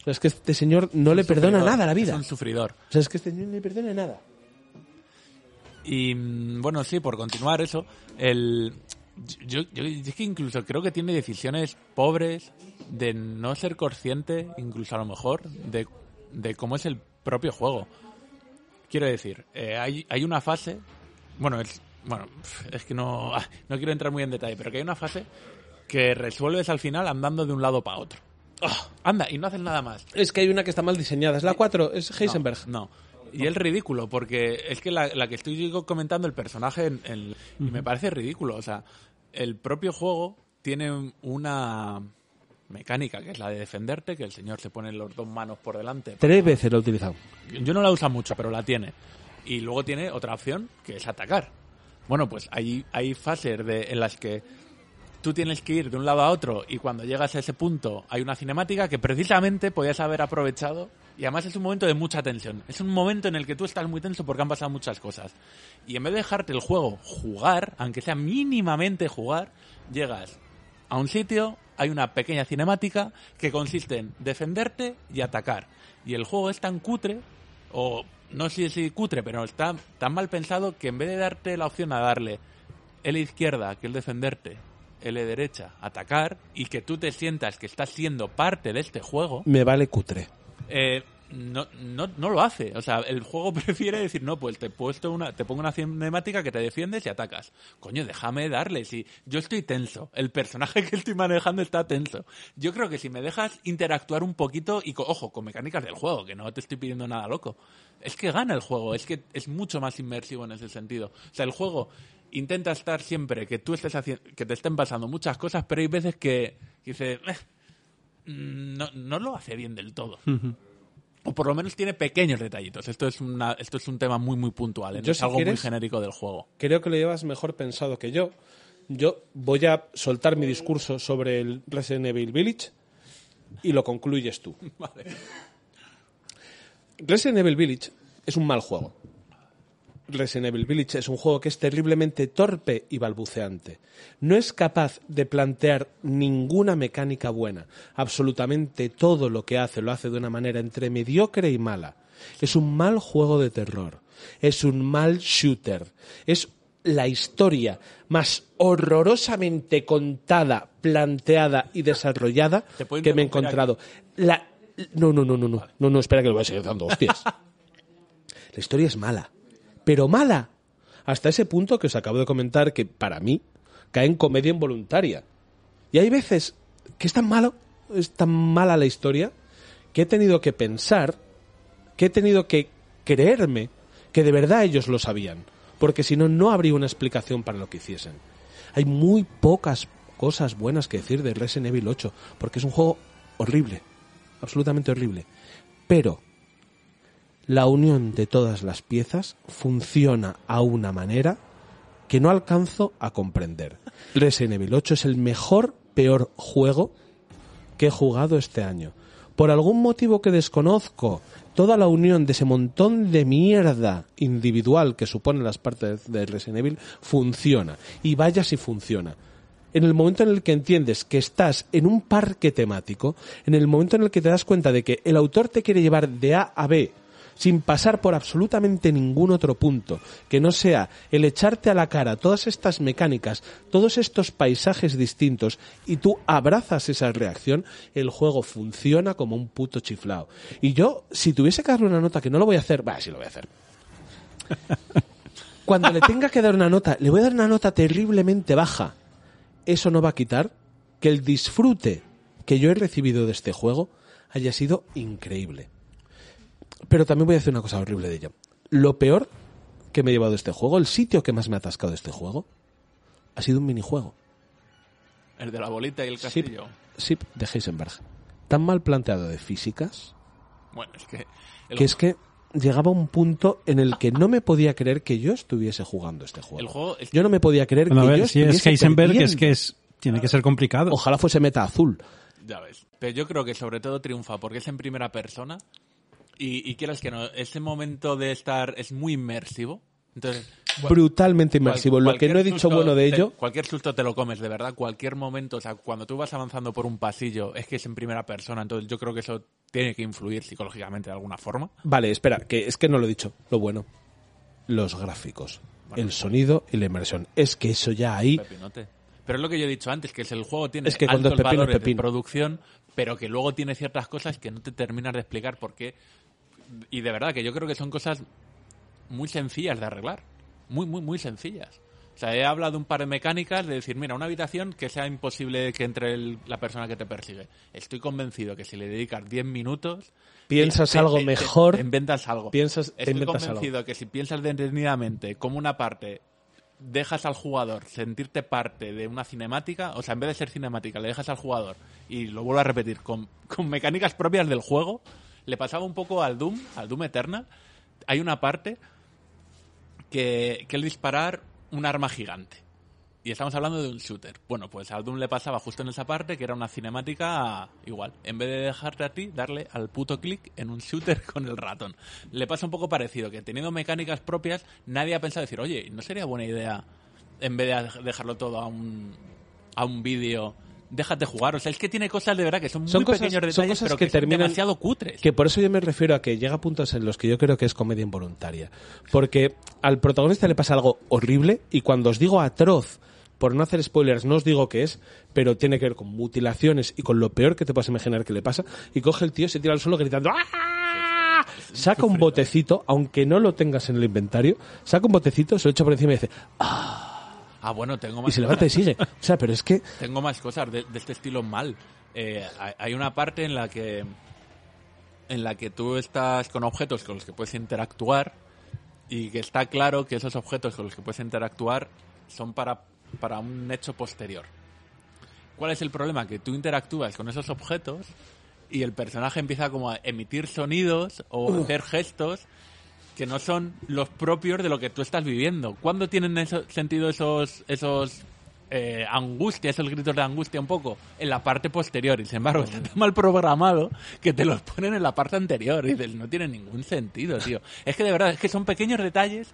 O sea, es que este señor no le perdona nada a la Es vida. un sufridor. O sea, es que este señor no le perdona nada. Y mm, bueno, sí, por continuar eso, el yo, yo- es que incluso creo que tiene decisiones pobres de no ser consciente, incluso a lo mejor, de, de cómo es el propio juego. Quiero decir, eh, hay, hay una fase, bueno, es, bueno, es que no, ah, no quiero entrar muy en detalle, pero que hay una fase que resuelves al final andando de un lado para otro. Ah, anda, y no haces nada más. Es que hay una que está mal diseñada. Es la 4, es Heisenberg. No. Y es ridículo, porque es que la, la que estoy comentando, el personaje, en- en- y me parece ridículo. O sea, el propio juego tiene una mecánica, que es la de defenderte, que el señor se pone las dos manos por delante. Tres veces lo he utilizado. Yo no la uso mucho, pero la tiene. Y luego tiene otra opción, que es atacar. Bueno, pues hay, hay fases de, en las que tú tienes que ir de un lado a otro y cuando llegas a ese punto hay una cinemática que precisamente podías haber aprovechado y además es un momento de mucha tensión. Es un momento en el que tú estás muy tenso porque han pasado muchas cosas. Y en vez de dejarte el juego jugar, aunque sea mínimamente jugar, llegas a un sitio, hay una pequeña cinemática que consiste en defenderte y atacar. Y el juego es tan cutre, o no sé si cutre, pero está tan mal pensado que en vez de darte la opción a darle L izquierda, que es defenderte, L derecha, atacar, y que tú te sientas que estás siendo parte de este juego, Me vale cutre. Eh, no, no, no lo hace. O sea, el juego prefiere decir, no, pues te puesto una, te pongo una cinemática que te defiendes y atacas. Coño, déjame darle. Si yo estoy tenso, el personaje que estoy manejando está tenso. Yo creo que si me dejas interactuar un poquito y, ojo, con mecánicas del juego, que no te estoy pidiendo nada loco, es que gana el juego, es que es mucho más inmersivo en ese sentido. O sea, el juego intenta estar siempre que tú estés haciendo, que te estén pasando muchas cosas, pero hay veces que, que dices, "Eh, no, no lo hace bien del todo. O por lo menos tiene pequeños detallitos. Esto es, una, esto es un tema muy, muy puntual. ¿eh? Yo, es si algo muy genérico del juego. Creo que lo llevas mejor pensado que yo. Yo voy a soltar mi discurso sobre el Resident Evil Village y lo concluyes tú. Resident Evil Village es un mal juego. Resident Evil Village es un juego que es terriblemente torpe y balbuceante. No es capaz de plantear ninguna mecánica buena. Absolutamente todo lo que hace lo hace de una manera entre mediocre y mala. Es un mal juego de terror. Es un mal shooter. Es la historia más horrorosamente contada, planteada y desarrollada ¿Te puedo que me he encontrado. La... No, no, no, no, no, no, no, espera que lo voy a seguir dando hostias. La historia es mala, pero mala. Hasta ese punto que os acabo de comentar que para mí cae en comedia involuntaria. Y hay veces que es tan malo, es tan mala la historia, que he tenido que pensar, que he tenido que creerme que de verdad ellos lo sabían. Porque si no, no habría una explicación para lo que hiciesen. Hay muy pocas cosas buenas que decir de Resident Evil 8, porque es un juego horrible, absolutamente horrible. Pero la unión de todas las piezas funciona a una manera que no alcanzo a comprender. Resident Evil 8 es el mejor, peor juego que he jugado este año. Por algún motivo que desconozco, toda la unión de ese montón de mierda individual que suponen las partes de Resident Evil funciona. Y vaya si funciona. En el momento en el que entiendes que estás en un parque temático, en el momento en el que te das cuenta de que el autor te quiere llevar de A a B sin pasar por absolutamente ningún otro punto, que no sea el echarte a la cara todas estas mecánicas, todos estos paisajes distintos, y tú abrazas esa reacción, el juego funciona como un puto chiflao. Y yo, si tuviese que darle una nota, que no lo voy a hacer, va, sí lo voy a hacer. Cuando le tenga que dar una nota, le voy a dar una nota terriblemente baja. Eso no va a quitar que el disfrute que yo he recibido de este juego haya sido increíble. Pero también voy a decir una cosa horrible de ello. Lo peor que me he llevado de este juego, el sitio que más me ha atascado de este juego, ha sido un minijuego. El de la bolita y el castillo. Sip de Heisenberg. Tan mal planteado de físicas Bueno, es que... el- que es que llegaba a un punto en el que no me podía creer que yo estuviese jugando este juego. El juego es- Yo no me podía creer Bueno, a que ver, yo si es Heisenberg, es que es, tiene que ser complicado. Ojalá fuese meta azul. Ya ves. Pero yo creo que sobre todo triunfa porque es en primera persona y, y quieras que no, ese momento de estar es muy inmersivo. Entonces, Brutalmente inmersivo. cual- Lo que no he dicho susto bueno de te- ello, cualquier susto te lo comes, de verdad. Cualquier momento, o sea, cuando tú vas avanzando por un pasillo, es que es en primera persona. Entonces yo creo que eso tiene que influir psicológicamente de alguna forma. Vale, espera, que es que no lo he dicho. Lo bueno. Los gráficos, el sonido y la inmersión. Es que eso ya ahí. Pepinote. Pero es lo que yo he dicho antes, que es el juego tiene Es que cuando altos es pepino, es valores pepino. de producción, pero que luego tiene ciertas cosas que no te terminas de explicar por qué. Y de verdad que yo creo que son cosas muy sencillas de arreglar. Muy, muy, muy sencillas. O sea, he hablado de un par de mecánicas de decir, mira, una habitación que sea imposible que entre el- la persona que te persigue. Estoy convencido que si le dedicas 10 minutos... Piensas te- algo te- mejor, te inventas algo. piensas- Estoy inventas convencido que si piensas detenidamente como una parte dejas al jugador sentirte parte de una cinemática, o sea, en vez de ser cinemática, le dejas al jugador, y lo vuelvo a repetir, con, con mecánicas propias del juego, le pasaba un poco al Doom, al Doom Eternal. Hay una parte que, que es disparar un arma gigante. Y estamos hablando de un shooter. Bueno, pues al Doom le pasaba justo en esa parte que era una cinemática igual. En vez de dejarte a ti, darle al puto clic en un shooter con el ratón. Le pasa un poco parecido, que teniendo mecánicas propias, nadie ha pensado decir, oye, ¿no sería buena idea en vez de dejarlo todo a un, a un vídeo? Déjate jugar. O sea, es que tiene cosas de verdad que son muy Son cosas- pequeños son detalles, cosas pero que que, son terminan- demasiado cutres. Que por eso yo me refiero a que llega a puntos en los que yo creo que es comedia involuntaria. Porque al protagonista le pasa algo horrible y cuando os digo atroz, por no hacer spoilers, no os digo qué es, pero tiene que ver con mutilaciones y con lo peor que te puedas imaginar que le pasa. Y coge el tío, se tira al suelo gritando ¡Ah! Saca un botecito, aunque no lo tengas en el inventario, saca un botecito, se lo echa por encima y dice Ah, bueno, tengo más y se levanta y sigue. O sea, pero es que Tengo más cosas de, de este estilo mal. Eh, hay- hay una parte en la que en la que tú estás con objetos con los que puedes interactuar y que está claro que esos objetos con los que puedes interactuar son para, para un hecho posterior. ¿Cuál es el problema? Que tú interactúas con esos objetos y el personaje empieza como a emitir sonidos o hacer gestos que no son los propios de lo que tú estás viviendo. ¿Cuándo tienen eso- sentido esos, esos eh, angustia, esos gritos de angustia un poco? En la parte posterior. Y sin embargo, está tan mal programado que te los ponen en la parte anterior. Y dices, no tiene ningún sentido, tío. Es que de verdad, es que son pequeños detalles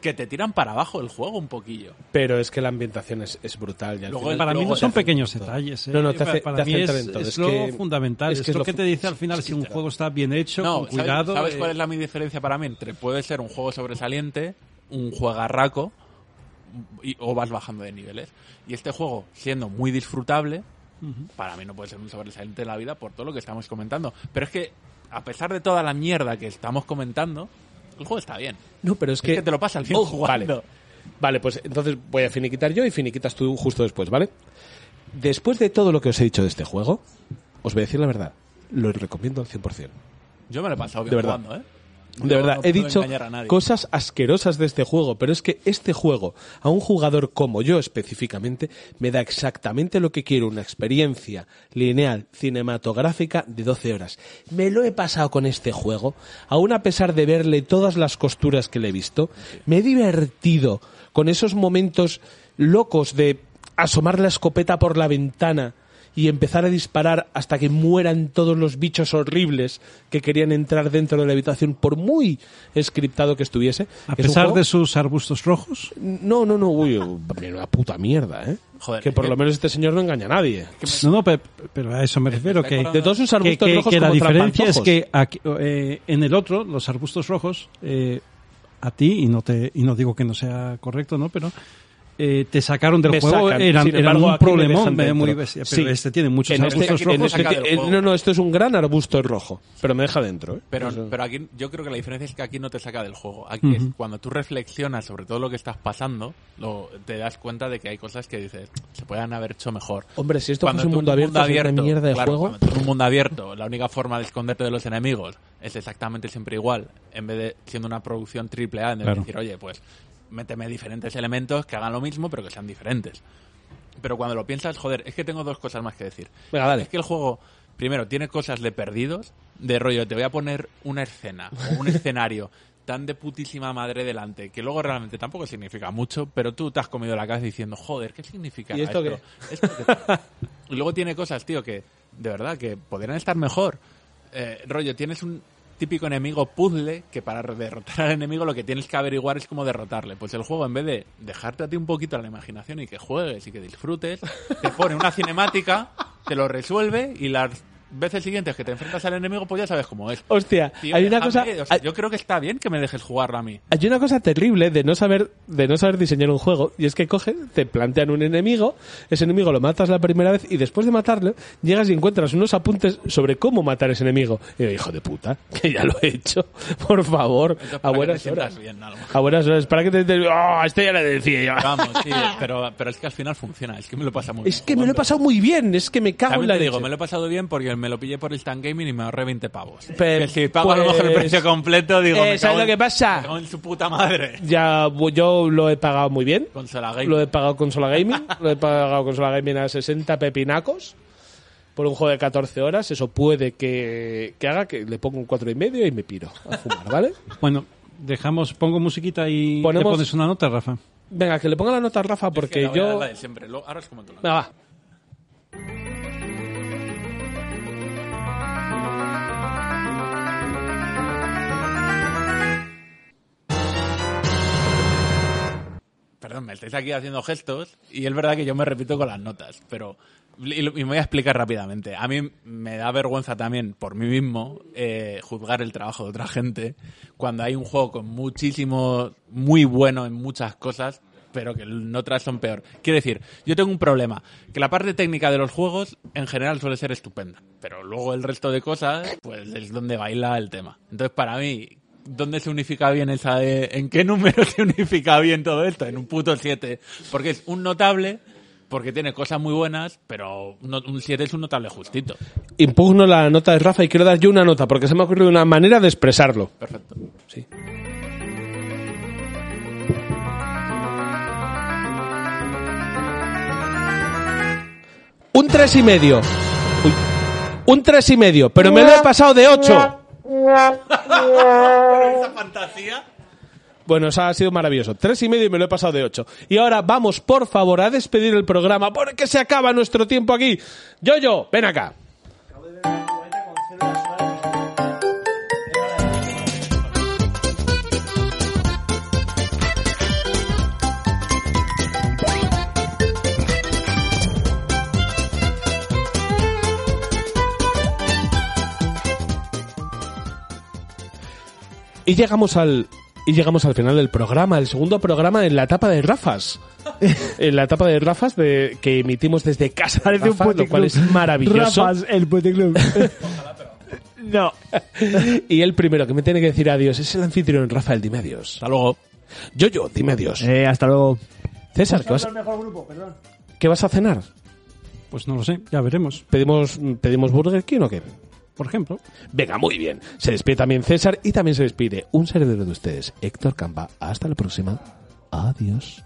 que te tiran para abajo el juego un poquillo. Pero es que la ambientación es, es brutal. y al Luego Para mí no son pequeños todo. detalles. ¿eh? No, no, te hace- para te mí hace es, en es Es lo que- fundamental. es que es lo lo que te dice al final si un literal. juego está bien hecho, No, con ¿sabes- cuidado. ¿sabes, eh, cuál es la mi diferencia para mí? Entre puede ser un juego sobresaliente, un juegarraco, y- o vas bajando de niveles. Y este juego, siendo muy disfrutable, para mí no puede ser un sobresaliente de la vida por todo lo que estamos comentando. Pero es que, a pesar de toda la mierda que estamos comentando, el juego está bien. No, pero es Es que... que te lo pasas bien Oh, jugando. Vale. Vale, pues entonces voy a finiquitar yo y finiquitas tú justo después, ¿vale? Después de todo lo que os he dicho de este juego, os voy a decir la verdad. Lo recomiendo al 100%. Yo me lo he pasado bien De verdad. jugando, ¿eh? De verdad, no he dicho cosas asquerosas de este juego, pero es que este juego, a un jugador como yo específicamente, me da exactamente lo que quiero, una experiencia lineal cinematográfica de 12 horas. Me lo he pasado con este juego, aún a pesar de verle todas las costuras que le he visto, me he divertido con esos momentos locos de asomar la escopeta por la ventana y empezar a disparar hasta que mueran todos los bichos horribles que querían entrar dentro de la habitación, por muy scriptado que estuviese. a Es pesar de sus arbustos rojos. No, no, no, uy, una puta mierda, ¿eh? Joder, que por lo menos este señor no engaña a nadie. No, no, pe- pero a eso me refiero. Que, De todos sus arbustos que- rojos que la diferencia es que aquí, eh, en el otro, los arbustos rojos, eh, a ti, y no te y no digo que no sea correcto, ¿no? Pero eh, te sacaron del Me juego, sacan. eran, Sin eran embargo, un problemón dejan eh, dentro. muy bestia, pero Sí. este tiene muchos En este- arbustos rojos. este Este eh, no, no, esto es un gran arbusto rojo, pero me deja dentro, ¿eh? Pero, Eso- pero aquí yo creo que la diferencia es que aquí no te saca del juego. Aquí es cuando tú reflexionas sobre todo lo que estás pasando, lo, te das cuenta de que hay cosas que dices, se puedan haber hecho mejor. Hombre, si esto Cuando fuese un mundo abierto, sería una mierda de claro, juego. cuando tú en un mundo abierto, la única forma de esconderte de los enemigos es exactamente siempre igual, en vez de siendo una producción triple A, en vez de Claro. decir, oye, pues méteme diferentes elementos que hagan lo mismo, pero que sean diferentes. Pero cuando lo piensas, joder, es que tengo dos cosas más que decir. Venga, dale. Es que el juego, primero, tiene cosas de perdidos, de rollo, te voy a poner una escena o un escenario tan de putísima madre delante, que luego realmente tampoco significa mucho, pero tú te has comido la cabeza diciendo, joder, ¿qué significa ¿Y esto ¿Esto qué? y luego tiene cosas, tío, que de verdad que podrían estar mejor. Eh, rollo, tienes un típico enemigo puzzle que para derrotar al enemigo lo que tienes que averiguar es cómo derrotarle. Pues el juego, en vez de dejarte a ti un poquito a la imaginación y que juegues y que disfrutes, te pone una cinemática, te lo resuelve y las veces siguientes que te enfrentas al enemigo, pues ya sabes cómo es. Hostia, Tío, hay una cosa... o sea, hay- yo creo que está bien que me dejes jugarlo a mí. Hay una cosa terrible de no saber de no saber diseñar un juego y es que coge, te plantean un enemigo, ese enemigo lo matas la primera vez y después de matarlo llegas y encuentras unos apuntes sobre cómo matar ese enemigo. Y yo, hijo de puta, que ya lo he hecho, por favor, Entonces, a buenas horas. bien, a. A buenas horas, para que te, te oh, este ya lo decía yo. Vamos, sí, pero, pero es que al final funciona, es que me lo pasa muy Es bien que me lo he pasado muy bien, es que me cago en También la te digo, leche. me lo he pasado bien porque me lo pillé por Instant Gaming y me ahorré 20 pavos. Pe- que si pago a lo mejor el pues- precio completo, digo, Eh, me ¿sabes lo que pasa? me cago en su puta madre. Ya, yo lo he pagado muy bien. Consola Gaming. Lo he pagado consola gaming. lo he pagado consola gaming a 60 pepinacos. Por un juego de 14 horas. Eso puede que, que haga que le ponga un cuatro y medio y me piro a fumar, ¿vale? Bueno, dejamos, pongo musiquita y Ponemos- le pones una nota, Rafa. Venga, que le ponga la nota a Rafa Es que porque la yo... la de siempre. Lo- Ahora os comento la Venga, va. Perdón, me estáis aquí haciendo gestos y es verdad que yo me repito con las notas, pero y, me voy a explicar rápidamente. A mí me da vergüenza también por mí mismo eh, juzgar el trabajo de otra gente cuando hay un juego con muchísimo, muy bueno en muchas cosas, pero que en otras son peor. Quiero decir, yo tengo un problema, que la parte técnica de los juegos en general suele ser estupenda, pero luego el resto de cosas, pues es donde baila el tema. Entonces, para mí, dónde se unifica bien esa, de, en qué número se unifica bien todo esto, en un puto 7, porque es un notable, porque tiene cosas muy buenas, pero no, un 7 es un notable justito. Impugno la nota de Rafa y quiero dar yo una nota, porque se me ha ocurrido una manera de expresarlo. Perfecto. Sí. Un tres y medio. Un tres y medio, pero me lo he pasado de 8 ocho. Bueno, eso ha sido maravilloso. Tres y medio y me lo he pasado de ocho. Y ahora vamos, por favor, a despedir el programa porque se acaba nuestro tiempo aquí. Yo-Yo, ven acá. Y llegamos al y llegamos al final del programa, el segundo programa en la etapa de Rafas. en la etapa de Rafas de, que emitimos desde casa. Parece un Rafa, lo cual es maravilloso. Rafas, el puticlub. no. y el primero que me tiene que decir adiós es el anfitrión Rafael, dime adiós. Hasta luego. Yo, yo, dime adiós. Eh, hasta luego. César, ¿qué vas, ¿qué vas a cenar? Pues no lo sé, ya veremos. ¿Pedimos, ¿Pedimos Burger King o qué? Por ejemplo. Venga, muy bien. Se despide también César y también se despide un servidor de ustedes, Héctor Campa. Hasta la próxima. Adiós.